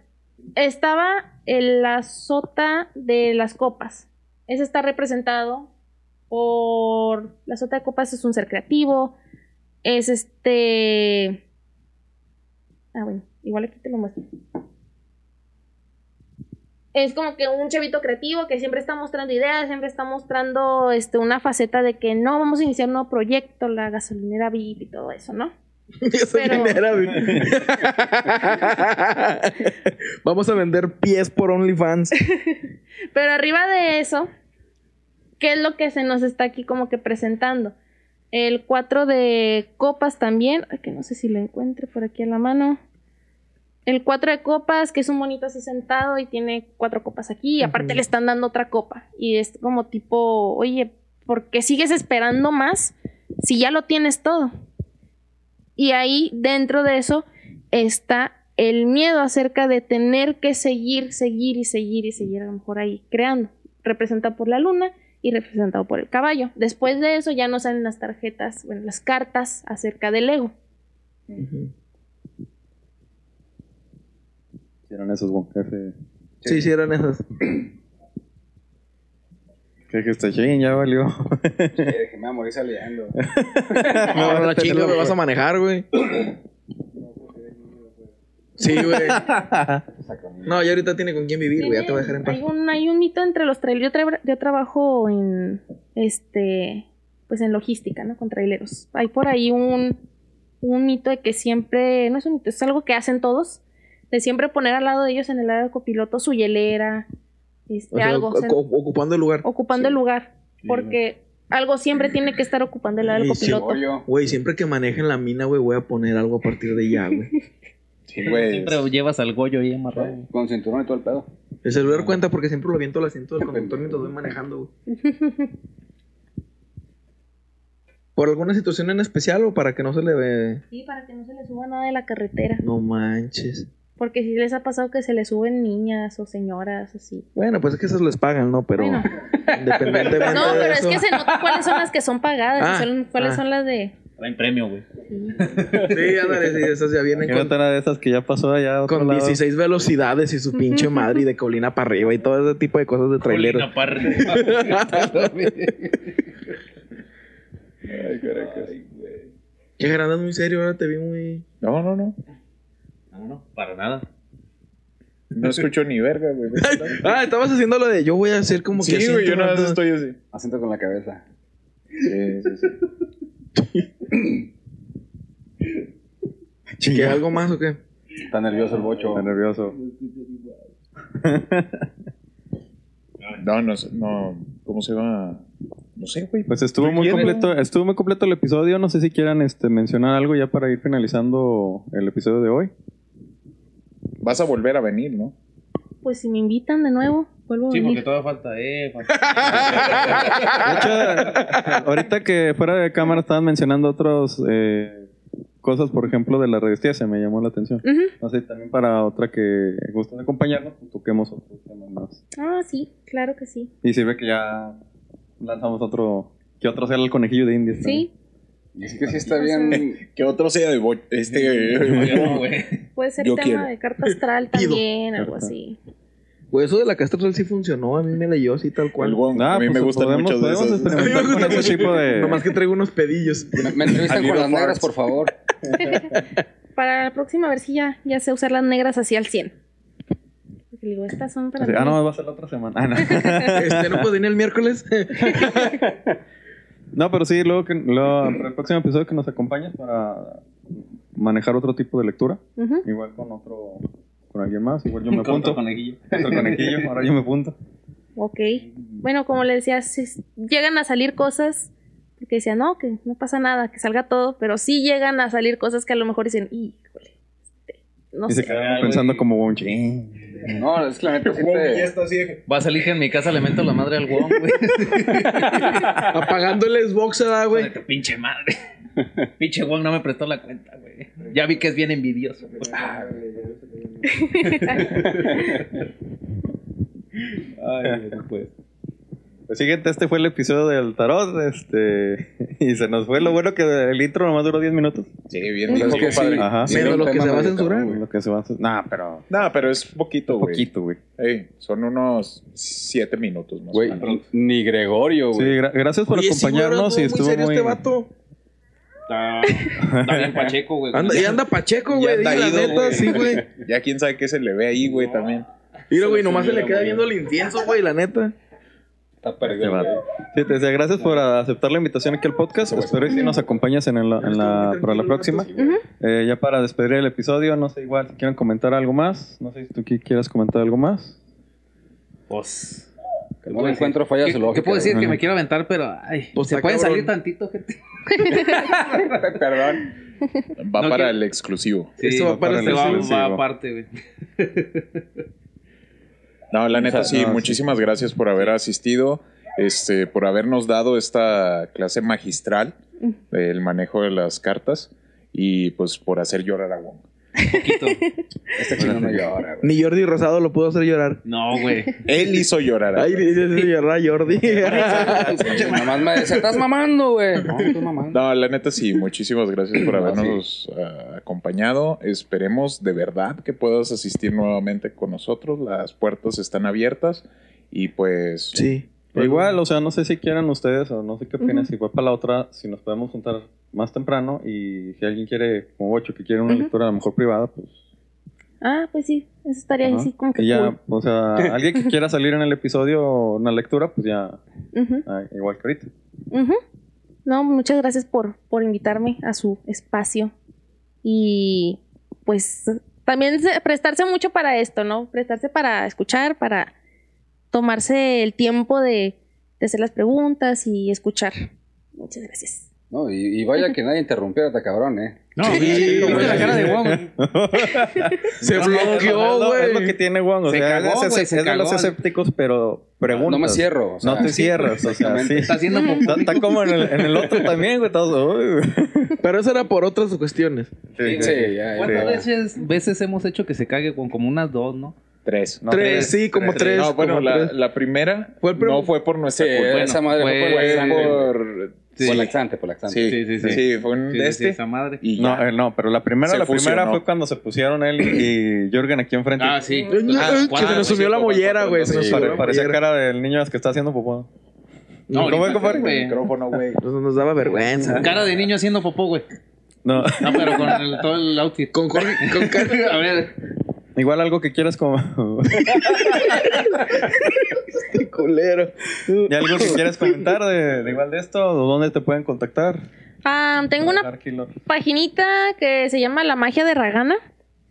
estaba en la sota de las copas. Ese está representado por la sota de copas es un ser creativo. Es este. Ah, bueno, igual aquí te lo muestro. Es como que un chavito creativo que siempre está mostrando ideas, siempre está mostrando este, una faceta de que no, vamos a iniciar un nuevo proyecto, la gasolinera VIP y todo eso, ¿no? [LAUGHS] Gasolinera, güey. [LAUGHS] Vamos a vender pies por OnlyFans. [LAUGHS] Pero arriba de eso, ¿qué es lo que se nos está aquí como que presentando? El 4 de copas también, ay, que no sé si lo encuentre por aquí en la mano. El 4 de copas, que es un monito así sentado y tiene cuatro copas aquí, y aparte le están dando otra copa. Y es como tipo, oye, ¿por qué sigues esperando más si ya lo tienes todo? Y ahí dentro de eso está el miedo acerca de tener que seguir, seguir y seguir y seguir a lo mejor ahí creando, representado por la luna y representado por el caballo. Después de eso ya no salen las tarjetas, bueno, las cartas acerca del ego. Hicieron esos, bon, jefe. Sí, sí, eran esas. Que que está ching, ya valió. Que me voy a morir saliendo. [LAUGHS] No, la chinga me vas a manejar, güey. Sí, güey. No, ya ahorita tiene con quién vivir, güey. Ya te voy a dejar en paz. Hay un, hay un mito entre los trailers. Yo, tra- yo trabajo en este pues en logística, ¿no? Con traileros. Hay por ahí un, un mito de que siempre, no es un mito, es algo que hacen todos, de siempre poner al lado de ellos en el área de copiloto su hielera, este, O sea, algo, o sea, o- ocupando el lugar. ocupando el lugar, porque algo siempre tiene que estar ocupando el área del sí, copiloto. Güey, siempre que manejen la mina, güey, voy a poner algo a partir de ya, güey. [LAUGHS] Sí, güey. Siempre llevas al Goyo ahí amarrado. Con cinturón y todo el pedo. El celular cuenta porque siempre lo aviento al asiento del conductor mientras voy manejando, güey. [LAUGHS] ¿Por alguna situación en especial o para que no se le ve? Sí, para que no se le suba nada de la carretera. No manches. Porque si les ha pasado que se le suben niñas o señoras así. Bueno, pues es que esas les pagan, ¿no? Pero Bueno. independientemente No, de pero es eso- que se nota cuáles son las que son pagadas Ah, y son- cuáles ah. son las de. Traen premio, güey. Sí, ándale, sí, esas ya vienen con, era de esas que ya pasó allá otro con lado. 16 velocidades y su pinche [LAUGHS] madre y de colina para arriba y todo ese tipo de cosas de traileros. Colina para [LAUGHS] Ay, Caracas. Qué grande muy serio, ahora te vi muy... No, no, no. No, no, para nada. No escucho ni verga, güey. [LAUGHS] Ah, estabas haciendo lo de yo voy a hacer como que Sí, güey, yo nada estoy así. Asiento con la cabeza. Sí, sí, sí. ¿Que algo más o qué? Está nervioso el bocho. Está nervioso. No, no, sé, no. ¿Cómo se va? No sé, güey. Pues estuvo muy completo, estuvo muy completo el episodio. No sé si quieran este, mencionar algo ya para ir finalizando el episodio de hoy. Vas a volver a venir, ¿no? Pues si me invitan de nuevo, vuelvo a Sí, porque venir. todavía falta, eh. falta- [LAUGHS] De hecho, ahorita que fuera de cámara estaban mencionando otras cosas, por ejemplo, de la resistencia, me llamó la atención. Ujú. No sé, también para otra que gusten acompañarnos, pues toquemos otros temas más. Ah, sí, claro que sí. Y sirve que ya lanzamos otro, que otro sea el conejillo de indias. Sí, es que sí está bien. [LAUGHS] Que otro sea de este. [LAUGHS] No, puede ser Yo tema quiero. de carta astral [LAUGHS] Pido. también, algo así. Güey, eso de la castral sí funcionó, a mí me leyó así tal cual. Wong. Ah, a mí pues me gustan podemos- mucho de podemos esos. experimentar con ese tipo de... Nomás que traigo unos pedillos. Me, me entrevistan con las negras, por favor. para la próxima a ver si ya, ya sé usar las negras así al 100. Porque digo, estas son para Así, ah, no, va a ser la otra semana. Ah, no. Este, no puedo venir el miércoles. No, pero sí, luego que luego, el próximo episodio que nos acompañes para manejar otro tipo de lectura. Igual con otro, con alguien más. Igual yo me [LAUGHS] Con apunto. otro conejillo. [LAUGHS] Otro conejillo, ahora yo me apunto. Ok. Bueno, como le decía, si llegan a salir cosas, porque decía, no, que no pasa nada, que salga todo, pero sí llegan a salir cosas que a lo mejor dicen, este, no Y se sé. quedan pensando como un ching. No, es que la neta [LAUGHS] Ya siempre... está así. de- Va a salir que en mi casa le meto la madre al Wong, güey. [LAUGHS] Apagando el Xbox, ¿verdad, Güey, güey? tu pinche madre. pinche Wong no me prestó la cuenta, güey. Ya vi que es bien envidioso. güey. [LAUGHS] Ay, no puede. Pues siguiente, este fue el episodio del tarot, este, [LAUGHS] y se nos fue lo bueno que el intro nomás duró 10 minutos. Sí, bien. Bien sí. Ajá. Sí, Menos lo que se va a censurar. Lo que se va a hacer. Nah, pero No, pero es poquito, güey. poquito, güey. Ey, son unos siete minutos más Güey, o menos. ni Gregorio, Sí, güey. gra- gracias por Oye, sí, acompañarnos ando y muy estuvo serio muy... este vato. Está, está bien pacheco, güey. Anda, y anda Pacheco, güey. la ido, neta, sí, güey. [LAUGHS] Ya quién sabe qué se le ve ahí, güey, también. Mira, güey, nomás se le queda viendo el incienso, güey, la neta. Está Este perdido. Sí, te decía gracias por aceptar la invitación aquí al podcast. Espero que sí nos acompañes en, el- en la, para la próxima. Eh, ya para despedir el episodio, no sé, igual si quieren comentar algo más. No sé si tú qui- quieras comentar algo más. Pues. No le encuentro fallas ¿Qué, lógicas. ¿Qué puedo decir? Que me quiero aventar, pero. Ay, Pues se pueden cabrón. salir tantito, gente. [LAUGHS] Perdón. Va No, para que- el exclusivo. Sí, Esto va para el se va, exclusivo. va aparte, güey. [LAUGHS] No, la neta O sea, sí, no, sí. muchísimas gracias por haber asistido, este, por habernos dado esta clase magistral del manejo de las cartas y pues por hacer llorar a Wong. Poquito. Este chino no llora, güey. Ni Jordi Rosado lo pudo hacer llorar. No, güey. Él hizo llorar a Ay, dice llorar a Jordi. Nomás me dice, estás mamando, güey. No, mamando. No, la neta sí, muchísimas gracias por habernos ah, acompañado. Esperemos de verdad que puedas asistir nuevamente con nosotros. Las puertas están abiertas y pues Sí. Igual, o sea, no sé si quieran ustedes o no sé qué opinan. Si va para la otra, si nos podemos juntar más temprano y si alguien quiere, como ocho, que quiere una lectura a lo mejor privada, pues. Ah, pues sí, eso estaría ajá. así como que Y ya, cool. o sea, [LAUGHS] alguien que quiera salir en el episodio, una lectura, pues ya, ah, igual que ahorita. No, muchas gracias por, por invitarme a su espacio. Y pues también se- prestarse mucho para esto, ¿no? Prestarse para escuchar, para tomarse el tiempo de, de hacer las preguntas y escuchar. Muchas gracias. No, y, y vaya que nadie interrumpiera a este cabrón, eh. No, Sí, ¿viste güey. la cara de Wong? [LAUGHS] Se Es lo- bloqueó, es lo güey. que tiene Juan, o Se sea, cagó, es, güey, es se de los escépticos, pero preguntas. No me cierro. o sea, No te sí, cierras, o sea, sí. Está haciendo. Está, está como en el, en el otro también, güey. güey. Pero eso era por otras cuestiones. Sí, sí, ya, ya. ¿Cuántas Sí. veces, veces hemos hecho que se cague con como unas dos, no? Tres. No, tres, sí, como tres. No, bueno, la, tres. la primera Fue no fue por nuestra Sí, culpa. esa madre fue- fue por fue laxante. por... Sí. Por laxante, por laxante. Sí, Sí, sí, sí, sí, fue un Sí, de sí, este. esa madre. Y No, eh, no, pero la primera, Se la primera fue cuando se pusieron él y Jürgen aquí enfrente. Ah, sí. No, Ah, ay, que se nos subió la mollera, güey. Se nos Pare- parecía cara del niño que está haciendo popó. No, ¿Cómo, ahorita, compadre? micrófono, güey. Nos, nos daba vergüenza. Cara de niño haciendo popó, güey. No, No, pero con todo el outfit. Con Jorge, con. [LAUGHS] A ver, igual algo que quieras como... Este culero. ¿Y algo que quieras comentar de, de igual de esto? ¿O dónde te pueden contactar? Ah, tengo una paginita que se llama La Magia de Ragana.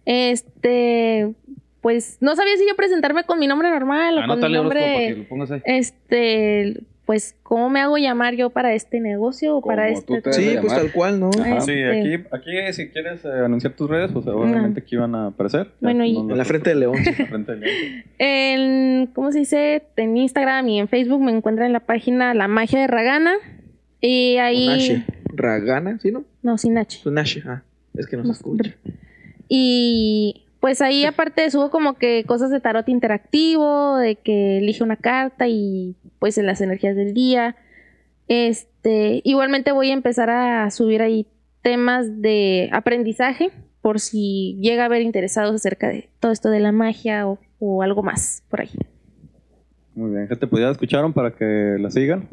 Este, pues no sabía si yo presentarme con mi nombre normal o con mi nombre. lo pongas ahí. Este, pues, ¿cómo me hago llamar yo para este negocio o para este? te- Sí, pues tal cual, ¿no? Ajá. Sí, aquí, aquí si quieres eh, anunciar tus redes, pues obviamente aquí van a aparecer. Bueno, y- No, no, [LAUGHS] En la frente del león. en la frente del león. En, ¿cómo se dice? En Instagram y en Facebook me encuentran en la página La Magia de Ragana. Y ahí. H. Ragana, ¿sí, no? No, sin H. Es un H. Ah, es que no se No, escucha. Y pues ahí aparte subo como que cosas de tarot interactivo, de que elige una carta y pues en las energías del día. Este, igualmente voy a empezar a subir ahí temas de aprendizaje por si llega a haber interesados acerca de todo esto de la magia o, o algo más por ahí. Muy bien, gente, pues ya escucharon para que la sigan.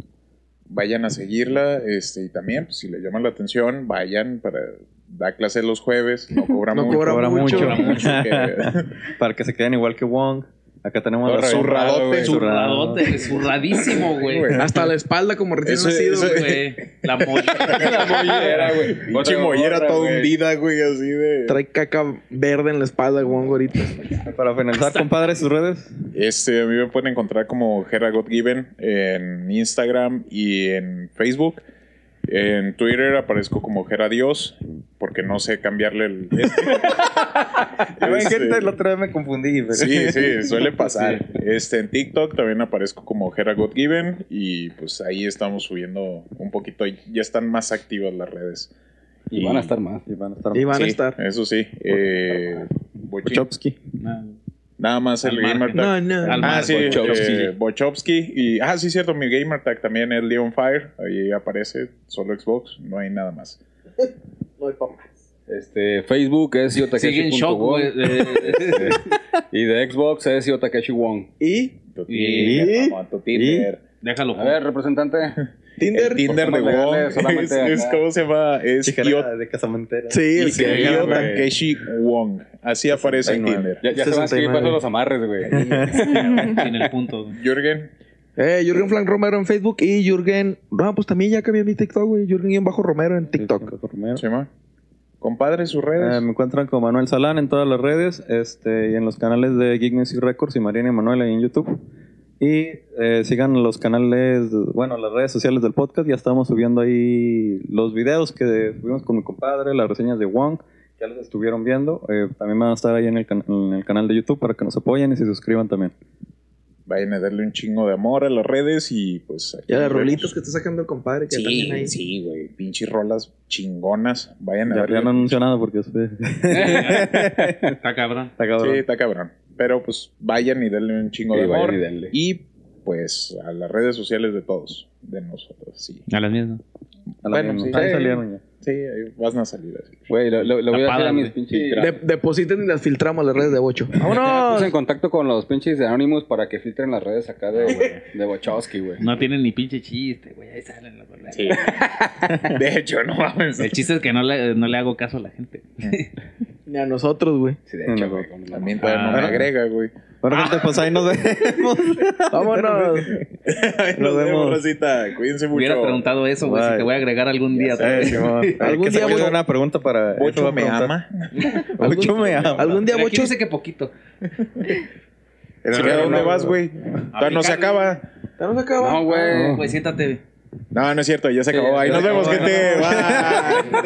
Vayan a seguirla, este, y también, pues, si les llama la atención, vayan para da clases los jueves, no cobra No mucho. cobra Cobra mucho. mucho. Cobra mucho, [LAUGHS] que- Para que se queden igual que Wong. Acá tenemos Ahora, la zurradote, güey, Zurradote, güey, zurradísimo, güey. Hasta la espalda como recién Eso- nacido, güey. [LAUGHS] La mollera. La mollera, güey. Pinche mollera gorra, toda hundida, güey, así de... Trae caca verde en la espalda, Wong, ahorita. Para finalizar, compadre, sus redes. Este, a mí me pueden encontrar como Gera God Given en Instagram y en Facebook. En Twitter aparezco como Gera Dios, porque no sé cambiarle el... [LAUGHS] Este, gente, la otra vez me confundí. pero- Sí, sí, suele [LAUGHS] pasar. Este, en TikTok también aparezco como Gera God Given y pues ahí estamos subiendo un poquito, ya están más activas las redes. Y van a estar más. Y van a estar Y van a Sí, estar. Eso sí. Eh, Wachowski. Nada más el gamer tag. No, no. Al Ah, mar, sí, Bochowski. eh, Bochowski. Y, ah, sí, cierto, mi gamer tag también es Leon Fire. Ahí aparece, solo Xbox, no hay nada más. [LAUGHS] Este, Facebook es Sigue en shock, güey. yotakeshi.wong. eh, Y de Xbox es Yotakeshi Wong. Y Tu Y- Déjalo. A ver, representante. [LAUGHS] Tinder. El Tinder de Wong. [LAUGHS] Es, es-. ¿Cómo se llama? Es Chicana Yo- de casamentera. Sí, el Yo- que Yo- yo- Takeshi Wong. Así aparece en 69. Tinder. Ya, ya se van a seguir 69. pasando los amarres, güey. [LAUGHS] Sin el punto. Jürgen. Eh, Jürgen Frank Romero en Facebook y Jürgen. No, pues también ya cambié mi TikTok, güey. Jürgen-Romero en TikTok. Romero. ¿Se llama? Compadre, sus redes. Eh, me encuentran con Manuel Salán en todas las redes este, y en los canales de Geek Music Records y Marina y Manuel ahí en YouTube. Y eh, sigan los canales, bueno, las redes sociales del podcast. Ya estamos subiendo ahí los videos que subimos con mi compadre, las reseñas de Wong. Ya los estuvieron viendo. Eh, también van a estar ahí en el, en el canal de YouTube para que nos apoyen y se suscriban también. Vayan a darle un chingo de amor a las redes y pues aquí Ya las rolitas que está sacando el compadre. Que también ahí. Sí, sí, güey. Pinches rolas chingonas. Vayan a Ya, darle. ya no anuncio nada porque es- Está cabrón. está cabrón. Sí, está cabrón. Pero pues vayan y denle un chingo Sí, de amor. y denle. Y pues a las redes sociales de todos, de nosotros, sí. A las mismas. A la Bueno, misma. sí. Ahí salieron ya. Sí, ahí vas a salir así. Güey, lo, lo- lo voy a Tapadas, a mis pinches. De- depositen y las filtramos a las redes de Bocho. [LAUGHS] ¡Vámonos! puse en contacto con los pinches de Anonymous para que filtren las redes acá de, de Wachowski, güey. No tienen ni pinche chiste, güey. Ahí salen las verdades. Sí. de hecho, no mames. El chiste es que no le, no le hago caso a la gente. Ni a nosotros, güey. Sí, de hecho, güey. También todavía no me Ah. agrega, güey. Bueno, gente, pues ahí nos vemos. [LAUGHS] ¡Vámonos! Ahí Nos vemos, Rosita. Cuídense mucho. Hubiera preguntado eso, güey, si te voy a agregar algún día. sé. Simón. [LAUGHS] Algún se día me voy- quede una pregunta para. Bocho a me ama. [LAUGHS] Bocho me ama. Algún día Bocho. dice que poquito. Sí, ¿A dónde vas, güey? Todavía no se acaba. Ya nos acaba. No, güey. Pues siéntate. No, no es cierto, ya se acabó. Ahí nos se vemos, gente. Bye.